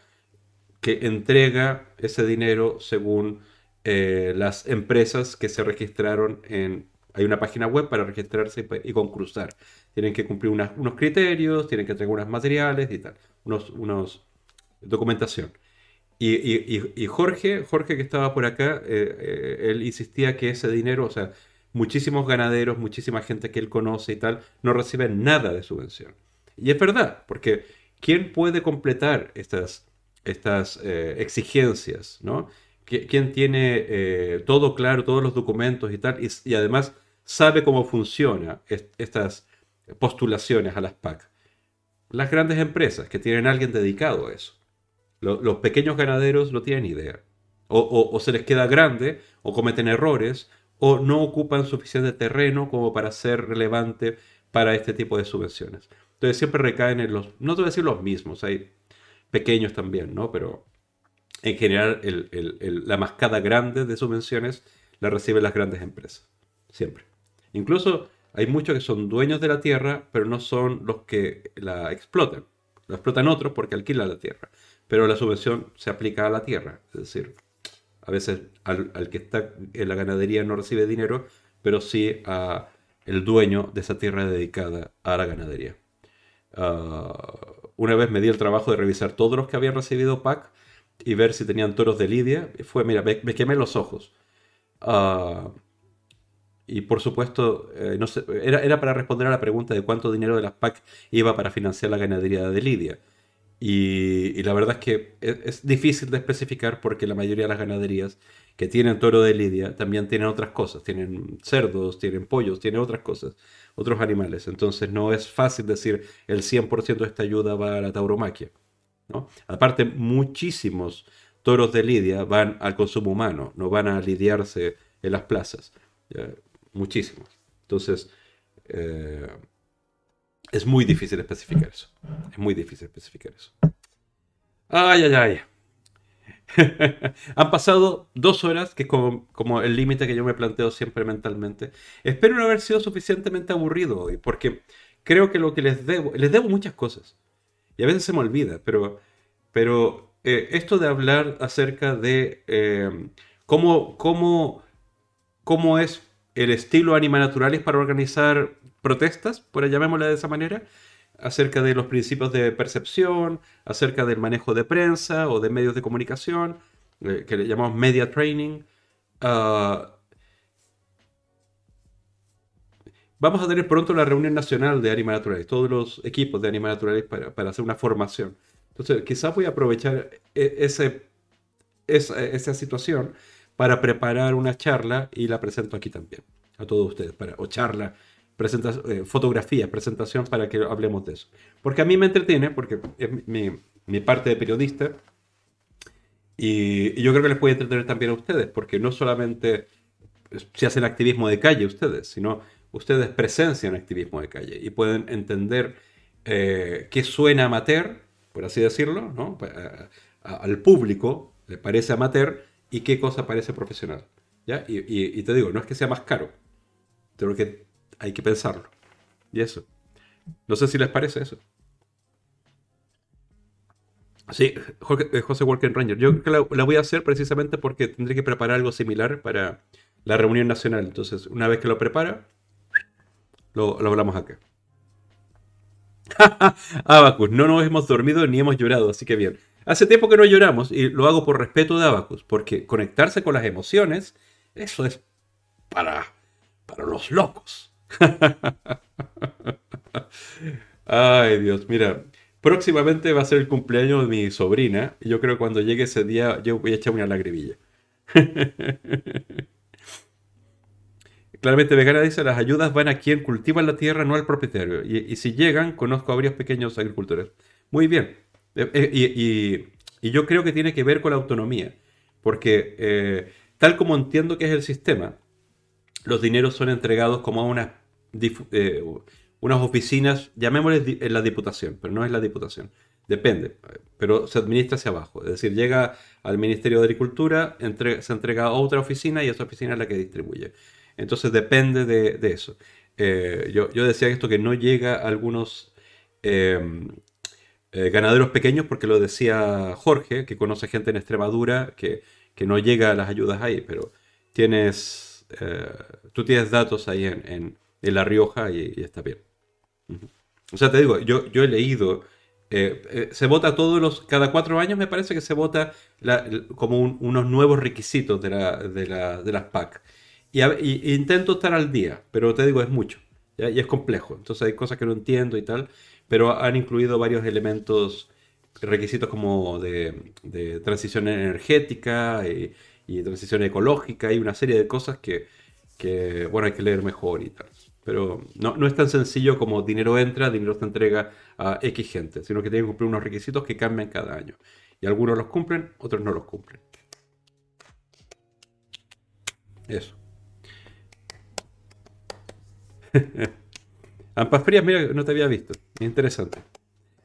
Speaker 1: que entrega ese dinero según eh, las empresas que se registraron en Hay una página web para registrarse y, concursar. Tienen que cumplir unos criterios, tienen que entregar unos materiales y tal, unos, unos documentación. Y, Jorge, Jorge que estaba por acá, eh, eh, él insistía que ese dinero, o sea, muchísimos ganaderos, muchísima gente que él conoce y tal, no reciben nada de subvención. Y es verdad, porque ¿quién puede completar estas, estas eh, exigencias? ¿no? ¿Quién tiene todo claro, todos los documentos y tal? Y, además sabe cómo funciona estas postulaciones a las PAC. Las grandes empresas que tienen alguien dedicado a eso los pequeños ganaderos no tienen idea. O, se les queda grande, o cometen errores, o no ocupan suficiente terreno como para ser relevante para este tipo de subvenciones. Entonces siempre recaen en los, no te voy a decir los mismos, hay pequeños también, ¿no? Pero en general la mascada grande de subvenciones la reciben las grandes empresas, siempre. Incluso hay muchos que son dueños de la tierra, pero no son los que la explotan. La explotan otros porque alquilan la tierra pero la subvención se aplica a la tierra. Es decir, a veces al, que está en la ganadería no recibe dinero, pero sí a el dueño de esa tierra dedicada a la ganadería. Ah, una vez me di el trabajo de revisar todos los que habían recibido PAC y ver si tenían toros de lidia. Fue, mira, me, quemé los ojos. Ah, y por supuesto, eh, no era, era, para responder a la pregunta de cuánto dinero de las PAC iba para financiar la ganadería de Lidia. Y, la verdad es que es, difícil de especificar porque la mayoría de las ganaderías que tienen toro de lidia también tienen otras cosas. Tienen cerdos, tienen pollos, tienen otras cosas, otros animales. Entonces no es fácil decir el 100% de esta ayuda va a la tauromaquia. Aparte, muchísimos toros de lidia van al consumo humano, no van a lidiarse en las plazas. Muchísimos. Entonces, eh, es muy difícil especificar eso. Es muy difícil especificar eso. Ay, ay, ay. Han pasado dos horas, que es como, el límite que yo me planteo siempre mentalmente. Espero no haber sido suficientemente aburrido hoy, porque creo que lo que les debo, les debo muchas cosas. Y a veces se me olvida, pero, pero eh, esto de hablar acerca de eh, cómo, cómo, cómo es el estilo Anima Naturales para organizar protestas, por llamémosla de esa manera, acerca de los principios de percepción, acerca del manejo de prensa o de medios de comunicación, eh, que le llamamos media training. Ah, vamos a tener pronto la reunión nacional de Anima Naturales, todos los equipos de Anima Naturales para, hacer una formación. Entonces, quizás voy a aprovechar e, esa, esa situación para preparar una charla y la presento aquí también a todos ustedes, para, o charla eh, fotografía, presentación para que hablemos de eso. Porque a mí me entretiene, porque es mi, parte de periodista, y, yo creo que les puede entretener también a ustedes, porque no solamente se hacen activismo de calle ustedes, sino ustedes presencian activismo de calle y pueden entender eh, qué suena amateur, por así decirlo, ¿no? al público le parece amateur y qué cosa parece profesional. ¿ya? Y, te digo, no es que sea más caro, creo que hay que pensarlo. Y eso. No sé si les parece eso. Sí, eh, José Walker Ranger. Yo creo que la, voy a hacer precisamente porque tendré que preparar algo similar para la reunión nacional. Entonces, una vez que lo prepara, lo, hablamos acá. Abacus, no nos hemos dormido ni hemos llorado, así que bien. Hace tiempo que no lloramos y lo hago por respeto de Abacus, porque conectarse con las emociones, eso es para, para los locos. Ay, Dios, mira. Próximamente va a ser el cumpleaños de mi sobrina. Y yo creo que cuando llegue ese día yo voy a echar una lagrimilla. Claramente Vegana dice, las ayudas van a quien cultiva la tierra, no al propietario. Y, si llegan, conozco a varios pequeños agricultores. Muy bien. Eh, eh, y, yo creo que tiene que ver con la autonomía. Porque eh, tal como entiendo que es el sistema, los dineros son entregados como a una eh, unas oficinas, llamémosle en la diputación, pero no es la diputación. Depende, pero se administra hacia abajo. Es decir, llega al Ministerio de Agricultura, se entrega a otra oficina y esa oficina es la que distribuye. Entonces depende de, eso. Eh, yo, decía esto que no llega a algunos eh, ganaderos pequeños porque lo decía Jorge, que conoce gente en Extremadura que, que no llega a las ayudas ahí, pero tienes eh, tú tienes datos ahí en, La Rioja y, está bien. O sea, te digo, yo, yo he leído, eh, eh, se vota todos los, cada cuatro años me parece que se vota como unos nuevos requisitos de, la, de, las PAC. Y, intento estar al día, pero te digo, es mucho. Y es complejo. Entonces hay cosas que no entiendo y tal, pero han incluido varios elementos, requisitos como de, transición energética y, transición ecológica y una serie de cosas que, que, bueno, hay que leer mejor y tal. Pero no, no, es tan sencillo como dinero entra, dinero se entrega a X gente, sino que tienen que cumplir unos requisitos que cambian cada año. Y algunos los cumplen, otros no los cumplen. Eso. Ampas frías, mira, no te había visto. Interesante.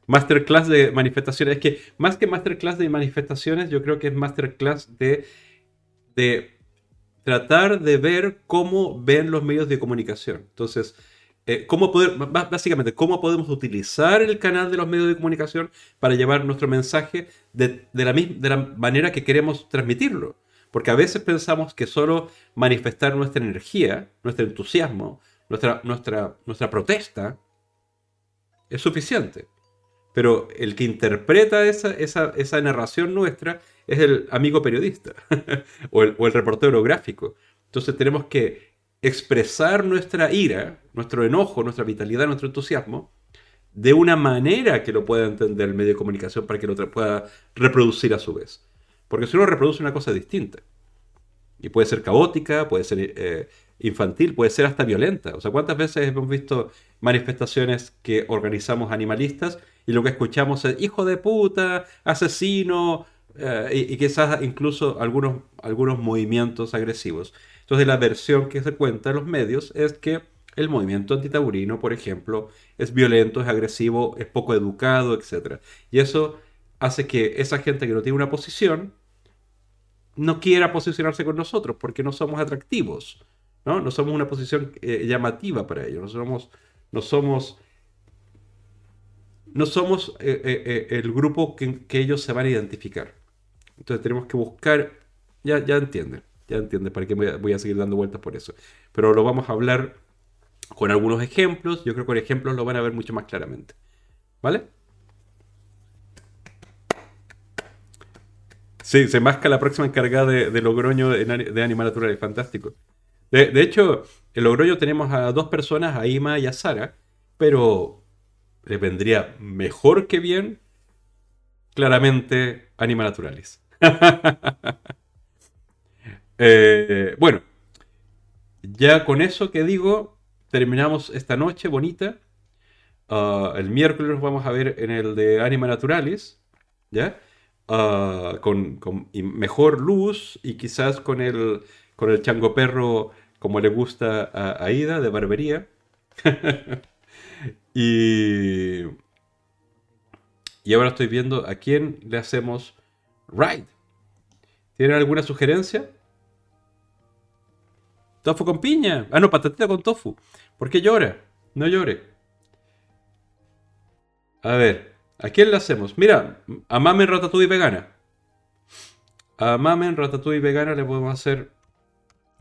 Speaker 1: Masterclass de manifestaciones. Es que más que masterclass de manifestaciones, yo creo que es masterclass de, de tratar de ver cómo ven los medios de comunicación. Entonces, eh, cómo poder, básicamente, cómo podemos utilizar el canal de los medios de comunicación para llevar nuestro mensaje de, la, la manera que queremos transmitirlo. Porque a veces pensamos que solo manifestar nuestra energía, nuestro entusiasmo, nuestra, nuestra, nuestra protesta, es suficiente. Pero el que interpreta esa, esa, narración nuestra es el amigo periodista o, el, o el reportero gráfico. Entonces tenemos que expresar nuestra ira, nuestro enojo, nuestra vitalidad, nuestro entusiasmo, de una manera que lo pueda entender el medio de comunicación para que lo pueda reproducir a su vez. Porque si uno reproduce una cosa distinta, y puede ser caótica, puede ser eh, infantil, puede ser hasta violenta. O sea, ¿cuántas veces hemos visto manifestaciones que organizamos animalistas y lo que escuchamos es hijo de puta, asesino, eh, y, quizás incluso algunos, algunos movimientos agresivos? Entonces, la versión que se cuenta en los medios es que el movimiento antitaurino, por ejemplo, es violento, es agresivo, es poco educado, etc. Y eso hace que esa gente que no tiene una posición no quiera posicionarse con nosotros porque no somos atractivos. ¿No? No somos una posición eh, llamativa para ellos, no somos, no somos, no somos eh, eh, el grupo que, ellos se van a identificar. Entonces tenemos que buscar, ya, ya entienden, ya entienden para qué voy a, seguir dando vueltas por eso. Pero lo vamos a hablar con algunos ejemplos, yo creo que con ejemplos lo van a ver mucho más claramente. ¿Vale? Sí, se masca la próxima encargada de, Logroño de, de Animal Natural, fantástico. De, hecho, en Logroño tenemos a dos personas, a Ima y a Sara, pero le vendría mejor que bien, claramente, Anima Naturalis. Eh, bueno, ya con eso que digo, terminamos esta noche bonita. Ah, el miércoles nos vamos a ver en el de Anima Naturalis, ¿ya? Ah, con, mejor luz y quizás con el, con el chango perro como le gusta a Aida de barbería. y, y ahora estoy viendo a quién le hacemos ride. ¿Tienen alguna sugerencia? Tofu con piña. Ah, no, patatita con tofu. ¿Por qué llora? No llore. A ver, ¿a quién le hacemos? Mira, a Mamen Ratatouille vegana. A Mamen Ratatouille vegana le podemos hacer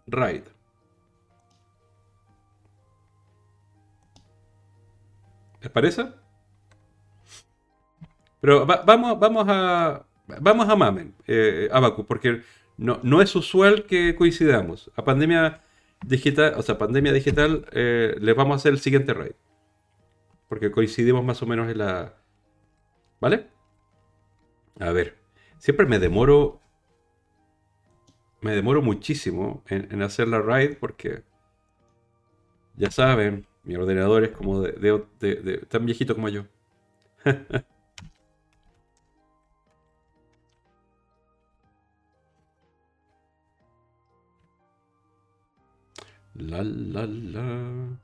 Speaker 1: ride. ¿Les parece? Pero vamos, vamos a. Vamos a Mamen, eh, Abacu, porque no, no es usual que coincidamos. A pandemia digital, o sea, pandemia digital, eh, les vamos a hacer el siguiente raid. Porque coincidimos más o menos en la. ¿Vale? A ver. Siempre me demoro. Me demoro muchísimo en, en hacer la raid porque. Ya saben, mi ordenador es como de, tan viejito como yo. la la la.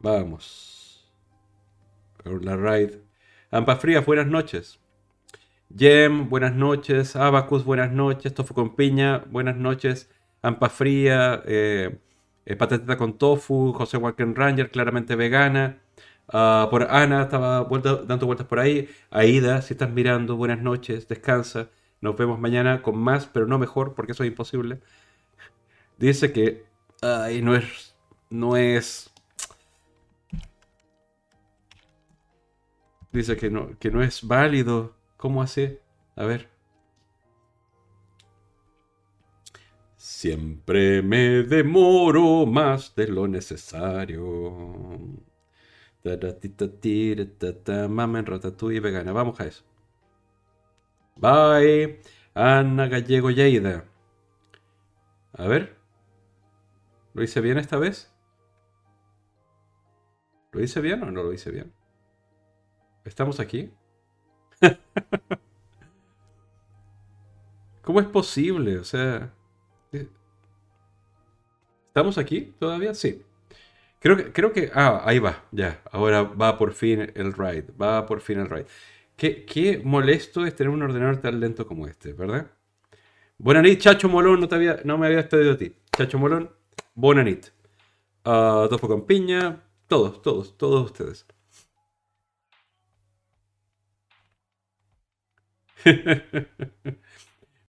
Speaker 1: Vamos. La raid. Ampa Frías, buenas noches. Jem, buenas noches. Abacus, buenas noches. Tofu con piña, buenas noches. Ampa Fría, eh, eh, patatita con tofu, José Walker Ranger, claramente vegana. Ah, por Ana estaba dando vueltas por ahí. Aida, si estás mirando, buenas noches, descansa. Nos vemos mañana con más, pero no mejor, porque eso es imposible. Dice que ay, no es. No es. Dice que no, que no es válido. ¿Cómo hace? A ver. Siempre me demoro más de lo necesario. Mamen ratatouille vegana. Vamos a eso. Bye. Ana Gallego Lleida. A ver. ¿Lo hice bien esta vez? ¿Lo hice bien o no lo hice bien? ¿Estamos aquí? ¿Cómo es posible? O sea... ¿Estamos aquí todavía? Sí. Creo que, creo que... Ah, ahí va, ya. Ahora va por fin el ride. Va por fin el ride. Qué, qué molesto es tener un ordenador tan lento como este, ¿verdad? Buenanit, Chacho Molón, no, te había, no me había estudiado a ti. Chacho Molón, Buenanit. Uh, Topo con piña, todos, todos, todos ustedes.